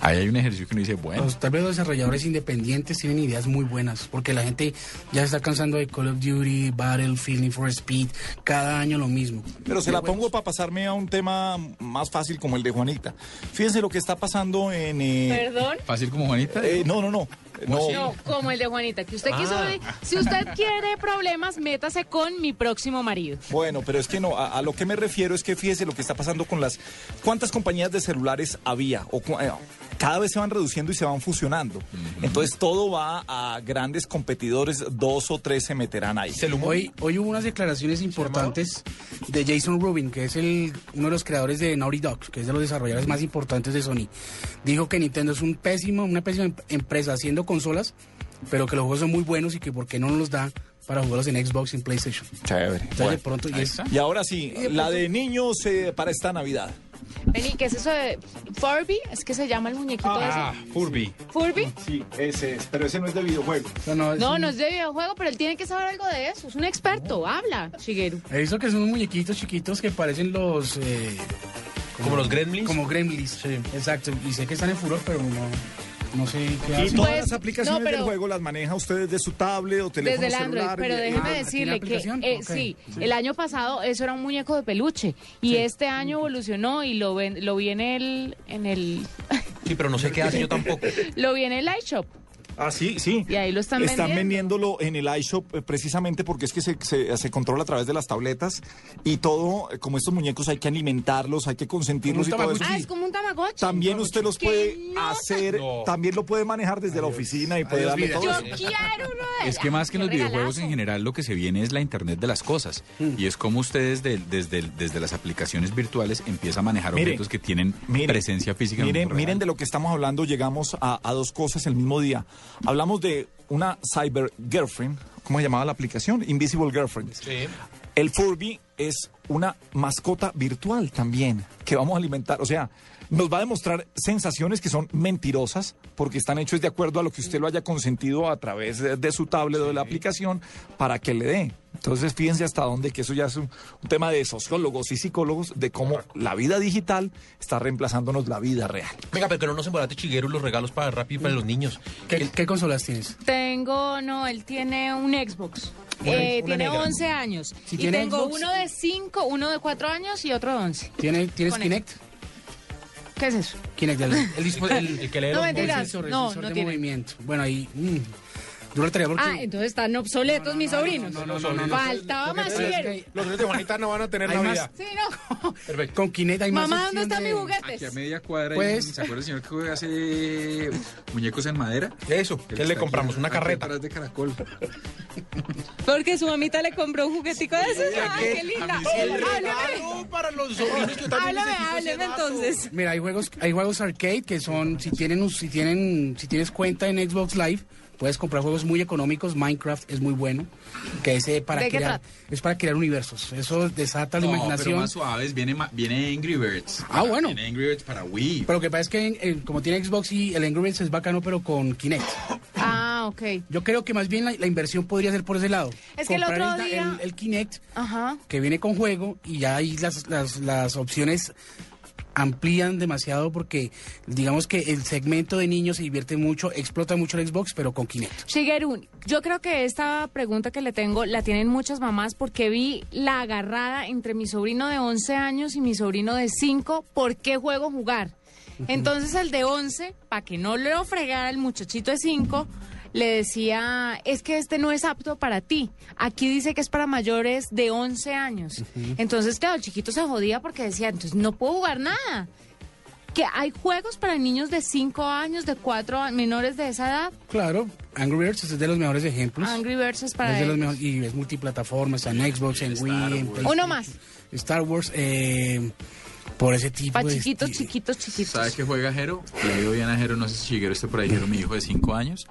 Ahí hay un ejercicio que uno dice, bueno, Los, tal vez los desarrolladores independientes tienen ideas muy buenas, porque la gente ya se está cansando de Call of Duty, Battlefield, Need for Speed, cada año lo mismo. Pero se la pongo para pasarme a un tema más fácil como el de Juanita. Fíjense lo que está pasando en... eh, ¿Perdón? fácil como Juanita. eh, no, no, no. No, No, como el de Juanita, que usted quiso. Ah. Si usted quiere problemas, métase con mi próximo marido. Bueno, pero es que no, a, a lo que me refiero es que fíjese lo que está pasando con las... ¿Cuántas compañías de celulares había? O, eh, cada vez se van reduciendo y se van fusionando. Entonces todo va a grandes competidores, dos o tres se meterán ahí. Hoy, hoy hubo unas declaraciones importantes de Jason Rubin, que es el, uno de los creadores de Naughty Dog, que es de los desarrolladores más importantes de Sony. Dijo que Nintendo es un pésimo, una pésima em- empresa haciendo consolas, pero que los juegos son muy buenos y que por qué no nos los da para jugarlos en Xbox y en PlayStation. Chévere. Entonces, de Bueno, pronto, y es-. Y ahora sí, la de niños eh, para esta Navidad. Vení, ¿qué es eso de Furby? ¿Es que se llama el muñequito ese? Furby. ¿Furby? Sí, ese es, pero ese no es de videojuego. no, es No, un- no es de videojuego, pero él tiene que saber algo de eso. Es un experto. Habla, Shigeru. He visto que son unos muñequitos chiquitos que parecen los... eh, ¿Como los gremlins? Como gremlins, sí. Exacto. Y sé que están en furor, pero no, no sé qué Y hacen. todas Pues, las aplicaciones no, pero- del juego las maneja usted desde su tablet o teléfono Desde el Android, celular. pero y- déjeme Ah, decirle que eh, Sí. el año pasado eso era un muñeco de peluche y este año evolucionó y lo ven, lo vi en el en el Sí, pero no sé qué hace yo tampoco. lo vi en el iShop Ah, sí, sí. y ahí lo están, Están vendiendo. vendiéndolo en el iShop eh, precisamente porque es que se, se- se controla a través de las tabletas y todo, eh, como estos muñecos hay que alimentarlos, hay que consentirlos y todo eso. Ah, es como un Tamagotchi. También usted los puede no, hacer, también lo puede manejar desde la oficina y puede Adiós, darle vida. todo Yo eso. quiero uno de Es que más que en los videojuegos en general lo que se viene es la Internet de las cosas. Y es como ustedes de- desde, desde las aplicaciones virtuales empieza a manejar Mire, objetos que tienen presencia física. en el Miren, mundo real. miren de lo que estamos hablando, llegamos a, a dos cosas el mismo día. Hablamos de una cyber girlfriend, ¿cómo se llamaba la aplicación? Invisible Girlfriend. El Furby es una mascota virtual también que vamos a alimentar. O sea, nos va a demostrar sensaciones que son mentirosas porque están hechos de acuerdo a lo que usted lo haya consentido a través de, de su tablet o de la aplicación para que le dé. Entonces, fíjense hasta dónde, que eso ya es un, un tema de sociólogos y psicólogos, de cómo la vida digital está reemplazándonos la vida real. Venga, pero que no nos embarate Chiguero los regalos para Rappi y para los niños. ¿Qué, qué consolas tienes? Tengo, no, él tiene un Xbox. Eh, tiene negra. 11 años. Si y tiene tengo Xbox- uno de 5, uno de 4 años y otro de 11. ¿Tiene, ¿Tienes Kinect? ¿Qué es eso? Kinect, el, el, dispo- el- El que lee No, los mentiras. el sensor, el No, no de tiene. movimiento. Bueno, ahí... mm, yo lo traía porque... Ah, entonces están obsoletos mis sobrinos. no, no, no, no, no. Faltaba más que Los niños de Juanita no van a tener Navidad. Sí, no. con Kinect hay más Mamá, ¿dónde están de- mis Aquí a juguetes? media cuadra, Pues- ¿se acuerda el señor que hace muñecos en madera? Eso, ¿qué le compramos? Una carreta. de caracol. Porque su mamita le compró un juguetico de esos. Ay, qué linda. Hábleme. para los sobrinos que también Háblame, hábleme entonces. Mira, hay juegos, hay juegos arcade que son, si tienen, si tienen, si tienes cuenta en Xbox Live, puedes comprar juegos muy económicos. Minecraft es muy bueno, que es eh, para ¿De qué crear, es para crear universos. Eso desata la No, pero imaginación. más suaves. Viene, viene Angry Birds. Ah, bueno. Viene Angry Birds para Wii. Pero lo que pasa es que eh, como tiene Xbox y el Angry Birds es bacano, pero con Kinect. Ah, ok. Yo creo que más bien la, la inversión podría ser por ese lado. Es que el Comprar otro el, día- el- el Kinect Ajá. que viene con juego y ya hay las, las, las opciones amplían demasiado porque digamos que el segmento de niños se divierte mucho, explota mucho el Xbox, pero con Kinect. Shigeru, yo creo que esta pregunta que le tengo la tienen muchas mamás porque vi la agarrada entre mi sobrino de 11 años y mi sobrino de 5, ¿por qué juego jugar? Entonces el de 11, para que no lo fregara el muchachito de 5, le decía, es que este no es apto para ti. Aquí dice que es para mayores de 11 años. Entonces, claro, el chiquito se jodía porque decía, entonces no puedo jugar nada. Que hay juegos para niños de 5 años, de 4 menores de esa edad. Claro, Angry Birds es de los mejores ejemplos. Angry Birds es para Es de los mejores- y es multiplataforma, está en Xbox, en Wii, en PlayStation. Uno más. Star Wars, eh, por ese tipo Para de... chiquitos, chiquitos, chiquitos. ¿Sabe qué juega Jero? Le digo bien a Jero, no sé si Shigeru esté por ahí, Jero, mi hijo de 5 años.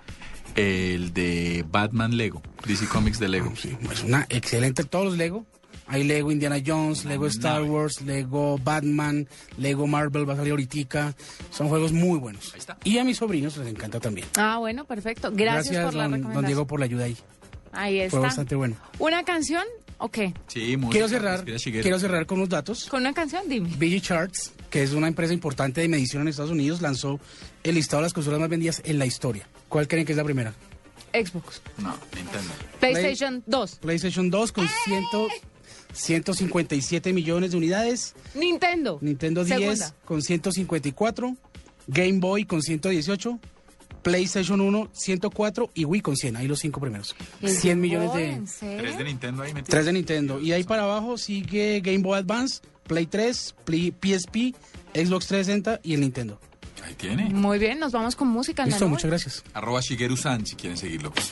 El de Batman Lego, DC Comics de Lego. Es una excelente, todos los Lego. Hay Lego Indiana Jones, Lego Star Wars, Lego Batman, Lego Marvel, va a salir ahorita. Son juegos muy buenos. Y a mis sobrinos les encanta también. Ah, bueno, perfecto. Gracias, por la don, don recomendación. Diego, por la ayuda ahí. Ahí está. Fue bastante bueno. ¿Una canción o qué? Sí, música, Quiero cerrar, respira Shigeru. quiero cerrar con unos datos. ¿Con una canción? Dime. BG Charts, que es una empresa importante de medición en Estados Unidos, lanzó el listado de las consolas más vendidas en la historia. ¿Cuál creen que es la primera? Xbox. No, Nintendo. PlayStation 2. PlayStation 2 con 100, 157 millones de unidades. Nintendo. Nintendo 10 Segunda. con 154. Game Boy con 118. PlayStation 1 104 y Wii con 100. Ahí los cinco primeros. 100 millones de... Tres de Nintendo ahí metidos. Tres de Nintendo. Y ahí para abajo sigue Game Boy Advance, Play 3, Play- PSP, Xbox 360 y el Nintendo. Ahí tiene. Muy bien, nos vamos con música. Listo, muchas gracias. Arroba Shigeru San si quieren seguirlo. pues.